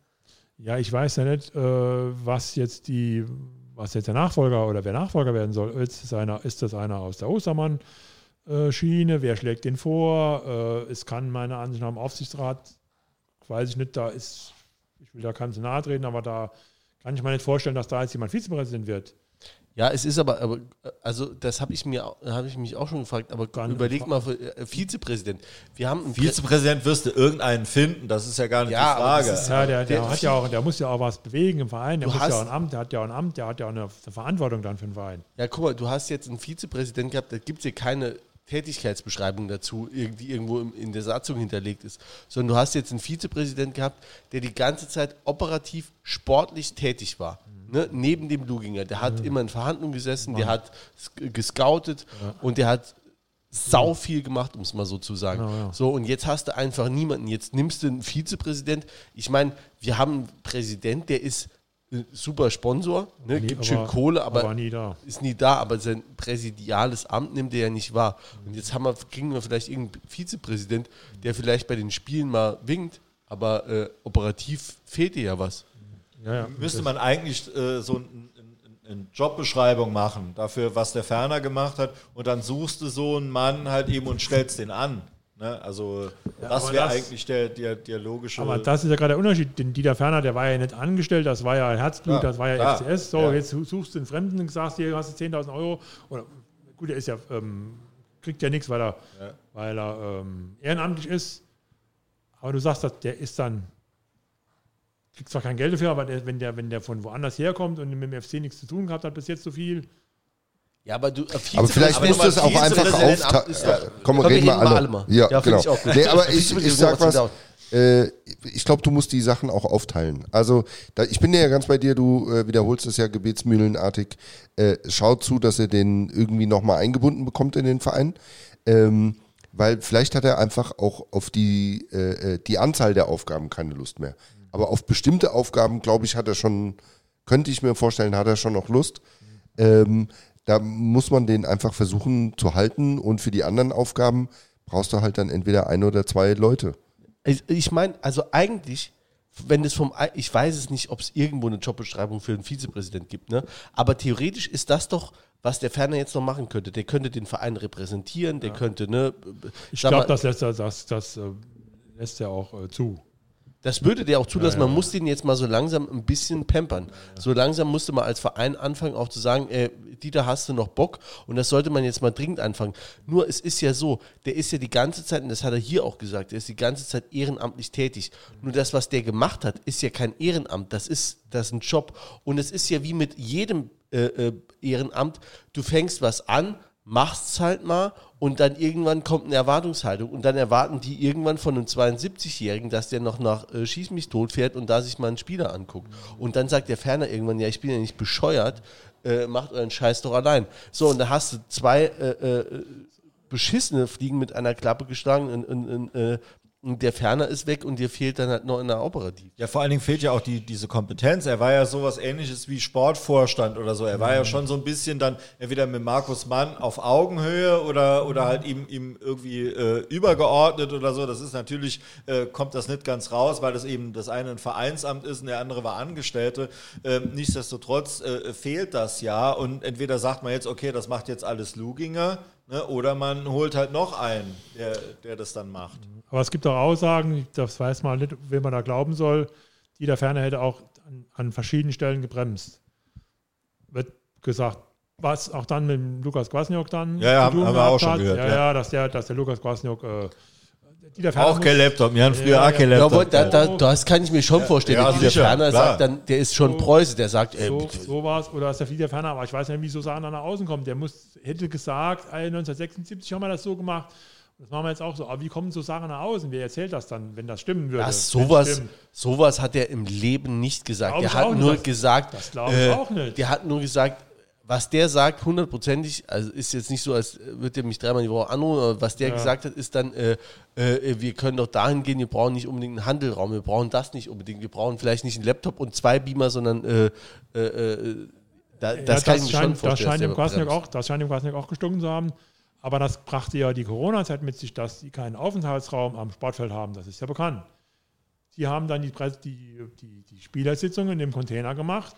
Ja, ich weiß ja nicht, äh, was jetzt die, was jetzt der Nachfolger oder wer Nachfolger werden soll. Ist das einer, ist das einer aus der Ostermann-Schiene? Wer schlägt den vor? Äh, es kann meiner Ansicht nach im Aufsichtsrat, weiß ich nicht, da ist, ich will da keinem zu nahe treten, aber da kann ich mir nicht vorstellen, dass da jetzt jemand Vizepräsident wird. Ja, es ist aber, aber also das habe ich mir, habe ich mich auch schon gefragt. Aber Dann- überleg mal, äh, Vizepräsident. Wir haben einen Prä- Vizepräsident wirst du irgendeinen finden, das ist ja gar nicht Ja, die Frage. ist- Ja, der, der, Der- hat ja auch, der muss ja auch was bewegen im Verein, der muss ja auch ein Amt, der hat ja auch ein Amt, der hat ja auch eine, eine Verantwortung dann für den Verein. Ja, guck mal, du hast jetzt einen Vizepräsident gehabt, da gibt es ja keine Tätigkeitsbeschreibung dazu, die irgendwo in der Satzung hinterlegt ist, sondern du hast jetzt einen Vizepräsident gehabt, der die ganze Zeit operativ sportlich tätig war. Ne? Neben dem Luginger. Der hat immer in Verhandlungen gesessen, der hat gescoutet und der hat sau viel gemacht, um es mal so zu sagen. Genau, ja. So, und jetzt hast du einfach niemanden. Jetzt nimmst du einen Vizepräsident. Ich meine, wir haben einen Präsident, der ist super Sponsor, ne? Nie- gibt schön Kohle, aber, aber nie da. ist nie da, aber sein präsidiales Amt nimmt er ja nicht wahr. Und jetzt haben wir, kriegen wir vielleicht irgendeinen Vizepräsident, der vielleicht bei den Spielen mal winkt, aber äh, operativ fehlt dir ja was. Ja, ja. Müsste man eigentlich äh, so ein, eine Jobbeschreibung machen dafür, was der Ferner gemacht hat und dann suchst du so einen Mann halt eben und stellst den an. Ne? Also das aber wäre das- eigentlich der, der, der logische... Aber das ist ja gerade der Unterschied. Den Dieter Ferner, der war ja nicht angestellt, das war ja Herzblut, Klar, das war ja klar, FCS. So, ja. jetzt suchst du einen Fremden und sagst, hier hast du 10.000 Euro. Oder, gut, er ist ja, ähm, kriegt ja nichts, weil er, weil er ähm, ehrenamtlich ist. Aber du sagst, dass der ist dann, kriegt zwar kein Geld dafür, aber der, wenn, der, wenn der von woanders herkommt und mit dem FC nichts zu tun gehabt hat, bis jetzt so viel. Ja, aber du, äh, Aber vielleicht musst du es auch einfach aufteilen. Ja, komm, Komm, reden wir alle. alle mal. Ja, Ja, genau. ich auch gut. Nee, aber ich, ich sag was. Äh, ich glaube, du musst die Sachen auch aufteilen. Also, da, ich bin ja ganz bei dir, du äh, wiederholst es ja gebetsmühlenartig. Äh, schaut zu, dass er den irgendwie nochmal eingebunden bekommt in den Verein. Ähm, weil vielleicht hat er einfach auch auf die, äh, äh, die Anzahl der Aufgaben keine Lust mehr. Aber auf bestimmte Aufgaben, glaube ich, hat er schon, könnte ich mir vorstellen, hat er schon noch Lust. Ähm, da muss man den einfach versuchen zu halten und für die anderen Aufgaben brauchst du halt dann entweder ein oder zwei Leute. Ich, ich meine, also eigentlich, wenn es vom, ich weiß es nicht, ob es irgendwo eine Jobbeschreibung für einen Vizepräsident gibt, ne? aber theoretisch ist das doch, was der Ferner jetzt noch machen könnte. Der könnte den Verein repräsentieren, der könnte, ne? Ich sag glaube, das lässt er, das, das, äh, lässt er auch äh, zu. Das würde der auch zulassen. Man muss den jetzt mal so langsam ein bisschen pampern. So langsam musste man als Verein anfangen, auch zu sagen, äh, Dieter, hast du noch Bock? Und das sollte man jetzt mal dringend anfangen. Nur es ist ja so, der ist ja die ganze Zeit, und das hat er hier auch gesagt, der ist die ganze Zeit ehrenamtlich tätig. Nur das, was der gemacht hat, ist ja kein Ehrenamt. Das ist, das ist ein Job. Und es ist ja wie mit jedem äh, äh, Ehrenamt, du fängst was an, machst halt mal und dann irgendwann kommt eine Erwartungshaltung und dann erwarten die irgendwann von einem 72-Jährigen, dass der noch nach äh, Schieß mich tot fährt und da sich mal einen Spieler anguckt. Und dann sagt der Ferner irgendwann, ja, ich bin ja nicht bescheuert, äh, macht euren Scheiß doch allein. So, und da hast du zwei äh, äh, beschissene Fliegen mit einer Klappe geschlagen und, und, und äh, und der Ferner ist weg und dir fehlt dann halt noch in der Operativ. Ja, vor allen Dingen fehlt ja auch die, diese Kompetenz. Er war ja sowas ähnliches wie Sportvorstand oder so. Er war ja schon so ein bisschen dann entweder mit Markus Mann auf Augenhöhe oder, oder halt ihm, ihm irgendwie äh, übergeordnet oder so. Das ist natürlich, äh, kommt das nicht ganz raus, weil das eben das eine ein Vereinsamt ist und der andere war Angestellte. Ähm, nichtsdestotrotz äh, fehlt das ja und entweder sagt man jetzt, okay, das macht jetzt alles Luginger ne, oder man holt halt noch einen, der, der das dann macht. Aber es gibt auch Aussagen, das weiß man nicht, wem man da glauben soll, die der Ferner hätte auch an, an verschiedenen Stellen gebremst. Wird gesagt, was auch dann mit Lukas Kwasniok dann Ja, ja, haben wir auch schon gehört, Ja, ja. ja, dass, der, dass der Lukas Kwasniok äh, Dieter Ferner Auch kein Laptop. Wir haben früher Ja, auch kein Ja, Laptop. aber da, da, das kann ich mir schon vorstellen. ja, der Dieter sicher, Ferner klar. sagt dann, der ist schon Preuße, der sagt, äh, So, so war es, oder ist der Dieter Ferner, aber ich weiß nicht, wie so Sachen dann nach außen kommen. Der muss, hätte gesagt, ey, 1976 haben wir das so gemacht. Das machen wir jetzt auch so. Aber wie kommen so Sachen nach außen? Wer erzählt das dann, wenn das stimmen würde? Das, sowas, sowas hat er im Leben nicht gesagt. Glaub Der hat nicht. nur gesagt, äh, das glaub ich auch nicht. Der hat nur gesagt, was der sagt, hundertprozentig, also ist jetzt nicht so, als würde er mich dreimal die Woche anrufen, aber was der Ja. gesagt hat, ist dann, äh, äh, wir können doch dahin gehen, wir brauchen nicht unbedingt einen Handelraum, wir brauchen das nicht unbedingt, wir brauchen vielleicht nicht einen Laptop und zwei Beamer, sondern äh, äh, äh, da, das kann ich mir schon scheint, das scheint, dem bremst. auch, das scheint dem Kwasniok auch gestunken zu haben. Aber das brachte ja die Corona-Zeit mit sich, dass sie keinen Aufenthaltsraum am Sportfeld haben. Das ist ja bekannt. Die haben dann die, die, die, die Spielersitzungen im Container gemacht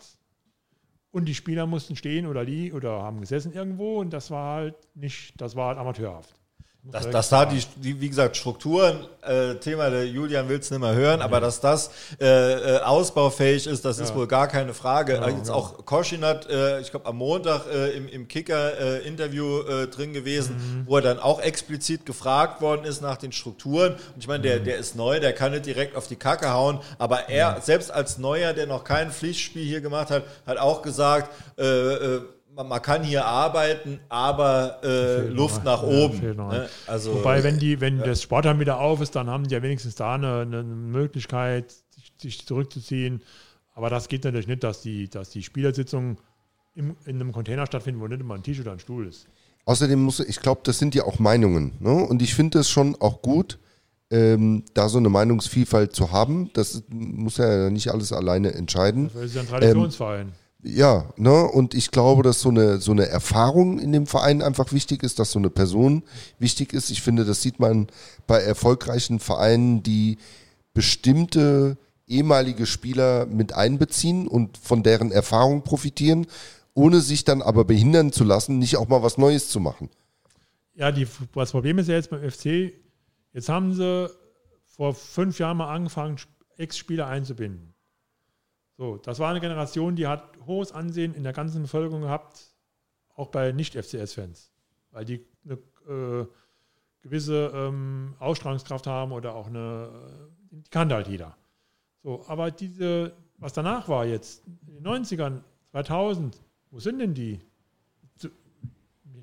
und die Spieler mussten stehen oder liegen oder haben gesessen irgendwo und das war halt nicht, das war halt amateurhaft. Dass wirklich da die, die, wie gesagt, Strukturen, äh, Thema der Julian will es nicht mehr hören, aber dass das äh, äh, ausbaufähig ist, das ist wohl gar keine Frage. Äh, Jetzt auch Koschinat, äh, ich glaube am Montag äh, im, im Kicker-Interview äh, drin gewesen, wo er dann auch explizit gefragt worden ist nach den Strukturen. Und ich meine, der, der ist neu, der kann nicht direkt auf die Kacke hauen, aber er, selbst als Neuer, der noch kein Pflichtspiel hier gemacht hat, hat auch gesagt, äh, äh, man, man kann hier arbeiten, aber äh, Luft nach Ja, oben. ne? Also, Wobei, wenn, die, wenn das Sportheim wieder auf ist, dann haben die ja wenigstens da eine, eine Möglichkeit, sich, sich zurückzuziehen. Aber das geht natürlich nicht, dass die, dass die Spielersitzungen im, in einem Container stattfinden, wo nicht immer ein Tisch oder ein Stuhl ist. Außerdem muss, ich glaube, das sind ja auch Meinungen. Ne? Und ich finde es schon auch gut, ähm, da so eine Meinungsvielfalt zu haben. Das muss ja nicht alles alleine entscheiden. Das ist ja ein Traditionsverein. Ja, ne? Und ich glaube, dass so eine, so eine Erfahrung in dem Verein einfach wichtig ist, dass so eine Person wichtig ist. Ich finde, das sieht man bei erfolgreichen Vereinen, die bestimmte ehemalige Spieler mit einbeziehen und von deren Erfahrung profitieren, ohne sich dann aber behindern zu lassen, nicht auch mal was Neues zu machen. Ja, die, das Problem ist ja jetzt beim FC, jetzt haben sie vor fünf Jahren mal angefangen, Ex-Spieler einzubinden. So, das war eine Generation, die hat hohes Ansehen in der ganzen Bevölkerung gehabt, auch bei Nicht-FCS-Fans, weil die eine äh, gewisse ähm, Ausstrahlungskraft haben oder auch eine, äh, die kannte halt jeder. So, aber diese, was danach war jetzt, in den 90ern, 2000, wo sind denn die?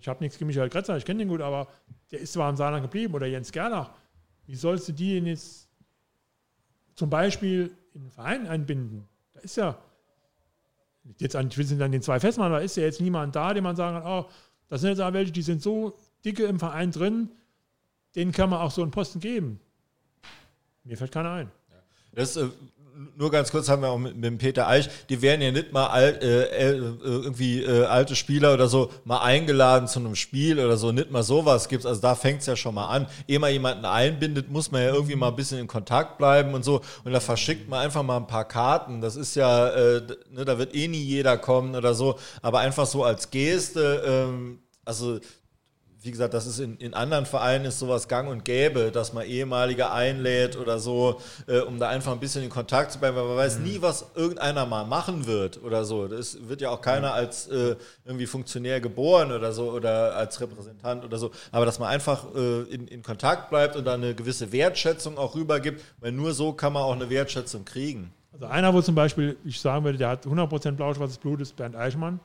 ich habe nichts gegen Michael Kretzer, ich kenne den gut, aber der ist zwar im Saarland geblieben oder Jens Gernach. Wie sollst du die denn jetzt zum Beispiel in den Verein einbinden? Ist ja, jetzt an, sind an den zwei Festmann, da ist ja jetzt niemand da, dem man sagen kann, oh, das sind jetzt aber welche, die sind so dicke im Verein drin, denen kann man auch so einen Posten geben. Mir fällt keiner ein. Das, äh, nur ganz kurz haben wir auch mit, mit Peter Eich, die werden ja nicht mal alt, äh, äh, irgendwie äh, alte Spieler oder so mal eingeladen zu einem Spiel oder so, nicht mal sowas gibt's. Also da fängt's ja schon mal an. Ehe man jemanden einbindet, muss man ja irgendwie mal ein bisschen in Kontakt bleiben und so. Und da verschickt man einfach mal ein paar Karten. Das ist ja, äh, ne, da wird eh nie jeder kommen oder so. Aber einfach so als Geste, ähm, also wie gesagt, das ist in, in anderen Vereinen ist sowas gang und gäbe, dass man ehemalige einlädt oder so, äh, um da einfach ein bisschen in Kontakt zu bleiben, weil man weiß nie, was irgendeiner mal machen wird oder so. Das wird ja auch keiner als äh, irgendwie Funktionär geboren oder so oder als Repräsentant oder so. Aber dass man einfach äh, in, in Kontakt bleibt und da eine gewisse Wertschätzung auch rübergibt, weil nur so kann man auch eine Wertschätzung kriegen. Also einer, wo zum Beispiel, ich sagen würde, der hat 100% blau-schwarzes Blut, ist Bernd Eichmann.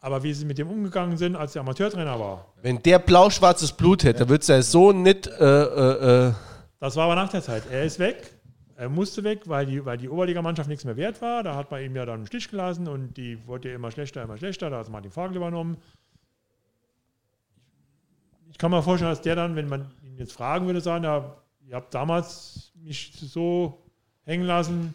Aber wie sie mit dem umgegangen sind, als der Amateurtrainer war, Wenn der blau-schwarzes Blut hätte, dann würde es ja so nicht. Äh, äh, äh, das war aber nach der Zeit. Er ist weg. Er musste weg, weil die, weil die Oberligamannschaft nichts mehr wert war. Da hat man ihn ja dann im Stich gelassen und die wurde ja immer schlechter, immer schlechter. Da hat Martin Vogel übernommen. Ich kann mir vorstellen, dass der dann, wenn man ihn jetzt fragen würde, sagen, ja, ihr habt damals mich so hängen lassen.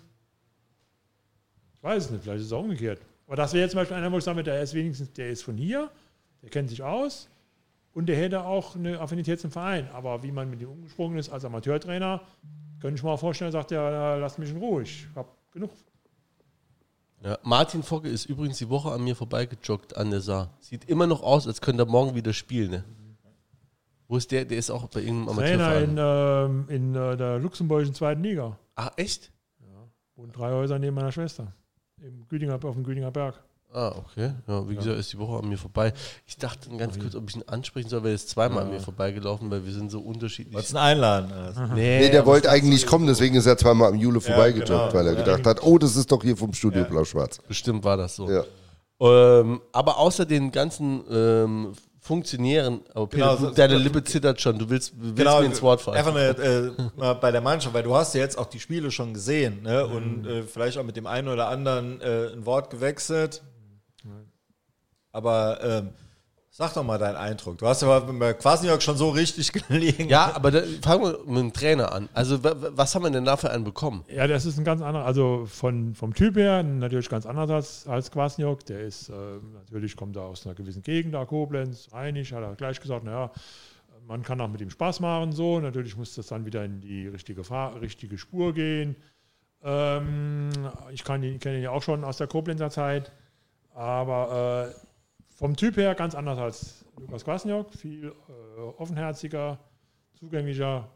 Ich weiß es nicht, vielleicht ist es auch umgekehrt. Aber das wäre jetzt zum Beispiel einer, wo ich sage, der ist wenigstens, der ist von hier, der kennt sich aus und der hätte auch eine Affinität zum Verein. Aber wie man mit ihm umgesprungen ist als Amateurtrainer, könnte ich mir auch vorstellen, sagt er, ja, lass mich in Ruhe, ich habe genug. ja. Martin Fogge ist übrigens die Woche an mir vorbeigejoggt an der Saar. Sieht immer noch aus, als könnte er morgen wieder spielen. Ne? Wo ist der? Der ist auch bei irgendeinem Trainer Amateurverein. in, ähm, in äh, der luxemburgischen zweiten Liga. Ah, echt? Wohnt drei Häuser neben meiner Schwester. Im Güdinger, auf dem Güdinger Berg. Ah, okay. Ja, wie gesagt, ist die Woche an mir vorbei. Ich dachte ganz kurz, ob ich ihn ansprechen soll, weil er ist zweimal an mir vorbeigelaufen, weil wir sind so unterschiedlich. Wolltest du ihn einladen? Also. Nee, der wollte eigentlich kommen, deswegen ist er zweimal am Jule vorbeigejoggt, genau. weil er gedacht hat, oh, das ist doch hier vom Studio Blau-Schwarz. Bestimmt war das so. Ja. Ähm, aber außer den ganzen ähm, Funktionären, aber Peter, Genau, du, so- deine Lippe zittert schon, du willst, willst Genau, mir ins Wort fallen. Einfach eine, äh, mal bei der Mannschaft, weil du hast ja jetzt auch die Spiele schon gesehen ne? und äh, vielleicht auch mit dem einen oder anderen äh, ein Wort gewechselt. Aber ähm, sag doch mal deinen Eindruck. Du hast ja bei Quasniok schon so richtig (laughs) gelegen. Ja, aber da, fangen wir mit dem Trainer an. Also, wa- wa- was haben wir denn da für einen bekommen? Ja, das ist ein ganz anderer, also von, vom Typ her natürlich ganz anders als, als Kwasniok. Der ist, äh, natürlich kommt er aus einer gewissen Gegend, da Koblenz, Rheinisch, hat er gleich gesagt, naja, man kann auch mit ihm Spaß machen, so. Natürlich muss das dann wieder in die richtige, Fahr richtige Spur gehen. Ähm, ich kann ihn, kenne ihn ja auch schon aus der Koblenzer Zeit, aber äh, vom Typ her ganz anders als Lukas Kwasniok, viel äh, offenherziger, zugänglicher,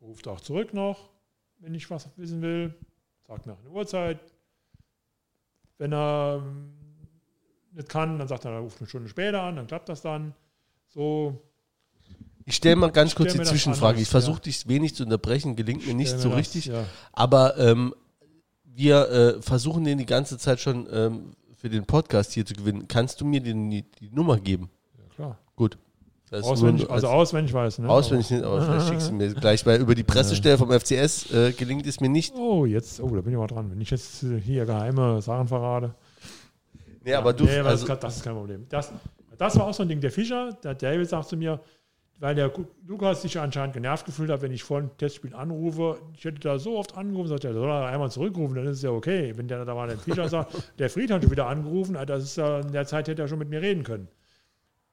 ruft auch zurück noch, wenn ich was wissen will, sagt mir auch eine Uhrzeit. Wenn er ähm, nicht kann, dann sagt er, er ruft eine Stunde später an, dann klappt das dann. So, Ich stelle mal ganz kurz die mir Zwischenfrage. anders, Ich versuche dich wenig zu unterbrechen, gelingt mir nicht stell so mir das, richtig. Ja, Aber ähm, wir äh, versuchen den die ganze Zeit schon ähm, für den Podcast hier zu gewinnen. Kannst du mir den, die, die Nummer geben? ja klar. Gut. Das heißt, Auswendig, also als- auswendig weiß. Ne? auswendig nicht, aber vielleicht schickst du mir gleich, weil über die Pressestelle vom FCS äh, gelingt es mir nicht. Oh, jetzt, oh, da bin ich mal dran. Wenn ich jetzt hier geheime Sachen verrate. Nee, aber du, nee, also, das, das ist kein Problem. Das, das war auch so ein Ding. Der Fischer, der David sagt zu mir, weil der Lukas sich anscheinend genervt gefühlt hat, wenn ich vor dem Testspiel anrufe. Ich hätte da so oft angerufen, sagt er, soll er einmal zurückrufen, dann ist es ja okay. Wenn der da mal der Fischer sagt, (laughs) der Fried hat schon wieder angerufen, ah, das ist ja, in der Zeit hätte er schon mit mir reden können.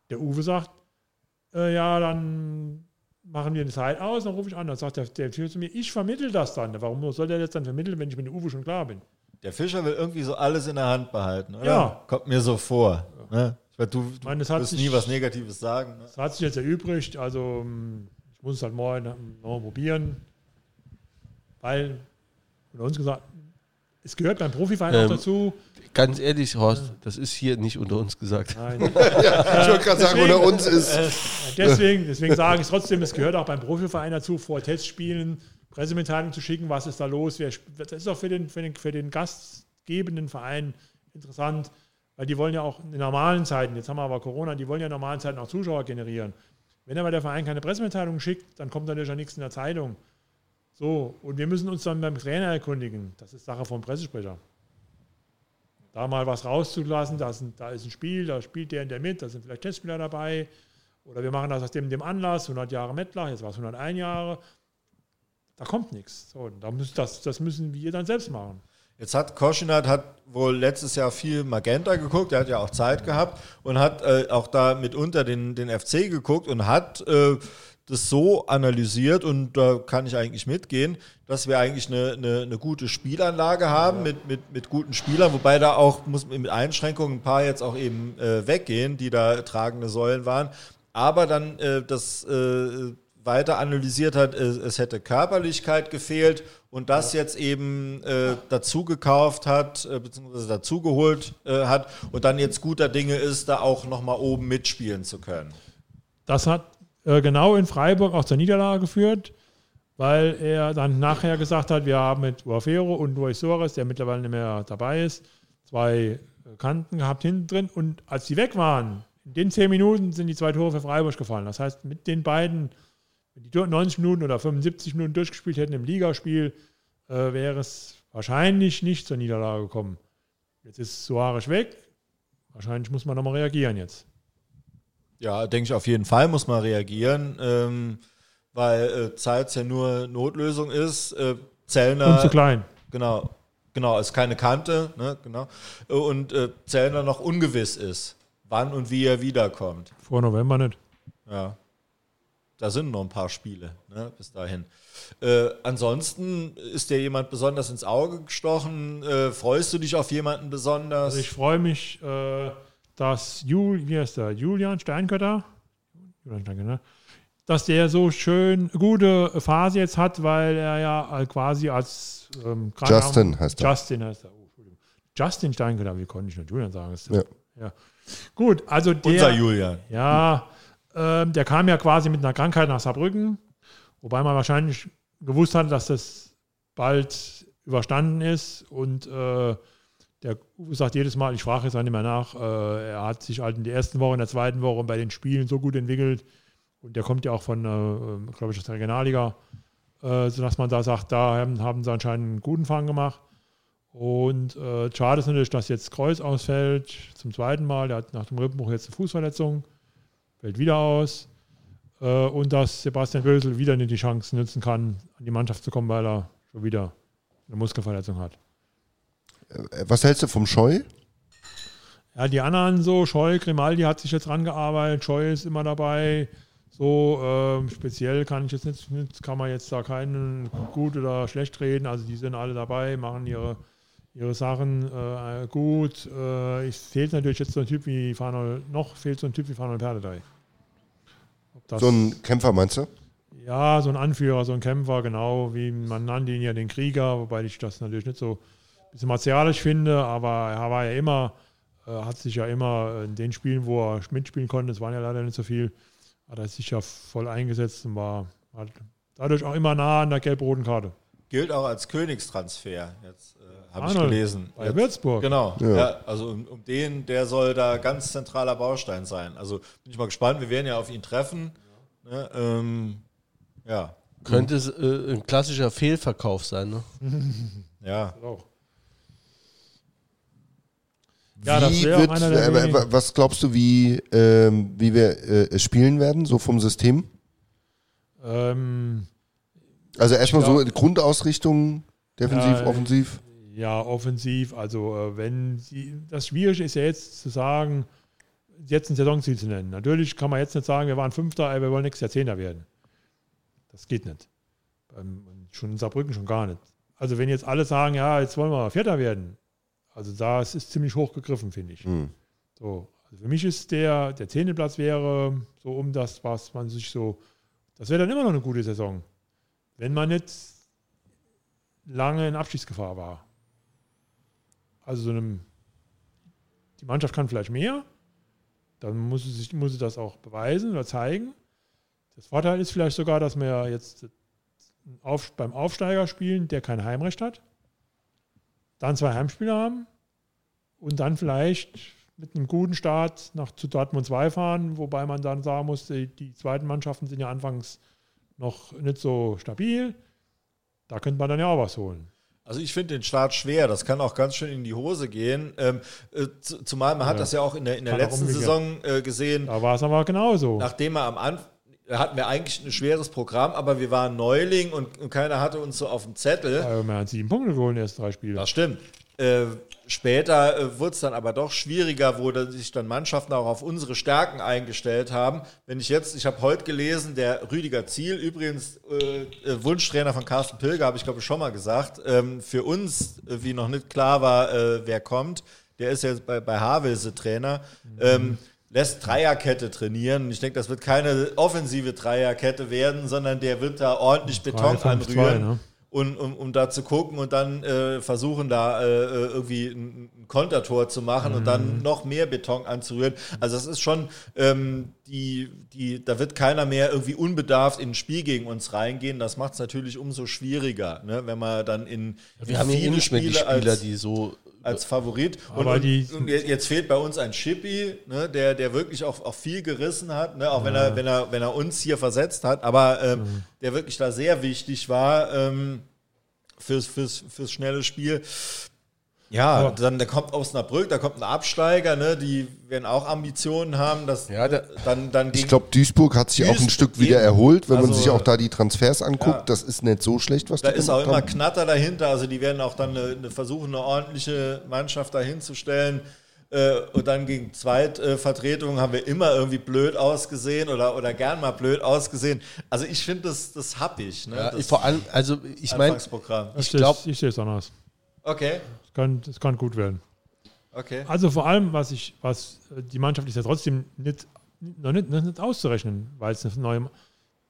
Der Uwe sagt, äh, ja, dann machen wir eine Zeit aus, dann rufe ich an. Dann sagt der, der Fischer zu mir, ich vermittel das dann. Warum soll der das dann vermitteln, wenn ich mit dem Uwe schon klar bin? Der Fischer will irgendwie so alles in der Hand behalten, oder? Ja. Kommt mir so vor. Ne? Ich meine, du, du meine, es wirst sich- nie was Negatives sagen. Ne? Das hat sich jetzt erübrigt, also ähm, ich muss es halt morgen noch probieren, weil von uns gesagt, es gehört beim Profiverein Ähm, auch dazu. ganz ehrlich, Horst, das ist hier nicht unter uns gesagt. Nein. (laughs) Ich wollte gerade sagen, unter uns ist. deswegen, deswegen sage ich trotzdem, es gehört auch beim Profiverein dazu, vor Testspielen Pressemitteilungen zu schicken, was ist da los. Das ist auch für den, für, den, für den gastgebenden Verein interessant, weil die wollen ja auch in normalen Zeiten, jetzt haben wir aber Corona, die wollen ja in normalen Zeiten auch Zuschauer generieren. Wenn aber der Verein keine Pressemitteilung schickt, dann kommt natürlich auch nichts in der Zeitung. So, und wir müssen uns dann beim Trainer erkundigen. Das ist Sache vom Pressesprecher. Da mal was rauszulassen, da ist, ein, da ist ein Spiel, da spielt der und der mit, da sind vielleicht Testspieler dabei. Oder wir machen das aus dem, dem Anlass, 100 Jahre Mettlach, jetzt war es 101 Jahre. Da kommt nichts. So, das, das müssen wir dann selbst machen. Jetzt hat Koschinat hat wohl letztes Jahr viel Magenta geguckt, er hat ja auch Zeit gehabt und hat äh, auch da mitunter den, den FC geguckt und hat äh, das so analysiert und da kann ich eigentlich mitgehen, dass wir eigentlich eine, eine, eine gute Spielanlage haben mit, mit, mit guten Spielern, wobei da auch muss mit Einschränkungen ein paar jetzt auch eben äh, weggehen, die da tragende Säulen waren. Aber dann äh, das äh, weiter analysiert hat, es, es hätte Körperlichkeit gefehlt und das jetzt eben äh, dazu gekauft hat, äh, beziehungsweise dazu geholt äh, hat und dann jetzt guter Dinge ist, da auch nochmal oben mitspielen zu können. Das hat äh, genau in Freiburg auch zur Niederlage geführt, weil er dann nachher gesagt hat, wir haben mit Uafero und Luis Suarez, der mittlerweile nicht mehr dabei ist, zwei Kanten gehabt hinten drin und als die weg waren, in den zehn Minuten sind die zwei Tore für Freiburg gefallen. Das heißt, mit den beiden, wenn die 90 Minuten oder 75 Minuten durchgespielt hätten im Ligaspiel, äh, wäre es wahrscheinlich nicht zur Niederlage gekommen. Jetzt ist Suarez weg. Wahrscheinlich muss man nochmal reagieren jetzt. Ja, denke ich auf jeden Fall muss man reagieren, ähm, weil äh, Zeit ja nur Notlösung ist. Äh, Zellner. Und zu klein. Genau, genau, ist keine Kante, ne, genau. Und äh, Zellner noch ungewiss ist, wann und wie er wiederkommt. Vor November nicht. Ja. Da sind noch ein paar Spiele, ne, bis dahin. Äh, ansonsten ist dir jemand besonders ins Auge gestochen? Äh, freust du dich auf jemanden besonders? Also ich freue mich, äh, dass Jul, wie heißt der, Julian Steinkötter, Julian Steinkötter, ne? dass der so schön gute Phase jetzt hat, weil er ja quasi als ähm, Justin am- heißt er. Justin heißt er. Oh, Entschuldigung. Justin Steinkötter, wie konnte ich nicht Julian sagen? Ja. ja. Gut, also der. Unser Julian. Ja, ähm, der kam ja quasi mit einer Krankheit nach Saarbrücken, wobei man wahrscheinlich gewusst hat, dass das bald überstanden ist. Und äh, der Uwe sagt jedes Mal, ich frage jetzt auch nicht mehr nach, äh, er hat sich halt in der ersten Woche, in der zweiten Woche und bei den Spielen so gut entwickelt. Und der kommt ja auch von, äh, glaube ich, aus der Regionalliga, äh, sodass man da sagt, da haben, haben sie anscheinend einen guten Fang gemacht. Und äh, schade ist natürlich, dass jetzt Kreuz ausfällt zum zweiten Mal. Der hat nach dem Rippenbruch jetzt eine Fußverletzung, fällt wieder aus. Äh, und dass Sebastian Bösel wieder nicht die Chance nutzen kann, an die Mannschaft zu kommen, weil er schon wieder eine Muskelverletzung hat. Äh, Was hältst du vom Scheu? Ja, die anderen so, Scheu, Grimaldi hat sich jetzt rangearbeitet, Scheu ist immer dabei. So ähm, speziell kann ich jetzt nicht, nicht, kann man jetzt da keinen gut oder schlecht reden. Also die sind alle dabei, machen ihre, ihre Sachen äh, gut. Äh, es fehlt natürlich jetzt so ein Typ wie Fanol, noch fehlt so ein Typ wie Fanol Perdedei. So ein Kämpfer meinst du? ja, so ein Anführer, so ein Kämpfer, genau, wie man nannte ihn ja den Krieger, wobei ich das natürlich nicht so ein bisschen martialisch finde, aber er war ja immer, äh, hat sich ja immer in den Spielen, wo er mitspielen konnte, es waren ja leider nicht so viel, hat er sich ja voll eingesetzt und war hat dadurch auch immer nah an der gelb-roten Karte. Gilt auch als Königstransfer, jetzt habe ich gelesen. Bei Jetzt- Würzburg. Genau, Ja. ja. also um, um den, der soll da ganz zentraler Baustein sein. Also bin ich mal gespannt, wir werden ja auf ihn treffen. Ne, ähm, ja, Könnte es äh, ein klassischer Fehlverkauf sein, ne? (laughs) ja. Auch. Ja, das Wie wird, einer der äh, was glaubst du, wie, ähm, wie wir äh, es spielen werden, so vom System? Ähm, Also erstmal so Grundausrichtung, defensiv, Ja, offensiv. Ja, offensiv. Also äh, wenn sie, das Schwierige ist ja jetzt zu sagen, jetzt ein Saisonziel zu nennen. Natürlich kann man jetzt nicht sagen, wir waren Fünfter, ey, wir wollen nächstes Jahr Zehnter werden. Das geht nicht. Ähm, und schon in Saarbrücken schon gar nicht. Also wenn jetzt alle sagen, ja, jetzt wollen wir Vierter werden, also das ist ziemlich hoch gegriffen, finde ich. Hm. So, also für mich ist der, der zehnte Platz wäre so um das, was man sich so, das wäre dann immer noch eine gute Saison. Wenn man nicht lange in Abschiedsgefahr war. Also so einem, die Mannschaft kann vielleicht mehr, dann muss sie, sich, muss sie das auch beweisen oder zeigen. Das Vorteil ist vielleicht sogar, dass wir jetzt auf, beim Aufsteiger spielen, der kein Heimrecht hat, dann zwei Heimspiele haben und dann vielleicht mit einem guten Start nach zu Dortmund 2 fahren, wobei man dann sagen muss, die, die zweiten Mannschaften sind ja anfangs noch nicht so stabil. Da könnte man dann ja auch was holen. Also ich finde den Start schwer, das kann auch ganz schön in die Hose gehen. Ähm, äh, zu- zumal man hat Ja. das ja auch in der, in der letzten. Saison äh, gesehen, Da war es aber genauso. nachdem er am Anfang hatten wir eigentlich ein schweres Programm, aber wir waren Neuling und, und keiner hatte uns so auf dem Zettel. Ja, man hat sieben Punkte geholt in den ersten drei Spielen. Das stimmt. Äh, später äh, wurde es dann aber doch schwieriger, wo dann sich dann Mannschaften auch auf unsere Stärken eingestellt haben. Wenn ich jetzt, ich habe heute gelesen, der Rüdiger Ziel, übrigens äh, äh, Wunschtrainer von Carsten Pilger, habe ich glaube ich schon mal gesagt, ähm, für uns, äh, wie noch nicht klar war, äh, wer kommt, der ist jetzt bei, bei Havelse Trainer. Ähm, lässt Dreierkette trainieren. Ich denke, das wird keine offensive Dreierkette werden, sondern der wird da ordentlich Beton 3-5-2, anrühren ne? und um, um da zu gucken und dann äh, versuchen da äh, äh, irgendwie ein, ein Kontertor zu machen und Mhm. dann noch mehr Beton anzurühren. Also das ist schon ähm, die, die, da wird keiner mehr irgendwie unbedarft in ein Spiel gegen uns reingehen. Das macht es natürlich umso schwieriger, ne? wenn man dann in Wir haben hier eh viele nicht mehr die Spiele Spieler, als- die so als Favorit. Und, und, und je- jetzt fehlt bei uns ein Chippy, ne, der, der wirklich auch, auch viel gerissen hat, ne, auch wenn er, wenn er, wenn er uns hier versetzt hat, aber ähm, der wirklich da sehr wichtig war ähm, fürs, fürs, fürs schnelle Spiel. Ja, Aber- dann da kommt Osnabrück, da kommt ein Absteiger, ne, die werden auch Ambitionen haben, dass Ja, der- dann, dann Ich glaube, Duisburg hat sich auch ein Duisburg Stück wieder erholt, wenn man Also- sich auch da die Transfers anguckt. Ja. Das ist nicht so schlecht, was Da die ist auch immer haben. Knatter dahinter, also die werden auch dann eine, eine versuchen, eine ordentliche Mannschaft dahinzustellen. Äh, und dann gegen Zweitvertretungen haben wir immer irgendwie blöd ausgesehen oder, oder gern mal blöd ausgesehen. Also ich finde das, das happig, ne? Ja, das vor allem, also ich meine, ich sehe glaub- es- ich sehe es anders. Okay, kann, es kann gut werden. okay. Also vor allem, was ich, was äh, die Mannschaft ist ja trotzdem nicht, noch nicht, noch nicht auszurechnen, weil es eine neue.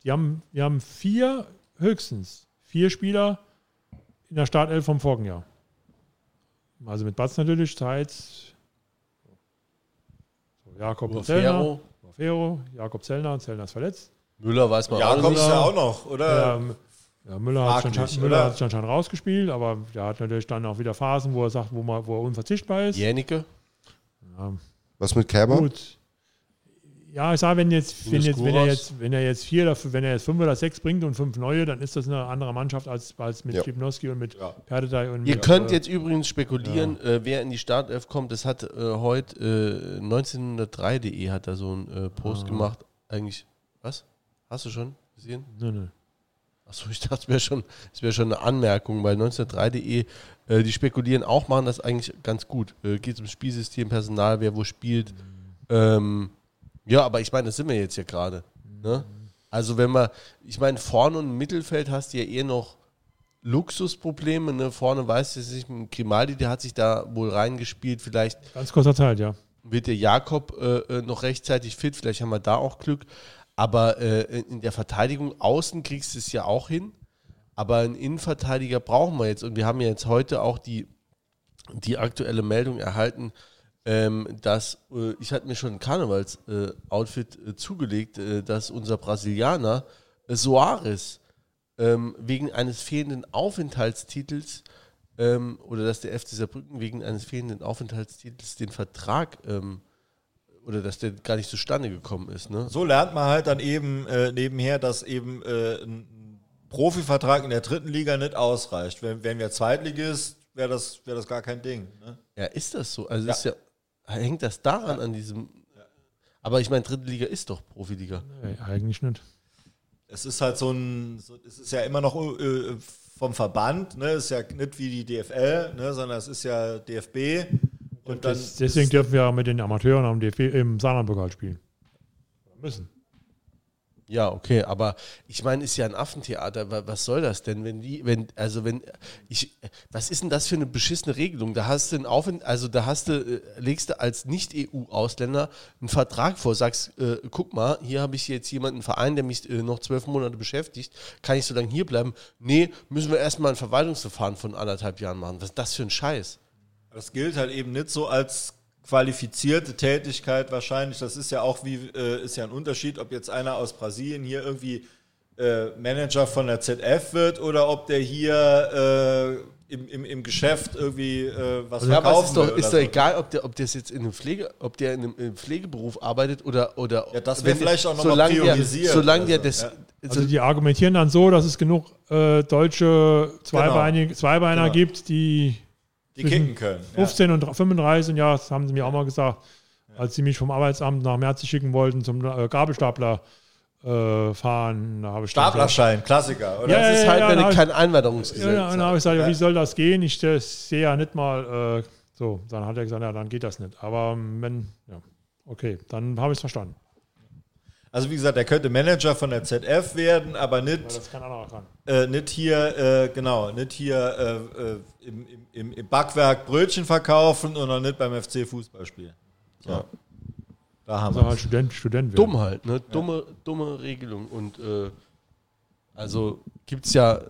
Die haben, die haben vier, höchstens vier Spieler in der Startelf vom vorigen Jahr. Also mit Batz natürlich, Zeitz, so, Jakob Zellner, Fero, Jakob Zellner, Zellner ist verletzt. Müller weiß man auch Jakob ist ja auch noch, oder? Ähm, ja, Müller hat fraglich, schon, Müller hat schon rausgespielt, aber der hat natürlich dann auch wieder Phasen, wo er sagt, wo, man, wo er unverzichtbar ist. Jänicke, Ja, Was mit Kerber? Gut. Ja, ich sage, wenn jetzt, wenn jetzt, wenn er jetzt, wenn er jetzt vier, dafür, wenn er jetzt fünf oder sechs bringt und fünf neue, dann ist das eine andere Mannschaft als, als mit Ja. Schipnowski und mit Ja. Perdedei und Ihr mit, könnt äh, jetzt übrigens spekulieren, äh, wer in die Startelf kommt. Das hat äh, heute äh, 1903.de hat da so einen äh, Post gemacht. Eigentlich, was? Hast du schon gesehen? Nö, nö. Achso, ich dachte, es wäre schon, es wäre schon eine Anmerkung, weil 1903.de, äh, die spekulieren auch, machen das eigentlich ganz gut. Äh, Geht ums Spielsystem, Personal, wer wo spielt. Ähm, ja, aber ich meine, das sind wir jetzt ja gerade. Ne? Also wenn man, ich meine, vorne und im Mittelfeld hast du ja eher noch Luxusprobleme. Ne? Vorne weißt du es nicht, Grimaldi, der hat sich da wohl reingespielt. Vielleicht Ganz kurzer Zeit, ja. wird der Jakob äh, äh, noch rechtzeitig fit, vielleicht haben wir da auch Glück. Aber äh, in der Verteidigung außen kriegst du es ja auch hin. Aber einen Innenverteidiger brauchen wir jetzt. Und wir haben ja jetzt heute auch die, die aktuelle Meldung erhalten, ähm, dass äh, ich hatte mir schon ein Karnevals-Outfit äh, zugelegt, äh, dass unser Brasilianer äh, Soares ähm, wegen eines fehlenden Aufenthaltstitels ähm, oder dass der FC Saarbrücken wegen eines fehlenden Aufenthaltstitels den Vertrag ähm, oder dass der gar nicht zustande gekommen ist. Ne? So lernt man halt dann eben äh, nebenher, dass eben äh, ein Profivertrag in der dritten Liga nicht ausreicht. Wenn, wenn wir Zweitligist, wäre das, wär das gar kein Ding. Ne? Ja, ist das so? Also Ja. Ist ja, hängt das daran an diesem. Aber ich meine, dritte Liga ist doch Profiliga. Nee, eigentlich nicht. Es ist halt so ein, so, es ist ja immer noch äh, vom Verband, ne? Es ist ja nicht wie die DFL, ne? sondern es ist ja DFB. Und dann Das, deswegen dürfen wir auch mit den Amateuren am DFB im Saarlandpokal spielen. Müssen. Ja, okay, aber ich meine, ist ja ein Affentheater. Wa- Was soll das denn, wenn die, wenn, also wenn, ich, was ist denn das für eine beschissene Regelung? Da hast du einen Aufent, also da hast du, äh, legst du als Nicht-EU-Ausländer einen Vertrag vor, sagst, äh, guck mal, hier habe ich jetzt jemanden, einen Verein, der mich äh, noch zwölf Monate beschäftigt, kann ich so lange hier bleiben? Nee, müssen wir erstmal ein Verwaltungsverfahren von anderthalb Jahren machen. Was ist das für ein Scheiß? Das gilt halt eben nicht so als qualifizierte Tätigkeit wahrscheinlich. Das ist ja auch wie, äh, ist ja ein Unterschied, ob jetzt einer aus Brasilien hier irgendwie äh, Manager von der ZF wird oder ob der hier äh, im, im, im Geschäft irgendwie äh, was Ja, aber verkaufen es ist doch, ist oder doch so. egal, ob der, ob das jetzt in einem Pflege, ob der in einem, Pflegeberuf arbeitet oder oder Ja, das wäre vielleicht auch noch mal solange der, priorisiert. solange der Also, das, ja. Also die argumentieren dann so, dass es genug äh, deutsche Zweibeinig, Zweibeiner Genau. gibt, die die kicken können. Ja. 15 und 35, ja, das haben sie mir auch mal gesagt, als sie mich vom Arbeitsamt nach Merzi schicken wollten zum äh, Gabelstapler äh, fahren. Da habe ich dann gesagt, Staplerschein, Klassiker, oder? Ja, das ist ja, halt, ja, ich- kein Einwanderungsgesetz Ja, ja, dann habe ich gesagt, ja, Ja. wie soll das gehen? Ich sehe ja nicht mal, äh, so, dann hat er gesagt, ja, dann geht das nicht. Aber ähm, wenn, ja, okay, dann habe ich es verstanden. Also wie gesagt, er könnte Manager von der ZF werden, aber Ja, nicht, äh, nicht hier, äh, genau, nicht hier äh, äh, im, im, im, Backwerk Brötchen verkaufen und auch nicht beim FC Fußball spielen. So. Ja. Da haben Also wir halt Student, Student werden. Dumm halt, ne? Dumme, dumme Regelung. Und äh, also gibt es ja.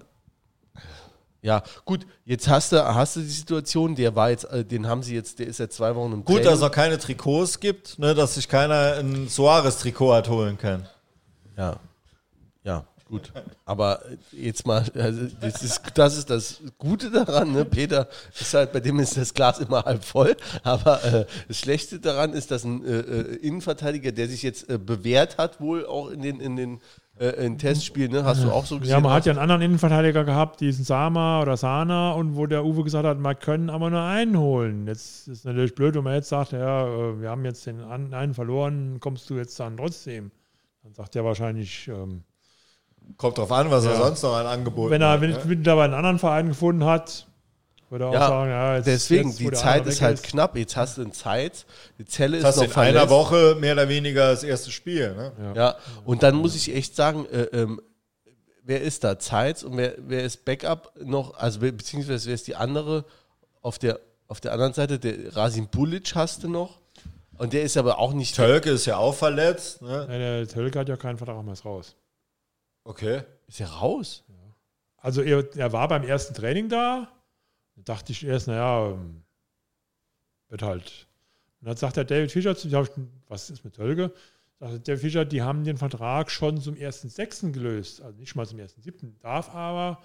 Ja, gut, jetzt hast du, hast du die Situation, der war jetzt, äh, den haben sie jetzt, der ist seit zwei Wochen im Gut, Training. dass es auch keine Trikots gibt, ne, dass sich keiner ein Suarez-Trikot hat holen können. Ja. Ja, Gut, aber jetzt mal, also das, ist, das ist das Gute daran, ne? Peter ist halt, bei dem ist das Glas immer halb voll, aber äh, das Schlechte daran ist, dass ein äh, äh Innenverteidiger, der sich jetzt äh, bewährt hat, wohl auch in den, in den äh, in Testspielen, ne? hast du auch so gesehen. Ja, man hat ja einen anderen Innenverteidiger gehabt, diesen Sama oder Sana, und wo der Uwe gesagt hat, wir können aber nur einen holen. Jetzt ist es natürlich blöd, wenn man jetzt sagt, ja, äh, wir haben jetzt den einen verloren, kommst du jetzt dann trotzdem? Dann sagt er wahrscheinlich, ähm, Kommt drauf an, was er Ja. sonst noch an Angeboten wenn er hat. wenn ne? er dabei einen anderen Verein gefunden hat, würde auch Ja, sagen, ja, jetzt, Deswegen, jetzt, die Zeit ist halt knapp. Jetzt hast du eine Zeit, die Zelle Das ist hast du noch in einer. Woche mehr oder weniger das erste Spiel. Ne? Ja, und dann muss ich echt sagen, äh, ähm, wer ist da? Zeitz und wer, wer ist Backup noch? Also be- beziehungsweise wer ist die andere auf der auf der anderen Seite? Der Rasim Bulic hast du noch. Und der ist aber auch nicht. Tölke ist ja auch verletzt. Ne? Ja, der Tölke hat ja keinen Vertrag mehr ist raus. Okay. Ist er raus? Also er, er war beim ersten Training da. Da dachte ich erst, naja, ähm, wird halt. Und dann sagt der David Fischer zu was ist mit Tölke? Sagt der Fischer, die haben den Vertrag schon zum 1.6. gelöst. Also nicht mal zum 1.7. Darf aber.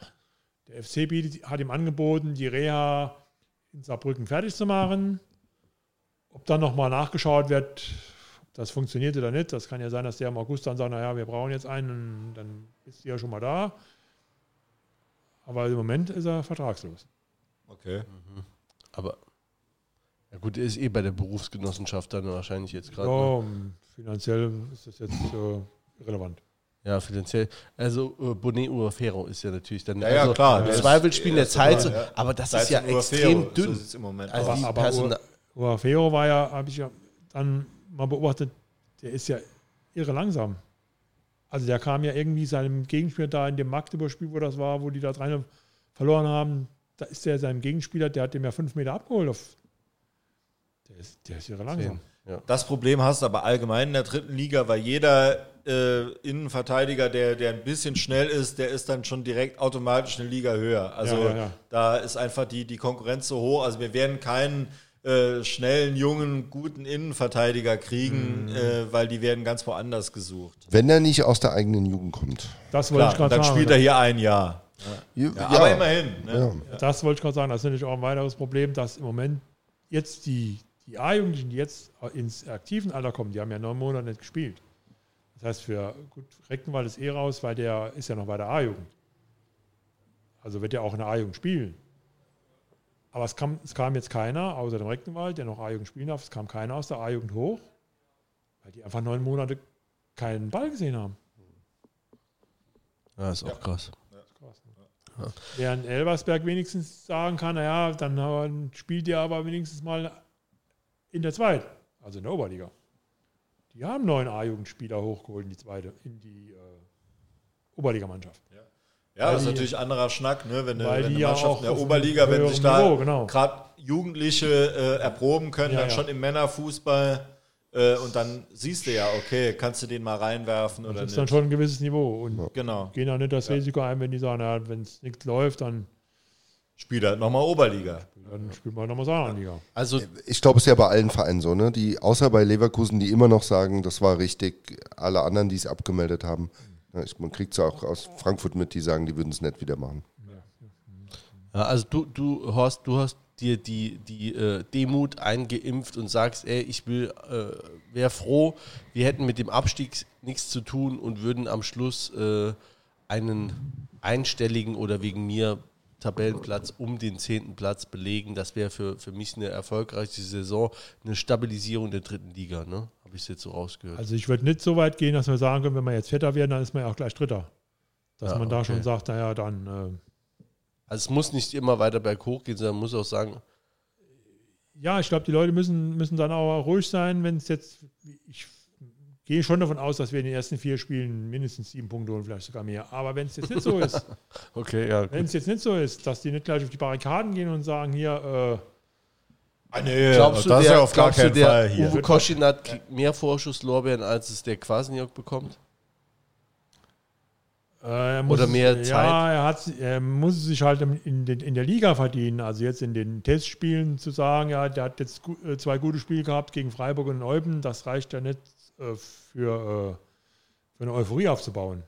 Der FC hat ihm angeboten, die Reha in Saarbrücken fertig zu machen. Ob dann nochmal nachgeschaut wird, ob das funktioniert oder nicht, das kann ja sein, dass der im August dann sagt, naja, wir brauchen jetzt einen, dann ist die ja schon mal da. Aber im Moment ist er vertragslos. Okay. Aber ja gut, er ist eh bei der Berufsgenossenschaft dann wahrscheinlich jetzt gerade. ne? Ja, finanziell ist das jetzt äh, relevant. Ja, finanziell. Also äh, Bonet Uafero ist ja natürlich dann. Ja, ja, also, klar, Im Zweifel in der Zeit, so, ja. aber das ist ja extrem dünn. So im Moment Also aber Persona Uafero war ja, habe ich ja dann mal beobachtet, der ist ja irre langsam. Also der kam ja irgendwie seinem Gegenspieler da in dem Magdeburg-Spiel, wo das war, wo die da drei verloren haben, da ist der seinem Gegenspieler, der hat dem ja fünf Meter abgeholt. Auf, der, ist, der ist irre langsam. Das Problem hast du aber allgemein in der dritten Liga, weil jeder äh, Innenverteidiger, der, der ein bisschen schnell ist, der ist dann schon direkt automatisch eine Liga höher. Also Ja, ja, ja. da ist einfach die, die Konkurrenz so hoch. Also wir werden keinen äh, schnellen, jungen, guten Innenverteidiger kriegen, Mhm. äh, weil die werden ganz woanders gesucht. Wenn er nicht aus der eigenen Jugend kommt. Das wollte ich Klar, gerade dann sagen. spielt er hier ein Jahr. Ja, Ja, aber immerhin. Ne? Ja. Das wollte ich gerade sagen. Das ist natürlich auch ein weiteres Problem, dass im Moment jetzt die, die A-Jugendlichen, die jetzt ins aktiven Alter kommen, die haben ja neun Monate nicht gespielt. Das heißt, für gut, Reckenwald ist eh raus, weil der ist ja noch bei der A-Jugend. Also wird er auch in der A-Jugend spielen. Aber es kam, es kam jetzt keiner, außer dem Reckenwald, der noch A-Jugend spielen darf, es kam keiner aus der A-Jugend hoch, weil die einfach neun Monate keinen Ball gesehen haben. Ja, ist auch krass. Krass, ne? Während Elversberg wenigstens sagen kann, naja, dann spielt ihr aber wenigstens mal in der zweiten, also in der Oberliga. Die haben neun A-Jugendspieler hochgeholt in die zweite, in die äh, Oberligamannschaft. Ja, Weil das ist natürlich anderer Schnack, ne? wenn, eine- wenn eine ja Mannschaft in der Oberliga, wenn sich da Niveau, genau. gerade Jugendliche äh, erproben können, Ja, dann ja. schon im Männerfußball äh, und dann siehst du ja, okay, kannst du den mal reinwerfen oder Das ist nicht. dann schon ein gewisses Niveau und genau. gehen auch nicht das Risiko ein, wenn die sagen, ja, wenn es nichts läuft, dann, Spielt halt nochmal Oberliga. dann spielt man nochmal Saarlandliga. Also Ich glaube, es ist ja bei allen Vereinen so, ne? Die, außer bei Leverkusen, die immer noch sagen, das war richtig, alle anderen, die es abgemeldet haben. Ja, ich, man kriegt es ja auch aus Frankfurt mit, die sagen, die würden es nicht wieder machen. Ja, also du, du Horst, du hast dir die, die äh, Demut eingeimpft und sagst, ey, ich will, äh, wäre froh, wir hätten mit dem Abstieg nichts zu tun und würden am Schluss äh, einen einstelligen oder wegen mir Tabellenplatz um den zehnten Platz belegen. Das wäre für, für mich eine erfolgreiche Saison, eine Stabilisierung der dritten Liga, ne? Habe ich es jetzt so rausgehört. Also ich würde nicht so weit gehen, dass wir sagen können, wenn wir jetzt Vierter werden, dann ist man ja auch gleich Dritter. Dass Ja, man da okay. schon sagt, naja, dann äh, Also es muss nicht immer weiter berghoch gehen, sondern man muss auch sagen, Ja, ich glaube, die Leute müssen, müssen dann auch ruhig sein, wenn es jetzt. Ich gehe schon davon aus, dass wir in den ersten vier Spielen mindestens sieben Punkte holen, vielleicht sogar mehr. Aber wenn es jetzt nicht so ist, (laughs) okay, ja, wenn es jetzt nicht so ist, dass die nicht gleich auf die Barrikaden gehen und sagen, hier, Ah, nee, Glaubst du, das ist der, ja auf gar glaubst du, keinen der Fall hier. Uwe Koschinat kriegt mehr Vorschusslorbeeren, als es der Kwasniok bekommt? Äh, er muss, Oder mehr ja, Zeit? er, hat, er muss sich halt in, den, in der Liga verdienen. Also jetzt in den Testspielen zu sagen, ja, der hat jetzt äh, zwei gute Spiele gehabt gegen Freiburg und Eupen, das reicht ja nicht äh, für, für eine Euphorie aufzubauen.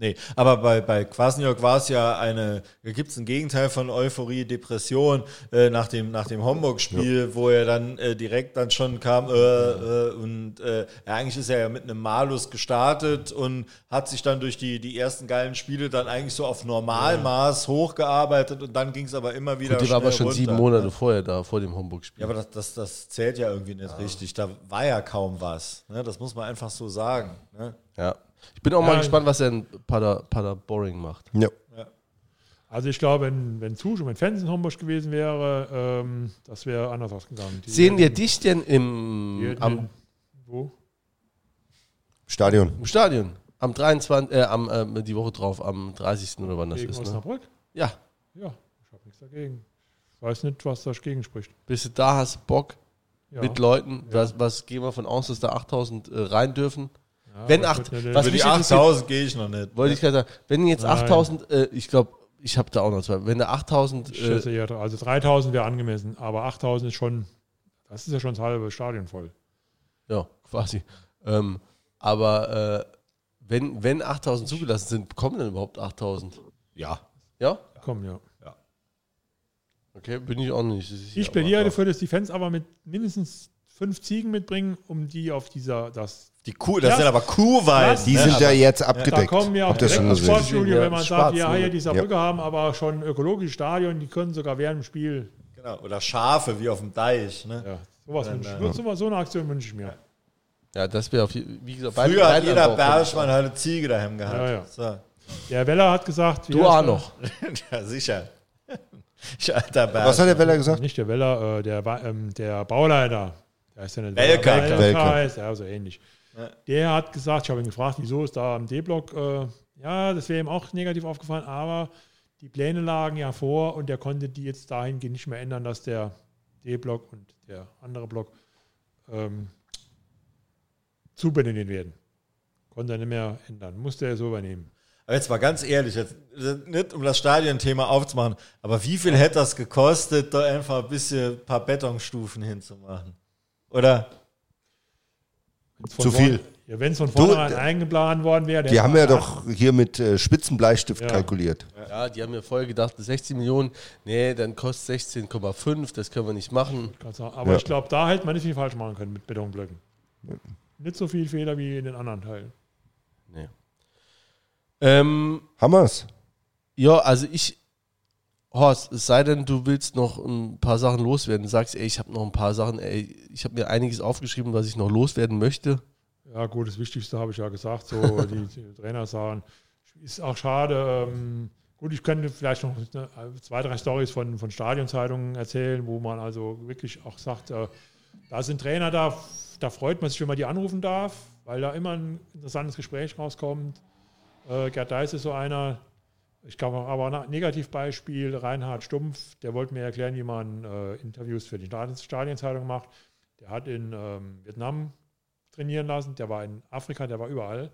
Nee, aber bei, bei Kwasniok war es ja eine, da gibt es ein Gegenteil von Euphorie, Depression äh, nach dem, nach dem Homburg-Spiel, wo er dann äh, direkt dann schon kam äh, äh, und äh, ja, eigentlich ist er ja mit einem Malus gestartet und hat sich dann durch die, die ersten geilen Spiele dann eigentlich so auf Normalmaß hochgearbeitet und dann ging es aber immer wieder Gut, die war aber schon runter, sieben ne? Monate vorher da, vor dem Homburg-Spiel. Ja, aber das, das, das zählt ja irgendwie nicht richtig. Da war ja kaum was. Ne? Das muss man einfach so sagen. Ne? Ja. Ich bin auch Ja. mal gespannt, was er in Pader, Paderboring macht. Ja. Also ich glaube, wenn, wenn Zusch und wenn Fans in Homburg gewesen wäre, ähm, das wäre anders ausgegangen. Die Sehen wir dich denn im, am den- wo? Stadion. im Stadion? Am 23. Äh, am, äh, die Woche drauf, am 30. oder wann das Gegen ist. Ne? Osnabrück? Ja. Ja, ich habe nichts dagegen. Ich weiß nicht, was dagegen spricht. Bist du da, hast Bock Ja. mit Leuten? Ja. Was, was gehen wir von aus, dass da 8000 äh, rein dürfen? Ja, Wenn aber acht- ich würd nicht- was Für mich die interessiert- 8000 gehe ich noch nicht. Wollte ich gerade sagen, wenn jetzt Nein. 8000, äh, ich glaube, ich habe da auch noch zwei, wenn da 8000, Ich äh, schätze eher, also 3000 wäre angemessen, aber 8000 ist schon, das ist ja schon das halbe Stadion voll. ja, quasi. Ähm, aber äh, wenn, wenn 8000 zugelassen sind, kommen dann überhaupt 8000? Ja. Ja? Komm, ja. Okay, bin ich auch nicht. Ich ja plädiere dafür, dass die Fans aber mit mindestens fünf Ziegen mitbringen, um die auf dieser, das Die Kuh, das Ja. sind aber Kuhweiden. Die ne? sind aber, ja jetzt Da abgedeckt. kommen wir auch Habt direkt ins? Sportstudio, Ja, wenn man schwarz, sagt, ja, ne? hier dieser Ja. Brücke haben, aber schon ökologisches Stadion, die können sogar während dem Spiel. Genau. Oder Schafe wie auf dem Deich. Ne? Ja, sowas wünsche ich. nur so, so eine Aktion wünsche ich mir. Ja, das wäre auf wie gesagt, Früher hat jeder. Bergmann halt eine Ziege daheim gehabt. Ja, ja. So. Der Weller hat gesagt, Du auch noch. (laughs) ja, sicher. (laughs) Ich alter. Was hat der Weller gesagt? Nicht der Weller, äh, der, ähm, der Bauleiter. Der ist ja nicht Welker. Welker. Welker ist ja so ähnlich. Ja. Der hat gesagt, ich habe ihn gefragt, wieso ist da am D-Block, äh, ja, das wäre ihm auch negativ aufgefallen, aber die Pläne lagen ja vor und der konnte die jetzt dahingehend nicht mehr ändern, dass der D-Block und der andere Block ähm, zubenannt werden. Konnte er nicht mehr ändern, musste er so übernehmen. Aber jetzt mal ganz ehrlich, jetzt, nicht um das Stadionthema aufzumachen, aber wie viel hätte das gekostet, da einfach ein bisschen ein paar Betonstufen hinzumachen? Oder? Zu viel. Ja, wenn es von vornherein eingeplant worden wäre. Die haben ja doch hier mit äh, Spitzenbleistift Ja. kalkuliert. Ja, die haben mir vorher gedacht, 16 Millionen, nee, dann kostet 16,5, das können wir nicht machen. Aber Ja. ich glaube, da hätte man nicht viel falsch machen können mit Betonblöcken. Nicht so viel Fehler wie in den anderen Teilen. Nee. Ähm, Hammers. ja, also ich, Horst, es sei denn, du willst noch ein paar Sachen loswerden. Du sagst, ey, ich habe noch ein paar Sachen, ey, ich habe mir einiges aufgeschrieben, was ich noch loswerden möchte. Ja, gut, das Wichtigste habe ich ja gesagt. So, (laughs) die, die Trainer sagen, ist auch schade. Ähm, gut, ich könnte vielleicht noch ne, zwei, drei Stories von, von Stadionzeitungen erzählen, wo man also wirklich auch sagt, äh, da sind Trainer da, da freut man sich, wenn man die anrufen darf, weil da immer ein interessantes Gespräch rauskommt. Äh, Gerd Deis ist so einer. Ich glaube aber ein Negativbeispiel, Reinhard Stumpf, der wollte mir erklären, wie man äh, Interviews für die Stadien- Stadienzeitung macht. Der hat in ähm, Vietnam trainieren lassen, der war in Afrika, der war überall.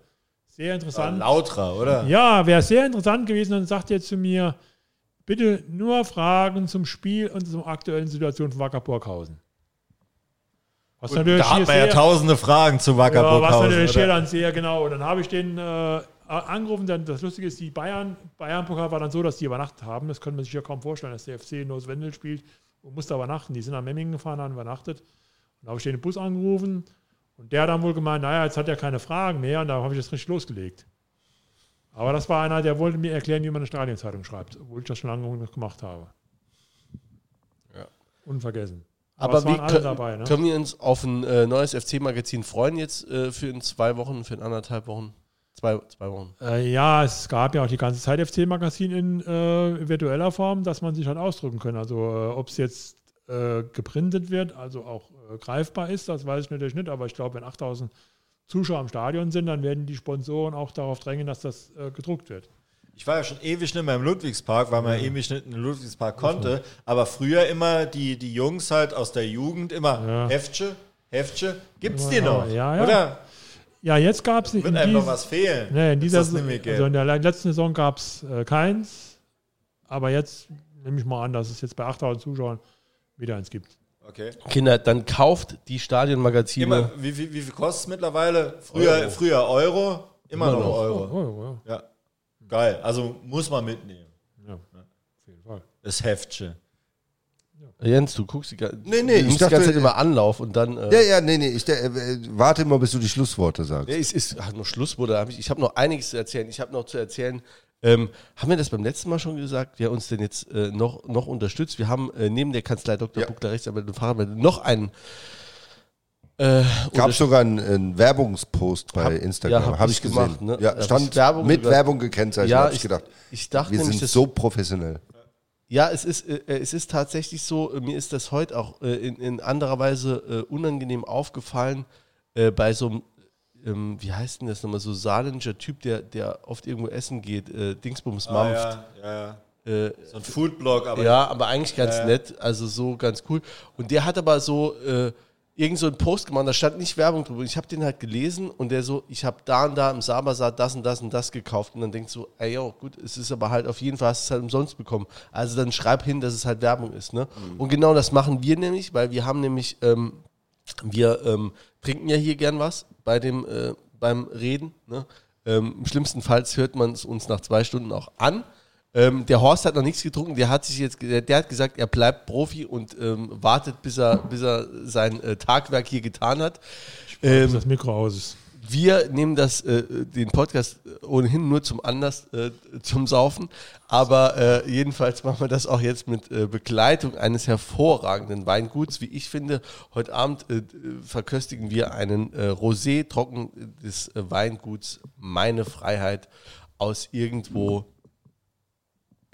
Sehr interessant. Lautra, oder? Ja, wäre sehr interessant gewesen und sagt jetzt zu mir, bitte nur Fragen zum Spiel und zur aktuellen Situation von Wacker Burghausen. Was Gut, da hat man ja tausende Fragen zu Wacker ja, was Burghausen, natürlich hier oder? dann sehr genau. Und dann habe ich den äh, angerufen. Dann, das Lustige ist, die Bayern, Bayern-Pokal war dann so, dass die übernachtet haben. Das könnte man sich ja kaum vorstellen, dass der FC in Wendel spielt und musste übernachten. Die sind nach Memmingen gefahren, haben übernachtet. Und da habe ich den Bus angerufen und der hat dann wohl gemeint, naja, jetzt hat er keine Fragen mehr und da habe ich das richtig losgelegt. Aber das war einer, der wollte mir erklären, wie man eine Stadionzeitung schreibt, obwohl ich das schon lange gemacht habe. Ja. Unvergessen. Aber, es wie können, dabei, ne? können wir uns auf ein äh, neues FC-Magazin freuen jetzt äh, für in zwei Wochen, für in anderthalb Wochen? Zwei, zwei Wochen. Äh, ja, es gab ja auch die ganze Zeit FC-Magazin in äh, virtueller Form, dass man sich halt ausdrücken kann. Also äh, ob es jetzt äh, geprintet wird, also auch äh, greifbar ist, das weiß ich natürlich nicht. Aber ich glaube, wenn 8000 Zuschauer im Stadion sind, dann werden die Sponsoren auch darauf drängen, dass das äh, gedruckt wird. Ich war ja schon ewig nicht mehr im Ludwigspark, weil man ewig nicht in den Ludwigspark konnte. Aber früher immer die, die Jungs halt aus der Jugend immer Ja. Heftche, Heftche. Gibt's die noch? ja, ja. Oder Ja, jetzt gab es in, wird dies- was fehlen? nee, in dieser nicht also in der letzten Saison gab es äh, keins. Aber jetzt nehme ich mal an, dass es jetzt bei 8000 Zuschauern wieder eins gibt. Okay. Kinder, dann kauft die Stadionmagazine. Immer, wie, wie, wie viel kostet es mittlerweile? Früher Euro, früher Euro immer, Immer noch noch. Euro. Oh, oh, oh. Ja. Geil. Also muss man mitnehmen. Ja, auf jeden Fall. Das Heftchen. Jens, du guckst die, Nee, nee, du ich nimmst die dachte- ganze Zeit immer Anlauf und dann. Äh, Ja, ja, nee, nee, ich äh, äh, warte immer, bis du die Schlussworte sagst. Ja, es ist ach, noch Schlussworte. Hab ich ich habe noch einiges zu erzählen. Ich habe noch zu erzählen. Ähm, haben wir das beim letzten Mal schon gesagt, wer uns denn jetzt äh, noch, noch unterstützt? Wir haben äh, neben der Kanzlei Dr. Ja. Buckler Rechtsanwalt und Fachanwalt noch einen. Äh, Gab unterstütz- sogar einen, einen Werbungspost bei Hab- Instagram, ja, hab habe ich ich gesehen. gemacht, ne? Ja, hab stand Werbung mit Werbung gekennzeichnet, Ja, ich ich- gedacht. Ich dachte Wir nämlich, sind so professionell. Ja, es ist, äh, es ist tatsächlich so, äh, mir ist das heute auch äh, in, in anderer Weise äh, unangenehm aufgefallen, äh, bei so einem, ähm, wie heißt denn das nochmal, so saarländischer Typ, der, der oft irgendwo essen geht, äh, Dingsbums Mampft. Ah, ja, ja, ja. Äh, So ein Foodblog, aber ja, aber eigentlich ganz nett, also so ganz cool. Und der hat aber so äh, irgend so einen Post gemacht, da stand nicht Werbung drüber. Ich habe den halt gelesen und der so, ich habe da und da im Sabersaat das und das und das gekauft. Und dann denkst du, ey, jo, gut, es ist aber halt auf jeden Fall, hast du es halt umsonst bekommen. Also dann schreib hin, dass es halt Werbung ist. Ne? Und genau das machen wir nämlich, weil wir haben nämlich, ähm, wir ähm, trinken ja hier gern was bei dem, äh, beim Reden. Ne? Ähm, Im schlimmsten Fall hört man es uns nach zwei Stunden auch an. Ähm, der Horst hat noch nichts getrunken, der hat sich jetzt, der, der hat gesagt, er bleibt Profi und ähm, wartet, bis er, bis er sein äh, Tagwerk hier getan hat. Bis Ähm, das Mikro aus ist. wir nehmen das, äh, den Podcast ohnehin nur zum Anlass äh, zum Saufen, aber äh, jedenfalls machen wir das auch jetzt mit äh, Begleitung eines hervorragenden Weinguts. Wie ich finde, heute Abend äh, verköstigen wir einen Rosé trocken des Weinguts Meine Freiheit aus irgendwo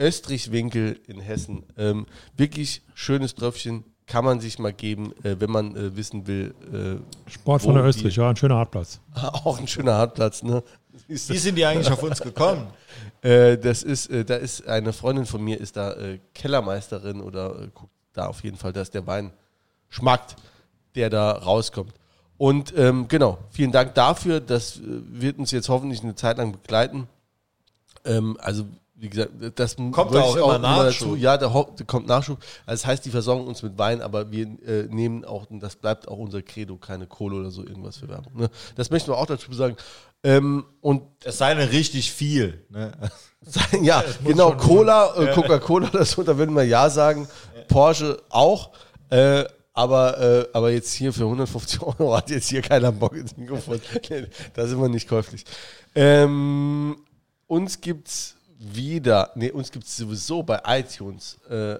Österreich-Winkel in Hessen. Ähm, wirklich schönes Tröpfchen, kann man sich mal geben, äh, wenn man äh, wissen will. Äh, Sport von der Österreich, die- ja, ein schöner Hartplatz. (laughs) auch ein schöner Hartplatz, ne? Wie sind die eigentlich auf uns gekommen? (laughs) äh, das ist, äh, da ist eine Freundin von mir, ist da äh, Kellermeisterin oder äh, guckt da auf jeden Fall, dass der Wein schmeckt, der da rauskommt. Und ähm, genau, vielen Dank dafür. Das wird uns jetzt hoffentlich eine Zeit lang begleiten. Ähm, also, wie gesagt, das Kommt da auch immer Nachschub? Ja, da kommt Nachschub. Also das heißt, die versorgen uns mit Wein, aber wir äh, nehmen auch, und das bleibt auch unser Credo, keine Kohle oder so irgendwas für Werbung. Ne? Das möchten wir auch dazu sagen. Ähm, und Es sei denn richtig viel. Ne? (laughs) ja, (laughs) genau, Cola, äh, Coca-Cola oder so, da würden wir ja sagen. Porsche auch. Äh, aber, äh, aber jetzt hier für 150 Euro hat jetzt hier keiner Bock ins Mikrofon. (laughs) Da sind wir nicht käuflich. Ähm, uns gibt's wieder, nee, uns gibt's sowieso bei iTunes, äh,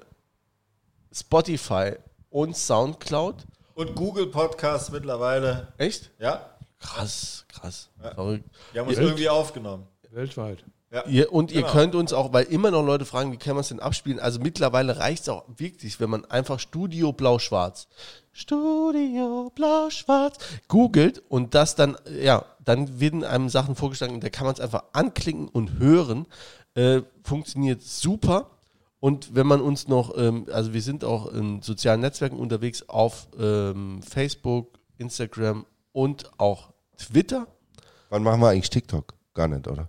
Spotify und Soundcloud. Und Google Podcasts mittlerweile. Echt? Ja, Krass, krass. Verrückt. die haben uns Ihr- irgendwie aufgenommen. Weltweit. Ja. Ihr, und ihr Genau. könnt uns auch, weil immer noch Leute fragen, wie kann man es denn abspielen? Also mittlerweile reicht es auch wirklich, wenn man einfach Studio Blau-Schwarz, Studio Blau-Schwarz googelt und das dann, ja, dann werden einem Sachen vorgeschlagen und da kann man es einfach anklicken und hören. Äh, funktioniert super. Und wenn man uns noch, ähm, also wir sind auch in sozialen Netzwerken unterwegs auf ähm, Facebook, Instagram und auch Twitter. Wann machen wir eigentlich TikTok? Gar nicht, oder?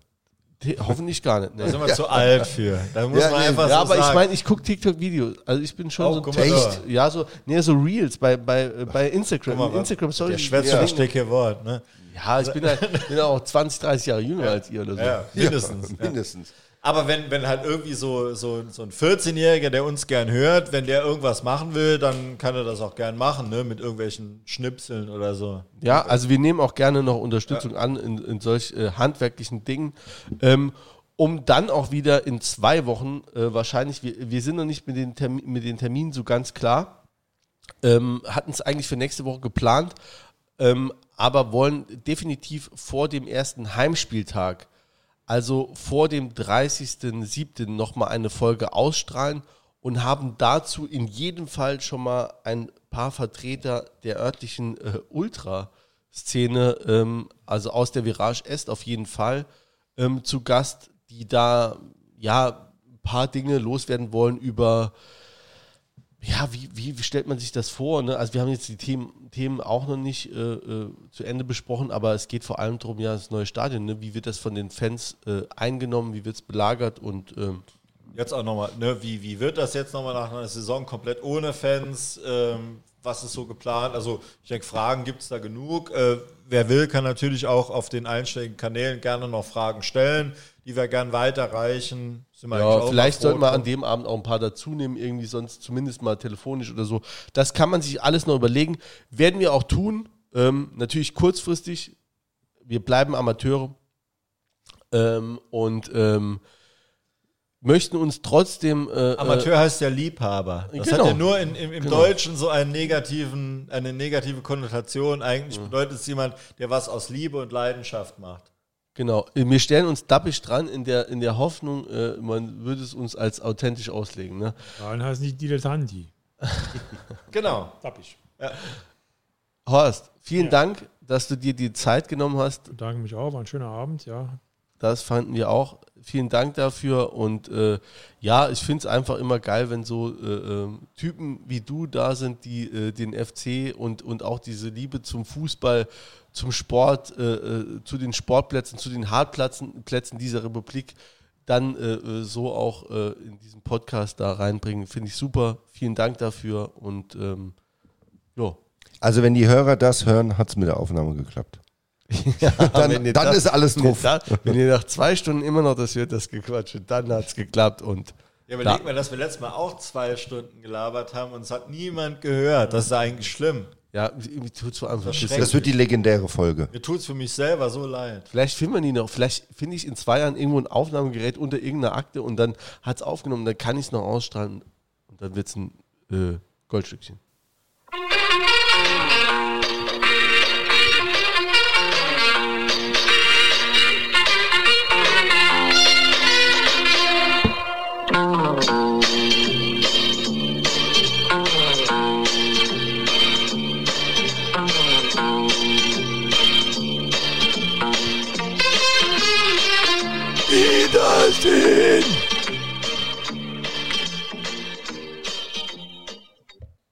T- Hoffentlich gar nicht. Ne? Da sind wir zu alt für. Da muss Ja, man nee. einfach Ja, so aber ich sagen. meine, ich gucke TikTok-Videos. Also ich bin schon Oh, so da. Ja, so, nee, so Reels bei, bei, äh, bei Instagram. Mal, Instagram, sorry. der schwätzt das dicke Wort. Ne? Ja, ich bin, halt, bin auch 20, 30 Jahre jünger als ihr oder so. Ja, mindestens. Ja, Ja. mindestens. Aber wenn, wenn halt irgendwie so, so, so ein 14-Jähriger, der uns gern hört, wenn der irgendwas machen will, dann kann er das auch gern machen, ne? Mit irgendwelchen Schnipseln oder so. Ja, also wir nehmen auch gerne noch Unterstützung an in, in solch äh, handwerklichen Dingen. Ähm, um dann auch wieder in zwei Wochen, äh, wahrscheinlich, wir, wir sind noch nicht mit den, Termin, mit den Terminen so ganz klar, ähm, hatten es eigentlich für nächste Woche geplant, ähm, aber wollen definitiv vor dem ersten Heimspieltag, also vor dem 30.07. nochmal eine Folge ausstrahlen und haben dazu in jedem Fall schon mal ein paar Vertreter der örtlichen äh, Ultraszene, ähm, also aus der Virage Est auf jeden Fall, ähm, zu Gast, die da ja ein paar Dinge loswerden wollen über ja, wie, wie, wie stellt man sich das vor? Ne? Also wir haben jetzt die Themen, Themen auch noch nicht äh, äh, zu Ende besprochen, aber es geht vor allem darum, ja, das neue Stadion, ne? wie wird das von den Fans äh, eingenommen, wie wird es belagert und ähm, Jetzt auch nochmal, ne? wie, wie wird das jetzt nochmal nach einer Saison komplett ohne Fans? Ähm, was ist so geplant? Also ich denke, Fragen gibt es da genug. Äh, wer will, kann natürlich auch auf den einschlägigen Kanälen gerne noch Fragen stellen, die wir gern weiterreichen. Ja, vielleicht sollten wir an dem Abend auch ein paar dazu nehmen, irgendwie sonst zumindest mal telefonisch oder so. Das kann man sich alles noch überlegen. Werden wir auch tun. Ähm, natürlich kurzfristig. Wir bleiben Amateure ähm, und ähm, möchten uns trotzdem. Äh, Amateur heißt ja Liebhaber. Das Genau. hat ja nur in, im, im Genau. Deutschen so einen negativen, eine negative Konnotation. Eigentlich Mhm. bedeutet es jemand, der was aus Liebe und Leidenschaft macht. Genau, wir stellen uns dappisch dran in der, in der Hoffnung, äh, man würde es uns als authentisch auslegen. Ne? Dann heißt nicht Dilettanti. (laughs) Genau. Tappig. Horst, vielen Dank, dass du dir die Zeit genommen hast. Bedanke mich auch, war ein schöner Abend, ja. Das fanden wir auch. Vielen Dank dafür. Und äh, ja, ich finde es einfach immer geil, wenn so äh, ähm, Typen wie du da sind, die äh, den FC und, und auch diese Liebe zum Fußball, zum Sport, äh, äh, zu den Sportplätzen, zu den Hartplätzen Plätzen dieser Republik dann äh, äh, so auch äh, in diesen Podcast da reinbringen. Finde ich super. Vielen Dank dafür. Und ähm, ja. Also wenn die Hörer das hören, hat es mit der Aufnahme geklappt. (laughs) dann wenn ihr dann das- ist alles wenn ihr drauf. da- Wenn ihr nach zwei Stunden immer noch das hört, das Gequatsche, dann hat es geklappt. Und Ja, überleg mal, dass wir letztes Mal auch zwei Stunden gelabert haben und es hat niemand gehört. Das ist eigentlich schlimm. Ja, mir tut's vor allem Verschreckt. Das wird die legendäre Folge. Mir tut es für mich selber so leid. Vielleicht finden wir die noch. Vielleicht finde ich in zwei Jahren irgendwo ein Aufnahmegerät unter irgendeiner Akte und dann hat es aufgenommen, dann kann ich es noch ausstrahlen und dann wird es ein äh, Goldstückchen.